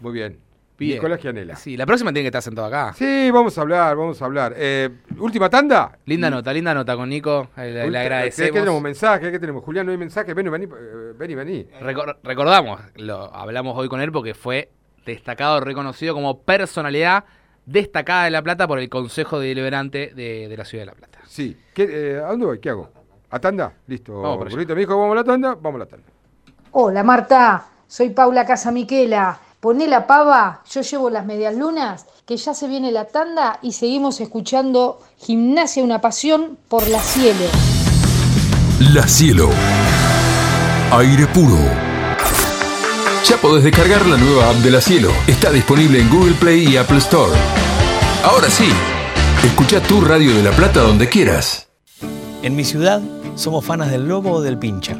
Muy bien. Bien. Nicolás Gianella. Sí, la próxima tiene que estar sentado acá. Sí, vamos a hablar, vamos a hablar. Eh, Última tanda. Linda nota, linda nota con Nico. Le, le agradecemos. ¿Qué tenemos? ¿Mensaje? ¿Qué tenemos? Julián, ¿no hay mensaje? Vení, vení, eh, vení, vení. Recor- recordamos, lo hablamos hoy con él porque fue destacado, reconocido como personalidad destacada de La Plata por el Consejo Deliberante de, de la Ciudad de La Plata. Sí. ¿Qué, eh, ¿A dónde voy? ¿Qué hago? ¿A tanda? Listo. Vamos me dijo, vamos a la tanda, vamos a la tanda. Hola Marta, soy Paula Casamiquela. Poné la pava, yo llevo las medias lunas, que ya se viene la tanda y seguimos escuchando Gimnasia una pasión por la cielo. La Cielo. Aire puro. Ya podés descargar la nueva app de La Cielo. Está disponible en Google Play y Apple Store. Ahora sí, escucha tu radio de La Plata donde quieras. En mi ciudad somos fanas del lobo o del pincha,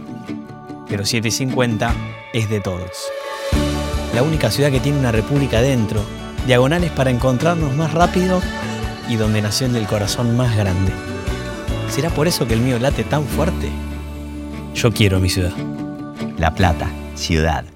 pero 750 es de todos. La única ciudad que tiene una república dentro, diagonales para encontrarnos más rápido y donde nació el del corazón más grande. ¿Será por eso que el mío late tan fuerte? Yo quiero mi ciudad. La Plata, ciudad.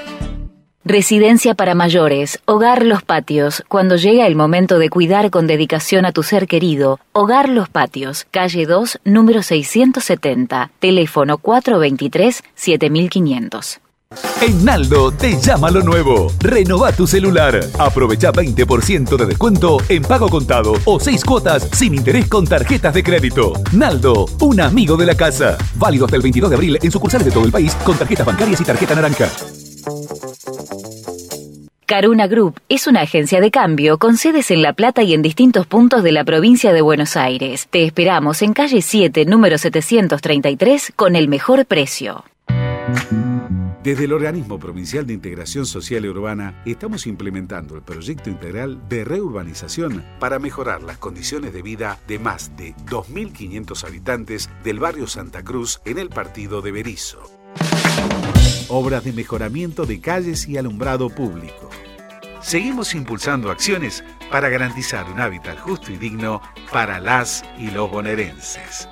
Residencia para mayores, Hogar Los Patios. Cuando llega el momento de cuidar con dedicación a tu ser querido, Hogar Los Patios, calle 2, número 670, teléfono 423-7500. En Naldo te llama lo nuevo. Renova tu celular. Aprovecha 20% de descuento en pago contado o 6 cuotas sin interés con tarjetas de crédito. Naldo, un amigo de la casa. Válido hasta el 22 de abril en sucursales de todo el país con tarjetas bancarias y tarjeta naranja. Caruna Group es una agencia de cambio con sedes en La Plata y en distintos puntos de la provincia de Buenos Aires. Te esperamos en calle 7, número 733, con el mejor precio. Desde el Organismo Provincial de Integración Social y Urbana estamos implementando el proyecto integral de reurbanización para mejorar las condiciones de vida de más de 2.500 habitantes del barrio Santa Cruz en el partido de Berizo. Obras de mejoramiento de calles y alumbrado público. Seguimos impulsando acciones para garantizar un hábitat justo y digno para las y los bonaerenses.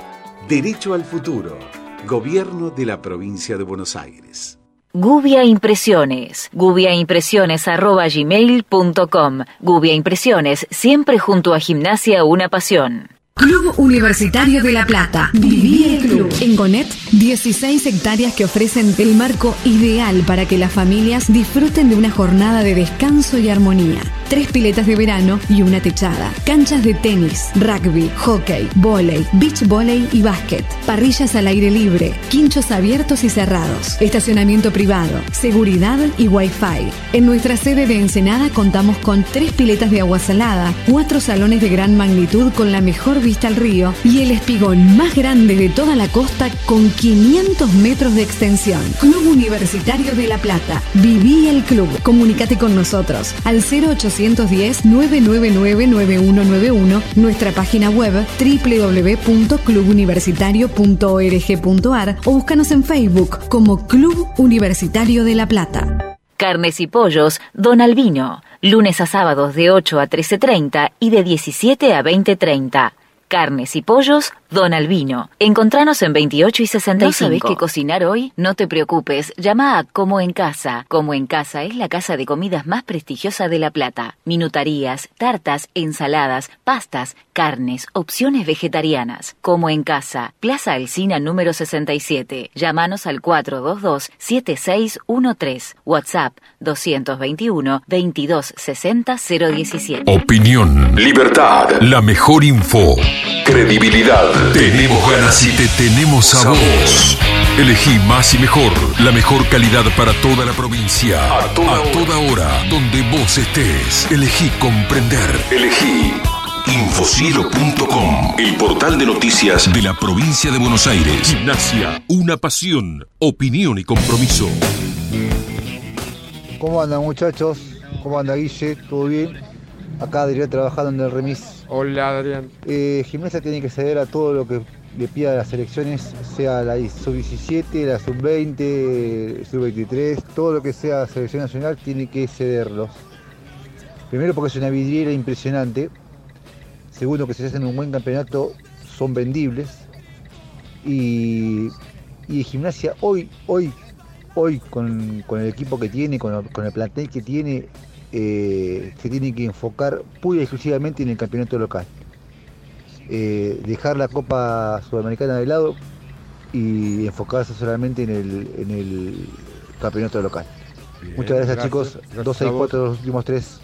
Derecho al futuro. Gobierno de la provincia de Buenos Aires. Gubia Impresiones. gubiaimpresiones.gmail.com Gubia Impresiones, siempre junto a Gimnasia Una Pasión. Club Universitario de La Plata. Viví el club. En Gonet, 16 hectáreas que ofrecen el marco ideal para que las familias disfruten de una jornada de descanso y armonía. Tres piletas de verano y una techada. Canchas de tenis, rugby, hockey, volei, beach volley y básquet. Parrillas al aire libre. Quinchos abiertos y cerrados. Estacionamiento privado. Seguridad y wifi. En nuestra sede de Ensenada contamos con tres piletas de agua salada, cuatro salones de gran magnitud con la mejor vista al río y el espigón más grande de toda la costa con 500 metros de extensión. Club Universitario de La Plata. Viví el club. Comunícate con nosotros al 0810-999-9191, nuestra página web www.clubuniversitario.org.ar o búscanos en Facebook como Club Universitario de La Plata. Carnes y pollos, Don Albino. Lunes a sábados de 8 a 13.30 y de 17 a 20.30. Carnes y pollos, Don Albino. Encontranos en 28 y 65. ¿No sabés qué cocinar hoy? No te preocupes, llama a Como en Casa. Como en Casa es la casa de comidas más prestigiosa de La Plata. Minutarías, tartas, ensaladas, pastas, carnes, opciones vegetarianas. Como en Casa, Plaza Alcina número 67. Llámanos al 422-7613. WhatsApp 221 2260 017. Opinión, libertad, la mejor info, credibilidad. Tenemos ganas y te tenemos a vos. Elegí más y mejor, la mejor calidad para toda la provincia. A toda, hora, donde vos estés. Elegí comprender. Elegí Infocielo.com, el portal de noticias de la provincia de Buenos Aires. Gimnasia, una pasión, opinión y compromiso. ¿Cómo andan muchachos? ¿Cómo anda Guille? ¿Todo bien? Acá Adrián trabajando en el remis. Hola Adrián. Eh, Gimnasia tiene que ceder a todo lo que le pida a las elecciones, sea la sub-17, la sub-20, sub-23, todo lo que sea selección nacional tiene que cederlos. Primero porque es una vidriera impresionante. Segundo que si hacen un buen campeonato son vendibles. Y, y Gimnasia hoy, hoy, hoy con, con el equipo que tiene, con, con el plantel que tiene, eh, se tiene que enfocar pura y exclusivamente en el campeonato local. Eh, dejar la Copa Sudamericana de lado y enfocarse solamente en el, en el campeonato local. Bien, Muchas gracias, gracias. chicos. Gracias 2 a 6 vos. 4 los últimos tres.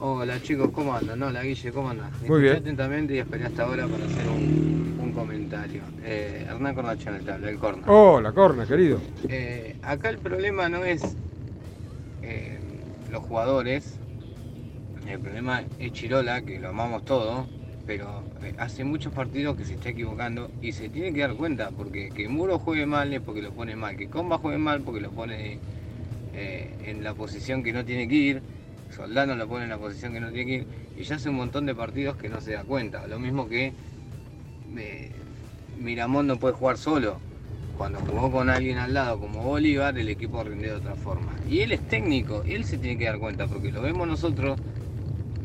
Hola chicos, ¿cómo andan? Hola Guille, ¿cómo andan? Muy Escuché bien. atentamente y esperé hasta ahora para hacer un, un comentario. Eh, Hernán Cornacho en el tabla, el corner. Oh, la corna, querido. Eh, acá el problema no es eh, los jugadores, el problema es Chirola, que lo amamos todos, pero hace muchos partidos que se está equivocando y se tiene que dar cuenta, porque que Muro juegue mal es porque lo pone mal, que Comba juegue mal porque lo pone en la posición que no tiene que ir, Soldano lo pone en la posición que no tiene que ir, y ya hace un montón de partidos que no se da cuenta, lo mismo que eh, Miramón no puede jugar solo, cuando jugó con alguien al lado como Bolívar, el equipo rindió de otra forma. Y él es técnico, él se tiene que dar cuenta, porque lo vemos nosotros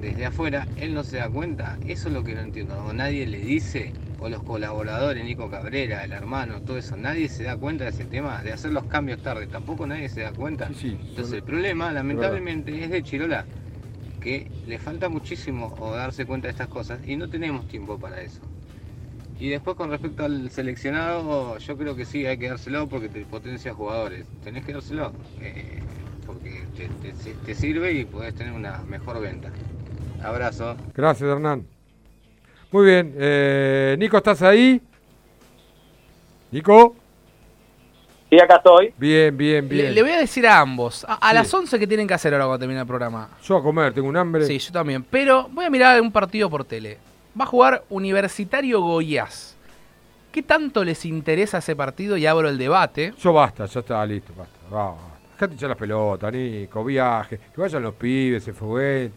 desde afuera, él no se da cuenta. Eso es lo que no entiendo. Nadie le dice, o los colaboradores, Nico Cabrera, el hermano, todo eso, nadie se da cuenta de ese tema, de hacer los cambios tarde. Tampoco nadie se da cuenta. Entonces el problema, lamentablemente, es de Chirola, que le falta muchísimo o darse cuenta de estas cosas y no tenemos tiempo para eso. Y después con respecto al seleccionado, yo creo que sí, hay que dárselo porque te potencia jugadores. Tenés que dárselo eh, porque te, te- te sirve y podés tener una mejor venta. Abrazo. Gracias, Hernán. Muy bien. eh, Nico, ¿estás ahí? Nico. Sí, acá estoy. Bien, bien, bien. le voy a decir a ambos, a, a Sí. las 11 que tienen que hacer ahora cuando termine el programa. Yo a comer, tengo un hambre. Sí, yo también. Pero voy a mirar un partido por tele. Va a jugar Universitario Goiás. ¿Qué tanto les interesa ese partido? Y abro el debate. Yo basta, ya está listo, basta. Va, basta. Dejate echar las pelotas, Nico, viaje. Que vayan los pibes, se fue.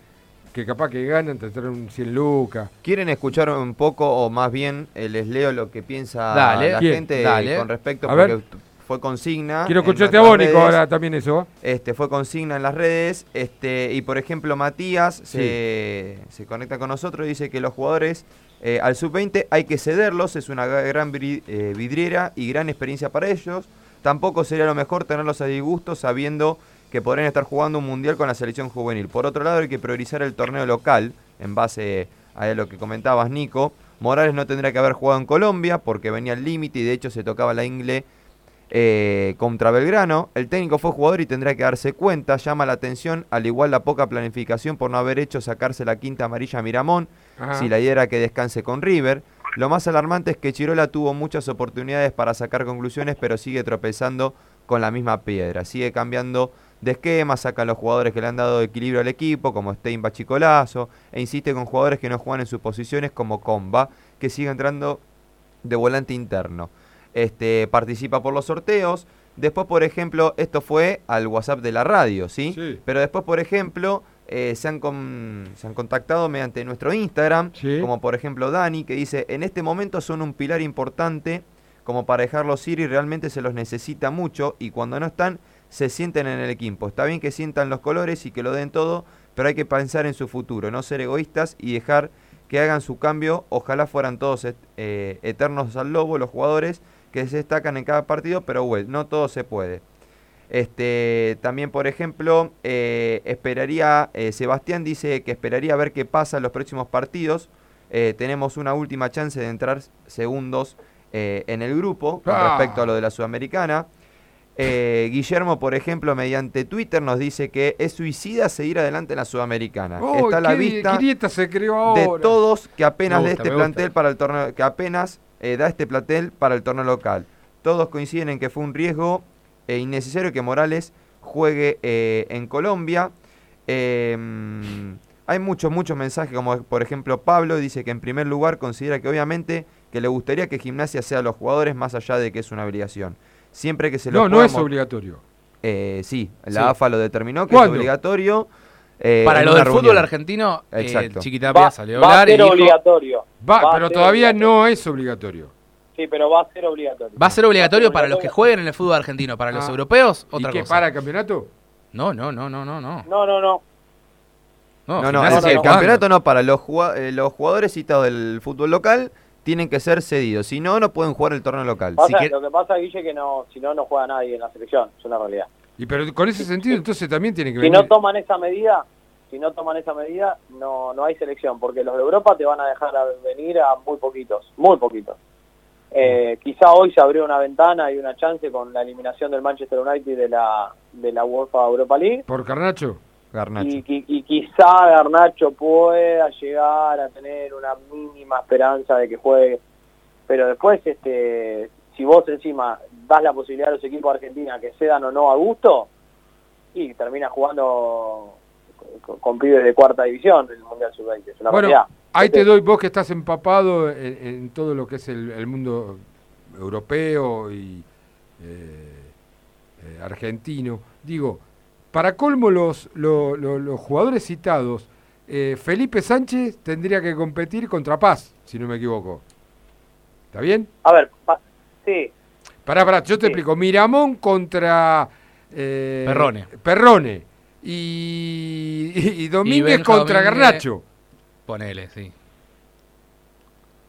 Que capaz que ganan, te traen un 100 lucas. ¿Quieren escuchar un poco o más bien eh, les leo lo que piensa Dale. la gente Dale. con respecto A porque ver. fue consigna? Quiero escucharte a nuestras vos, Nico, redes. ahora también eso. ¿eh? Este fue consigna en las redes, este y por ejemplo Matías se, se conecta con nosotros y dice que los jugadores eh, al sub-20 hay que cederlos, es una gran eh, vidriera y gran experiencia para ellos. Tampoco sería lo mejor tenerlos a disgusto sabiendo que podrían estar jugando un mundial con la selección juvenil. Por otro lado hay que priorizar el torneo local en base a lo que comentabas Nico. Morales no tendría que haber jugado en Colombia porque venía al límite y de hecho se tocaba la ingle eh, contra Belgrano. El técnico fue jugador y tendrá que darse cuenta. Llama la atención, al igual la poca planificación por no haber hecho sacarse la quinta amarilla a Miramón, Ajá. si la idea era que descanse con River. Lo más alarmante es que Chirola tuvo muchas oportunidades para sacar conclusiones, pero sigue tropezando con la misma piedra. Sigue cambiando de esquema, saca a los jugadores que le han dado equilibrio al equipo, como Stein Bachicolazo, e insiste con jugadores que no juegan en sus posiciones, como Comba, que sigue entrando de volante interno. Este, participa por los sorteos. Después, por ejemplo, esto fue al WhatsApp de la radio, ¿sí? Sí. Pero después, por ejemplo, eh, se, han con- se han contactado mediante nuestro Instagram, como por ejemplo Dani, que dice, en este momento son un pilar importante como para dejarlos ir y realmente se los necesita mucho y cuando no están se sienten en el equipo. Está bien que sientan los colores y que lo den todo, pero hay que pensar en su futuro, no ser egoístas y dejar que hagan su cambio. Ojalá fueran todos eh, eternos al lobo los jugadores que se destacan en cada partido, pero bueno, no todo se puede. Este, también, por ejemplo, eh, esperaría, eh, Sebastián dice que esperaría a ver qué pasa en los próximos partidos. Tenemos una última chance de entrar segundos en el grupo con Ah. respecto a lo de la Sudamericana. Eh, Guillermo, por ejemplo, mediante Twitter nos dice que es suicida seguir adelante en la Sudamericana. Oh, Está a la vista qué dieta se creó ahora. de todos que apenas de gusta, este plantel para el torneo, que apenas eh, da este plantel para el torneo local. Todos coinciden en que fue un riesgo eh, innecesario que Morales juegue eh, en Colombia. Eh, mm, hay muchos, muchos mensajes, como por ejemplo Pablo dice que en primer lugar considera que obviamente que le gustaría que Gimnasia sea los jugadores más allá de que es una obligación. Siempre que se lo No, no es obligatorio. Eh, sí, la Sí. AFA lo determinó que ¿Cuándo? es obligatorio. eh, Para lo del fútbol argentino, eh, Exacto. Chiquitapia Va- salió a va a hablar y ser dijo, obligatorio. Va, pero ser todavía obligatorio. no es obligatorio. Sí, pero va a ser obligatorio. va a ser obligatorio para los que jueguen en el fútbol argentino, para los Ah. europeos, ¿Y otra qué, cosa. para el campeonato? No, no, no, no, no, no. No, no, no. No, No, no, Gimnasia el, sigue el campeonato no para los, eh, los jugadores citados del fútbol local tienen que ser cedidos, si no, no pueden jugar el torneo local. Si Pasa- que- Lo que pasa, Guille, que no, si no, no juega nadie en la selección. Es una realidad. Y pero con ese sentido entonces también tiene que Si venir. no toman esa medida, si no toman esa medida, no, no hay selección, porque los de Europa te van a dejar a venir a muy poquitos, muy poquitos. Eh, quizá hoy se abrió una ventana y una chance con la eliminación del Manchester United de la de la UEFA Europa League ¿Por Carnacho? Garnacho. y, qui- y quizá Garnacho pueda llegar a tener una mínima esperanza de que juegue, pero después este si vos encima das la posibilidad a los equipos de Argentina que cedan o no a gusto y termina jugando con, con pibes de cuarta división del Mundial Sub-20, es una Bueno, realidad. ahí te Este- doy, vos que estás empapado en, en todo lo que es el, el mundo europeo y eh, eh, argentino. Digo, para colmo los, lo- lo- los jugadores citados, eh, Felipe Sánchez tendría que competir contra Paz, si no me equivoco. ¿Está bien? A ver, pa- sí, Pará, pará, yo te explico. Miramón contra... eh, Perrone. Perrone. Y, y, Y Domínguez contra Domínguez, Garnacho. Ponele, sí.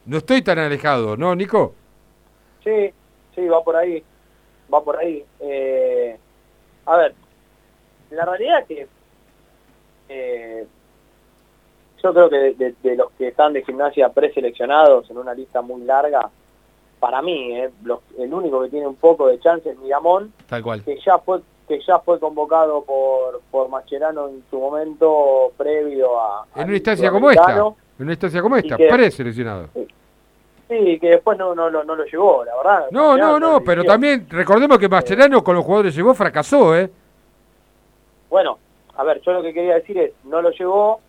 No estoy tan alejado, ¿no, Nico? Sí, sí, va por ahí, va por ahí. Eh, a ver, la realidad es que eh, yo creo que de, de- de los que están de gimnasia preseleccionados en una lista muy larga, para mí, eh, los- el único que tiene un poco de chance es Miramón, Tal cual. que ya fue que ya fue convocado por por Mascherano en su momento previo a En una instancia como esta. En una instancia como esta, preseleccionado. Sí, que después no, no, lo- no lo llevó, la verdad. No, no, no, pero también recordemos que Mascherano con los jugadores llegó, fracasó, ¿eh? Bueno, a ver, yo lo que quería decir es, no lo llevó,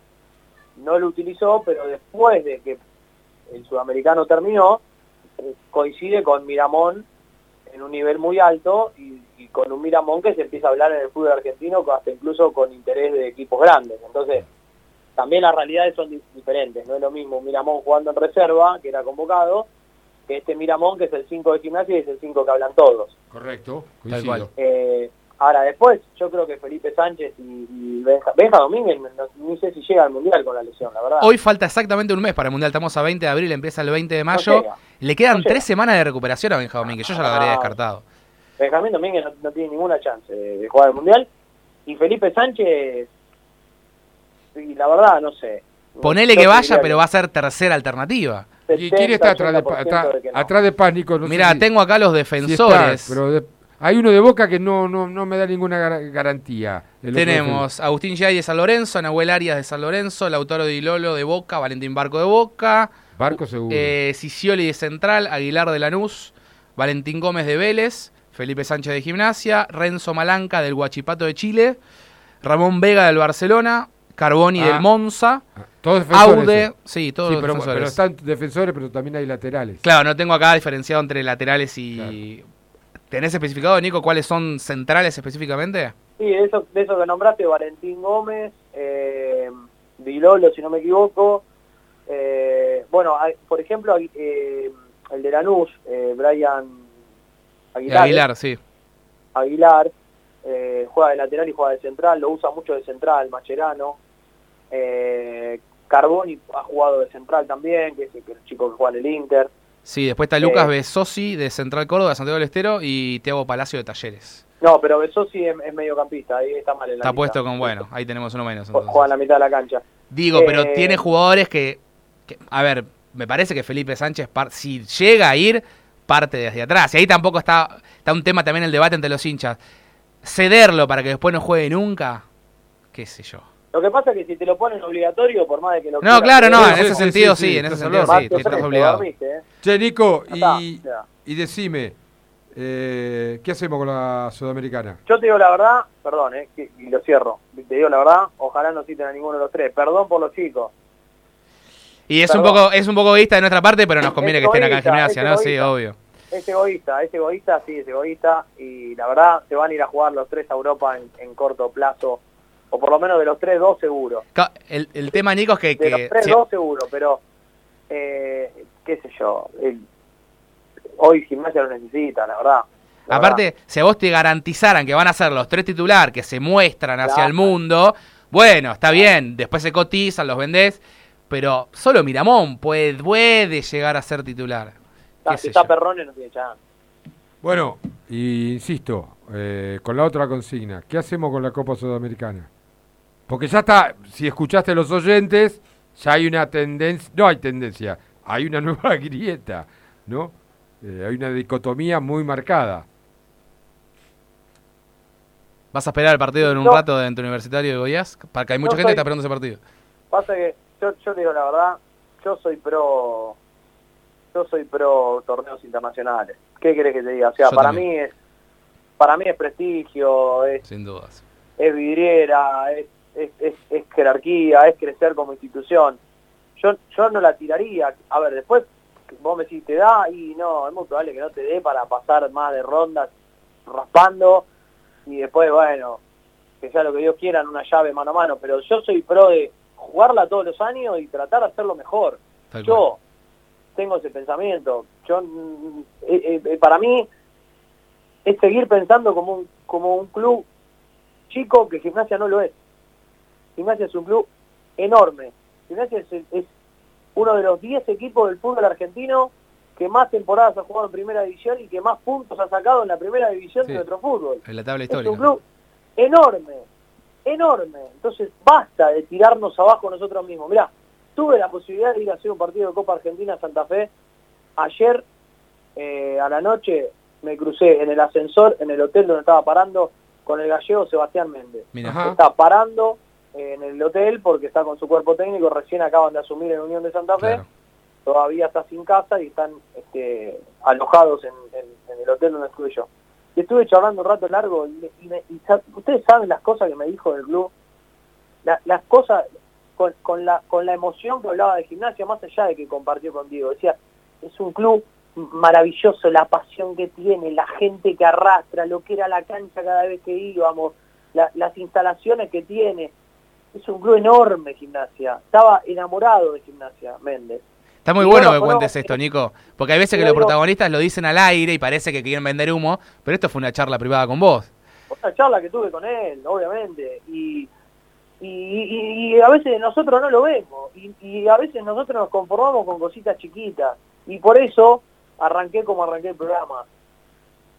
no lo utilizó, pero después de que el sudamericano terminó, coincide con Miramón en un nivel muy alto y, y con un Miramón que se empieza a hablar en el fútbol argentino hasta incluso con interés de equipos grandes. Entonces, también las realidades son di- diferentes. No es lo mismo un Miramón jugando en reserva, que era convocado, que este Miramón que es el 5 de gimnasia y es el 5 que hablan todos. Correcto, Tal coincido. cual. Eh, ahora, después, yo creo que Felipe Sánchez y, y Benja, Benja Domínguez, no, ni sé si llega al Mundial con la lesión, la verdad. Hoy falta exactamente un mes para el Mundial. Estamos a 20 de abril, empieza el 20 de mayo. llega. Le quedan tres semanas de recuperación a Benjamín, que yo ya lo habría Ah. descartado. Benjamín Domínguez no, no tiene ninguna chance de, de jugar al Mundial. Y Felipe Sánchez, y la verdad, no sé. Ponele que vaya, pero va a ser tercera alternativa. ¿Y quién está atrás de, 70, de que no. atrás de Paz, Nico? No sé Mira, si- tengo acá los si está, defensores. pero de- hay uno de Boca que no, no, no me da ninguna gar- garantía. Tenemos Agustín Giai de San Lorenzo, Nahuel Arias de San Lorenzo, Lautaro Di Lolo de Boca, Valentín Barco de Boca, Barco seguro. eh, Sicioli de Central, Aguilar de Lanús, Valentín Gómez de Vélez, Felipe Sánchez de Gimnasia, Renzo Malanca del Guachipato de Chile, Ramón Vega del Barcelona, Carboni Ah. del Monza, Todos defensores. Aude, sí, todos Sí, pero, defensores. pero están defensores, pero también hay laterales. Claro, no tengo acá diferenciado entre laterales y... ¿Tenés especificado, Nico, cuáles son centrales específicamente? Sí, de eso, de eso que nombraste, Valentín Gómez, eh, Vilolo, si no me equivoco. Eh, bueno, hay- por ejemplo, eh, el de Lanús, eh, Brian Aguilar. Aguilar, sí. Aguilar, eh, juega de lateral y juega de central, lo usa mucho de central, Macherano. Eh, Carboni ha jugado de central también, que es el, que el chico que juega en el Inter. Sí, después está Lucas Eh. Besosi de Central Córdoba, Santiago del Estero y Tiago Palacio de Talleres. No, pero Besosi es, es mediocampista, ahí está mal en la Está puesto con, bueno, ahí tenemos uno menos. Entonces. Juega en la mitad de la cancha. Digo, pero Eh, tiene jugadores que, que- a ver, me parece que Felipe Sánchez, par- si llega a ir, parte desde atrás. Y ahí tampoco está, está un tema también el debate entre los hinchas. Cederlo para que después no juegue nunca, qué sé yo. Lo que pasa es que si te lo ponen obligatorio, por más de que lo No, quieras claro, no, en ese sentido sí, en ese sentido sí, te estás obligado. dormiste, ¿eh? Che, Nico, y, y decime, eh, ¿qué hacemos con la Sudamericana? Yo te digo la verdad, perdón, eh, que- y lo cierro. Te digo la verdad, ojalá no citen a ninguno de los tres. Perdón por los chicos. Y es un poco es un poco egoísta de nuestra parte, pero nos conviene Es que estén acá en gimnasia, es ¿no? Sí, egoísta. obvio. Es egoísta, es egoísta, sí, es egoísta. Y la verdad, se van a ir a jugar los tres a Europa en, en corto plazo. O por lo menos de los tres, dos seguro. Ca- El, el tema, Nico, es que... De que los tres, si- dos seguro, pero eh, qué sé yo. el- hoy gimnasia lo necesita, la verdad. La Aparte, si a vos te garantizaran que van a ser los tres titular que se muestran hacia Claro. el mundo, bueno, está bien, después se cotizan, los vendés, pero solo Miramón puede, puede llegar a ser titular. qué si está. Perrone no tiene chance. Bueno, y insisto, eh, con la otra consigna, ¿qué hacemos con la Copa Sudamericana? Porque ya está, si escuchaste a los oyentes, ya hay una tendencia, no hay tendencia, hay una nueva grieta, ¿no? Eh, hay una dicotomía muy marcada. ¿Vas a esperar el partido en un No. rato de entre Universitario y Goiás? Porque hay mucha No gente que soy- está esperando ese partido. Pasa que yo, yo te digo la verdad, yo soy pro yo soy pro torneos internacionales. ¿Qué querés que te diga? O sea, Yo para también. mí es para mí es prestigio, es, Sin dudas. es vidriera, es, es, es, es jerarquía, es crecer como institución. Yo yo no la tiraría. A ver, después vos me decís, ¿te da? Y no, es muy probable que no te dé para pasar más de rondas raspando y después, bueno, que sea lo que Dios quiera en una llave mano a mano, pero yo soy pro de jugarla todos los años y tratar de hacerlo mejor. Tal yo tengo ese pensamiento. Yo mm, eh, eh, para mí es seguir pensando como un como un club chico que Gimnasia no lo es. Gimnasia es un club enorme. Gimnasia es, uno de los 10 equipos del fútbol argentino que más temporadas ha jugado en primera división y que más puntos ha sacado en la primera división Sí. de nuestro fútbol. En la tabla Es un histórica. club enorme, enorme. Entonces basta de tirarnos abajo nosotros mismos. Mirá, tuve la posibilidad de ir a hacer un partido de Copa Argentina Santa Fe. Ayer eh, a la noche me crucé en el ascensor, en el hotel donde estaba parando, con el gallego Sebastián Méndez. Mira. Ajá. Está parando en el hotel porque está con su cuerpo técnico, recién acaban de asumir en Unión de Santa Fe Claro. todavía está sin casa y están este, alojados en, en- en el hotel donde estuve yo. Y estuve charlando un rato largo y, me- y me- y ustedes saben las cosas que me dijo del club, La- las cosas con, con la, con la emoción que hablaba de gimnasia, más allá de que compartió contigo. Decía, es un club maravilloso, la pasión que tiene, la gente que arrastra, lo que era la cancha cada vez que íbamos, la- las instalaciones que tiene. Es un club enorme gimnasia. Estaba enamorado de gimnasia, Méndez. Está muy Y bueno que cuentes esto, Nico. Porque hay veces que los digo- protagonistas lo dicen al aire y parece que quieren vender humo, pero esto fue una charla privada con vos. una charla que tuve con él, obviamente, y, y, y- y a veces nosotros no lo vemos, y, y a veces nosotros nos conformamos con cositas chiquitas, y por eso arranqué como arranqué el programa.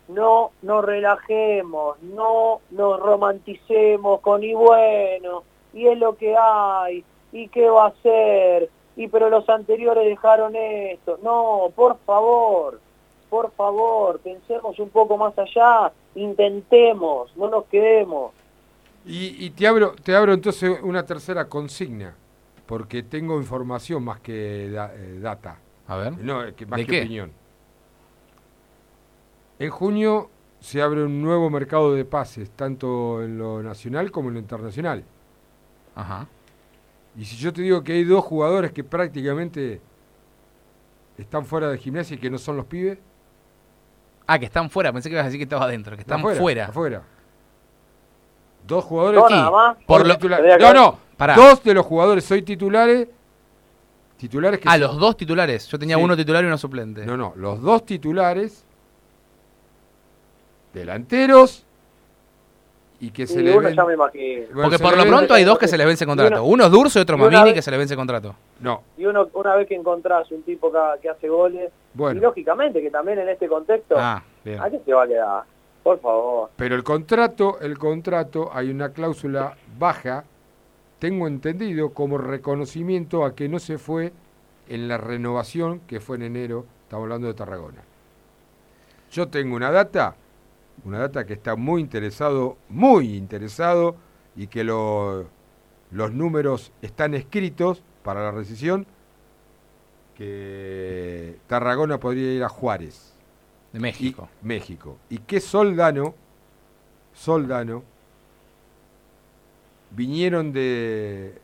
No nos relajemos, no nos romanticemos con y bueno, y es lo que hay, y qué va a ser, y pero los anteriores dejaron esto. No, por favor, por favor, pensemos un poco más allá, intentemos, no nos quedemos. Y, y te abro, te abro entonces una tercera consigna, porque tengo información más que da- eh, data. A ver. No, eh, que más ¿De que qué? opinión. En junio se abre un nuevo mercado de pases, tanto en lo nacional como en lo internacional. Ajá. Y si yo te digo que hay dos jugadores que prácticamente están fuera de gimnasia y que no son los pibes. Ah, que están fuera. Pensé que ibas a decir que estaba adentro. Que están afuera, fuera. afuera. Dos jugadores. Dos nada más. Por lo- No, no. Pará. Dos de los jugadores hoy titulares. Titulares que Ah, son- los dos titulares. Yo tenía Sí. uno titular y uno suplente. No, no. Los dos titulares. Delanteros. Y que Y se le ven- ya me imagino. Bueno, Porque se por le lo ven- pronto hay dos que se les vence contrato. uno- Uno es Durso y otro y Mamini vez- que se les vence contrato. No. Y uno, una vez que encontrás un tipo que, que hace goles, Bueno. y lógicamente que también en este contexto, Ah, bien. ¿a qué te va a quedar? Por favor. Pero el contrato, el contrato, hay una cláusula baja, tengo entendido, como reconocimiento a que no se fue en la renovación que fue en enero, estamos hablando de Tarragona. Yo tengo una data, una data que está muy interesado, muy interesado, y que lo- los números están escritos para la rescisión, que Tarragona podría ir a Juárez. De México. Y, México. Y que Soldano, Soldano, vinieron de.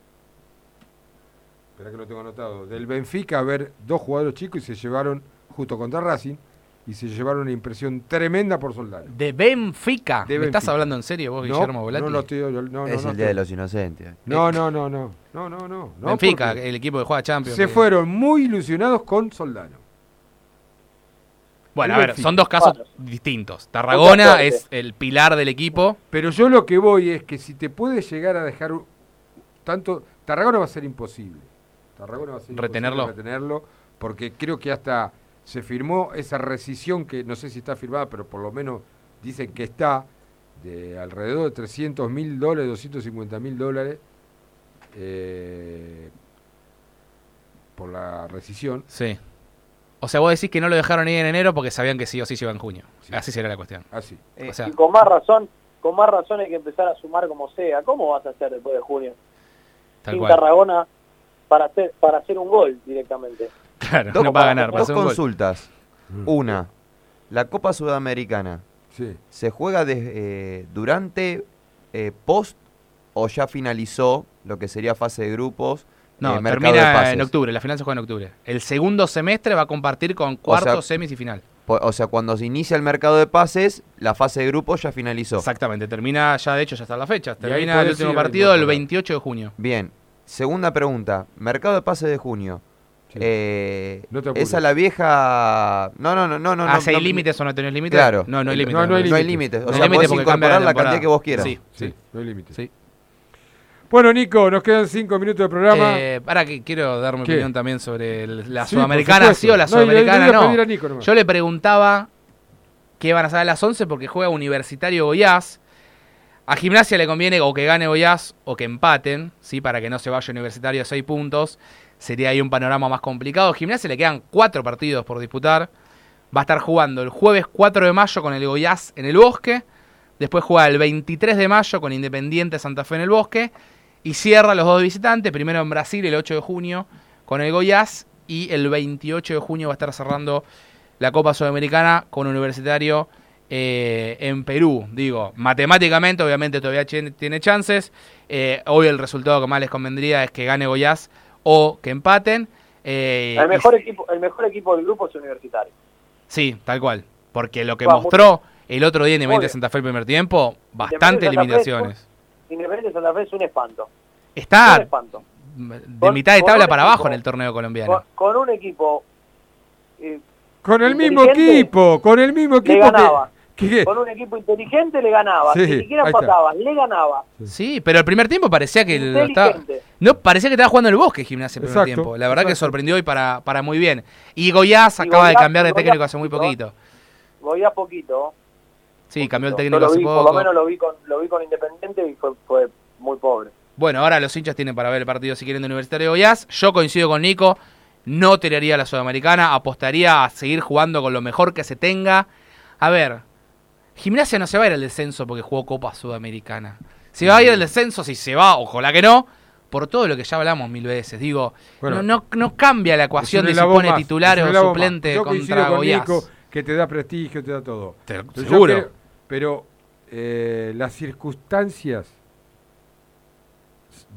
Espera que lo tengo anotado. Del Benfica a ver dos jugadores chicos y se llevaron, justo contra Racing, y se llevaron una impresión tremenda por Soldano. De Benfica. De ¿Me estás hablando en serio vos, No, Guillermo Volati? No, no, estoy- no, no, es no, el Día de los Inocentes. No, no, no, no. No, no, no. no, Benfica, el equipo que juega Champions. Se que- fueron muy ilusionados con Soldano. Bueno, a ver, son dos casos distintos. Tarragona es el pilar del equipo. Pero yo lo que voy es que si te puede llegar a dejar tanto. Tarragona va a ser imposible. Tarragona va a ser imposible Retenerlo. retenerlo, porque creo que hasta se firmó esa rescisión que no sé si está firmada, pero por lo menos dicen que está, de alrededor de 300 mil dólares, 250 mil dólares, eh, por la rescisión. Sí. O sea, vos decís que no lo dejaron ir en enero porque sabían que sí o sí se iba en junio. Así será la cuestión. Así. O sea, y con más razón, con más razón hay que empezar a sumar como sea. ¿Cómo vas a hacer después de junio? tal Sin cual. Tarragona para hacer para hacer un gol directamente. Claro, Dos, no va a ganar. dos un consultas. Una, la Copa Sudamericana Sí. se juega de- eh, durante, eh, post o ya finalizó lo que sería fase de grupos. No, eh, mercado de termina pases? en octubre. La final se juega en octubre. El segundo semestre va a compartir con cuartos, semis y final. O sea, cuando se inicia el mercado de pases, la fase de grupos ya finalizó. Exactamente. Termina ya, de hecho, ya están las fechas. Y ahí Termina el último partido el incorporar. 28 de junio. Bien. Segunda pregunta. Mercado de pases de junio. Eh, No te esa la vieja. No, no, no, no, no. Ah, si hay no- límites o no tenés límites. Claro. No, no hay límites. no, no hay límites. O sea, podés incorporar la temporada. cantidad que vos quieras. Sí, Sí, sí. no hay límites. Sí. Bueno, Nico, nos quedan cinco minutos de programa. Eh, para que quiero dar mi ¿Qué? opinión también sobre el- la Sí, sudamericana, sí o la supuesto. No, y le- le sudamericana no. Nico. Yo le preguntaba qué van a hacer a las 11 porque juega Universitario Goiás. A Gimnasia le conviene o que gane Goiás o que empaten, ¿sí? para que no se vaya Universitario a 6 puntos. Sería ahí un panorama más complicado. Gimnasia le quedan 4 partidos por disputar. Va a estar jugando el jueves 4 de mayo con el Goiás en el Bosque. Después juega el 23 de mayo con Independiente Santa Fe en el Bosque. Y cierra los dos visitantes, primero en Brasil el 8 de junio con el Goiás. Y el 28 de junio va a estar cerrando la Copa Sudamericana con Universitario eh, en Perú. Digo, matemáticamente obviamente todavía tiene chances. Eh, hoy el resultado que más les convendría es que gane Goiás o que empaten. Eh, El y- mejor equipo el mejor equipo del grupo es Universitario. Sí, tal cual. Porque lo que Va, muy mostró el otro día Independiente Muy bien. Santa Fe el primer tiempo, bastante Independiente eliminaciones. Independiente Santa Fe es un espanto. Un Está espanto. de Con- mitad de tabla para equipo- abajo en el torneo colombiano. Con, con un equipo eh, Con el mismo equipo, con el mismo le equipo ganaba. que, Con un equipo inteligente le ganaba. Sí, Ni siquiera empataba, le ganaba. Sí, pero el primer tiempo parecía que lo estaba, no parecía que estaba jugando en el bosque Gimnasia el primer Exacto, tiempo. La verdad que sorprendió y para, para muy bien. Y Goiás Y acaba de cambiar de técnico hace muy poquito. a poquito. Sí, cambió el técnico lo hace vi, por poco. lo menos lo vi con, lo vi con Independiente y fue, fue muy pobre. Bueno, ahora los hinchas tienen para ver el partido si quieren de Universitario de Goiás. Yo coincido con Nico, no tiraría a la Sudamericana, apostaría a seguir jugando con lo mejor que se tenga. A ver, Gimnasia no se va a ir al descenso porque jugó Copa Sudamericana. Se va a ir al descenso si se va, ojalá que no, por todo lo que ya hablamos mil veces. Digo, Bueno. no, no, no cambia la ecuación Es de si pone más, titular o suplente. Yo contra con. Nico que te da prestigio, te da todo. Te- seguro. creo- Pero eh, las circunstancias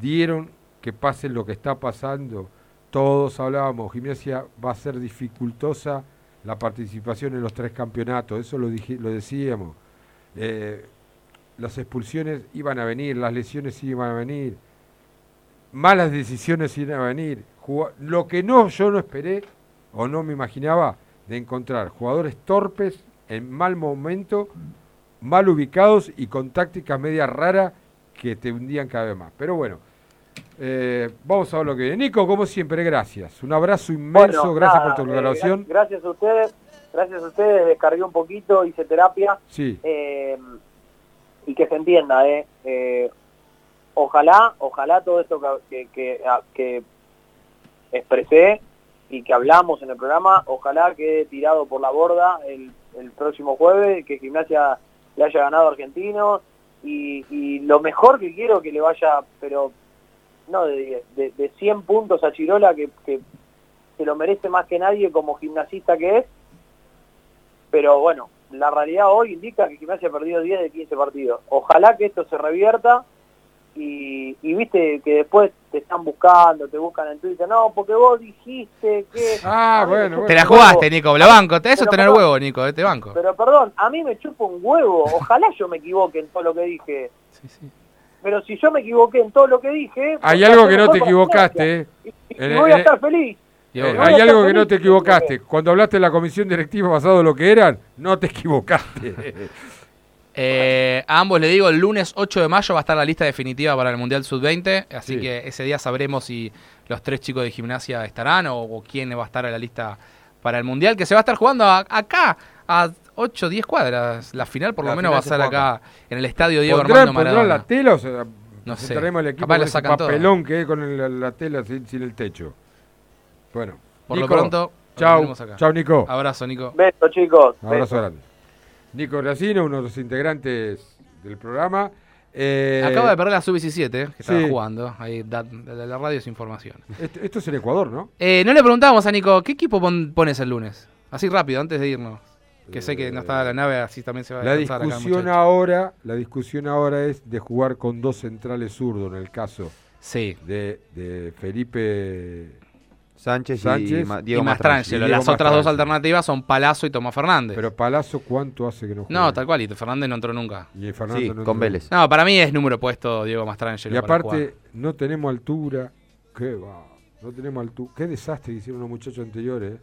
dieron que pase lo que está pasando. Todos hablábamos, gimnasia va a ser dificultosa la participación en los tres campeonatos, eso lo, decíamos. Eh, las expulsiones iban a venir, las lesiones iban a venir, malas decisiones iban a venir. Lo que no yo no esperé o no me imaginaba de encontrar jugadores torpes en mal momento, mal ubicados y con tácticas medias raras que te hundían cada vez más. Pero bueno, eh, vamos a ver lo que viene. Nico, como siempre, gracias. Un abrazo inmenso, Bueno, gracias nada, por tu eh, declaración. gra- gracias a ustedes, gracias a ustedes, descargué un poquito, hice terapia. Sí. eh, y que se entienda, eh, eh, ojalá, ojalá todo esto que, que, que, a- que expresé y que hablamos en el programa, ojalá quede tirado por la borda el, el próximo jueves, que Gimnasia le haya ganado a Argentinos y, y lo mejor que quiero que le vaya, pero no de 10, de, de 100 puntos a Chirola, que, que se lo merece más que nadie como gimnasista que es, pero bueno, la realidad hoy indica que Gimnasia ha perdido 10 de 15 partidos. Ojalá que esto se revierta y, y viste que después te están buscando, te buscan en Twitter, no, porque vos dijiste que... Ah, bueno, Te la jugaste, huevo. Nico, la banco. Eso es tener perdón, huevo, Nico, este banco. Pero perdón, a mí me chupa un huevo. Ojalá yo me equivoque en todo lo que dije. Pero si yo me equivoqué en todo lo que dije... Hay algo que no te equivocaste. eh. Y, En- voy a en- estar feliz. Eh, voy hay algo que no te equivocaste. Cuando hablaste de la comisión directiva basado en lo que eran, no te equivocaste. Eh, a ambos le digo, el lunes 8 de mayo va a estar la lista definitiva para el Mundial Sub-20, así Sí. que ese día sabremos si los tres chicos de gimnasia estarán o, o quién va a estar en la lista para el Mundial, que se va a estar jugando a- acá, a 8 10 cuadras. La final por lo menos va a se ser acá, en el estadio Diego ¿Pondrán, Armando pondrán Maradona. la tela o sea, No sé. sentaremos al equipo Capaz con lo ese sacan todo. papelón que es con el- la tela sin, sin el techo? Bueno. Por lo pronto, Chau, acá. chau Nico. Abrazo, Nico. Beso, chicos. Abrazo Beso. grande. Nico Gracino, uno de los integrantes del programa. Eh, Acaba de perder la Sub-17, eh, que estaba jugando. Ahí, da- de la radio es información. Esto, esto es el Ecuador, ¿no? Eh, no le preguntábamos a Nico, ¿qué equipo pon- pones el lunes? Así rápido, antes de irnos. Que sé que no está la nave, así también se va a La acá discusión ahora, la discusión ahora es de jugar con dos centrales zurdos en el caso sí. de, de Felipe Sánchez, y Sánchez Ma- Y Diego Mastrangelo. Diego Las otras dos Mastrangelo. alternativas son Palazzo y Tomás Fernández. Pero Palazzo, ¿cuánto hace que no juega? no, tal cual, y Fernández no entró nunca. Y Fernando Sí, no con. Vélez. No, para mí es número puesto Diego Mastrangelo. Y aparte, no tenemos altura. ¿Qué va? No tenemos altura. Qué desastre que hicieron los muchachos anteriores.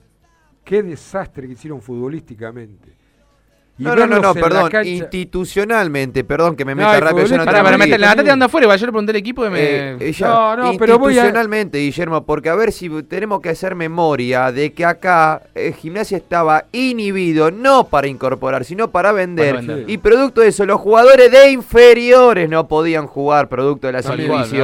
¿Eh? Qué desastre que hicieron futbolísticamente. Y No, no, no, no, perdón. cancha- institucionalmente, perdón que me No, meta el rápido. Yo no Pará, tengo pero me la tirando afuera, yo le pregunté al equipo y me... Eh, ella- No, no, pero voy a- institucionalmente, Guillermo, porque a ver si tenemos que hacer memoria de que acá eh, Gimnasia estaba inhibido, no para incorporar, sino para vender. Para vender. Y producto de eso, los jugadores de inferiores no podían jugar producto de la inhibición.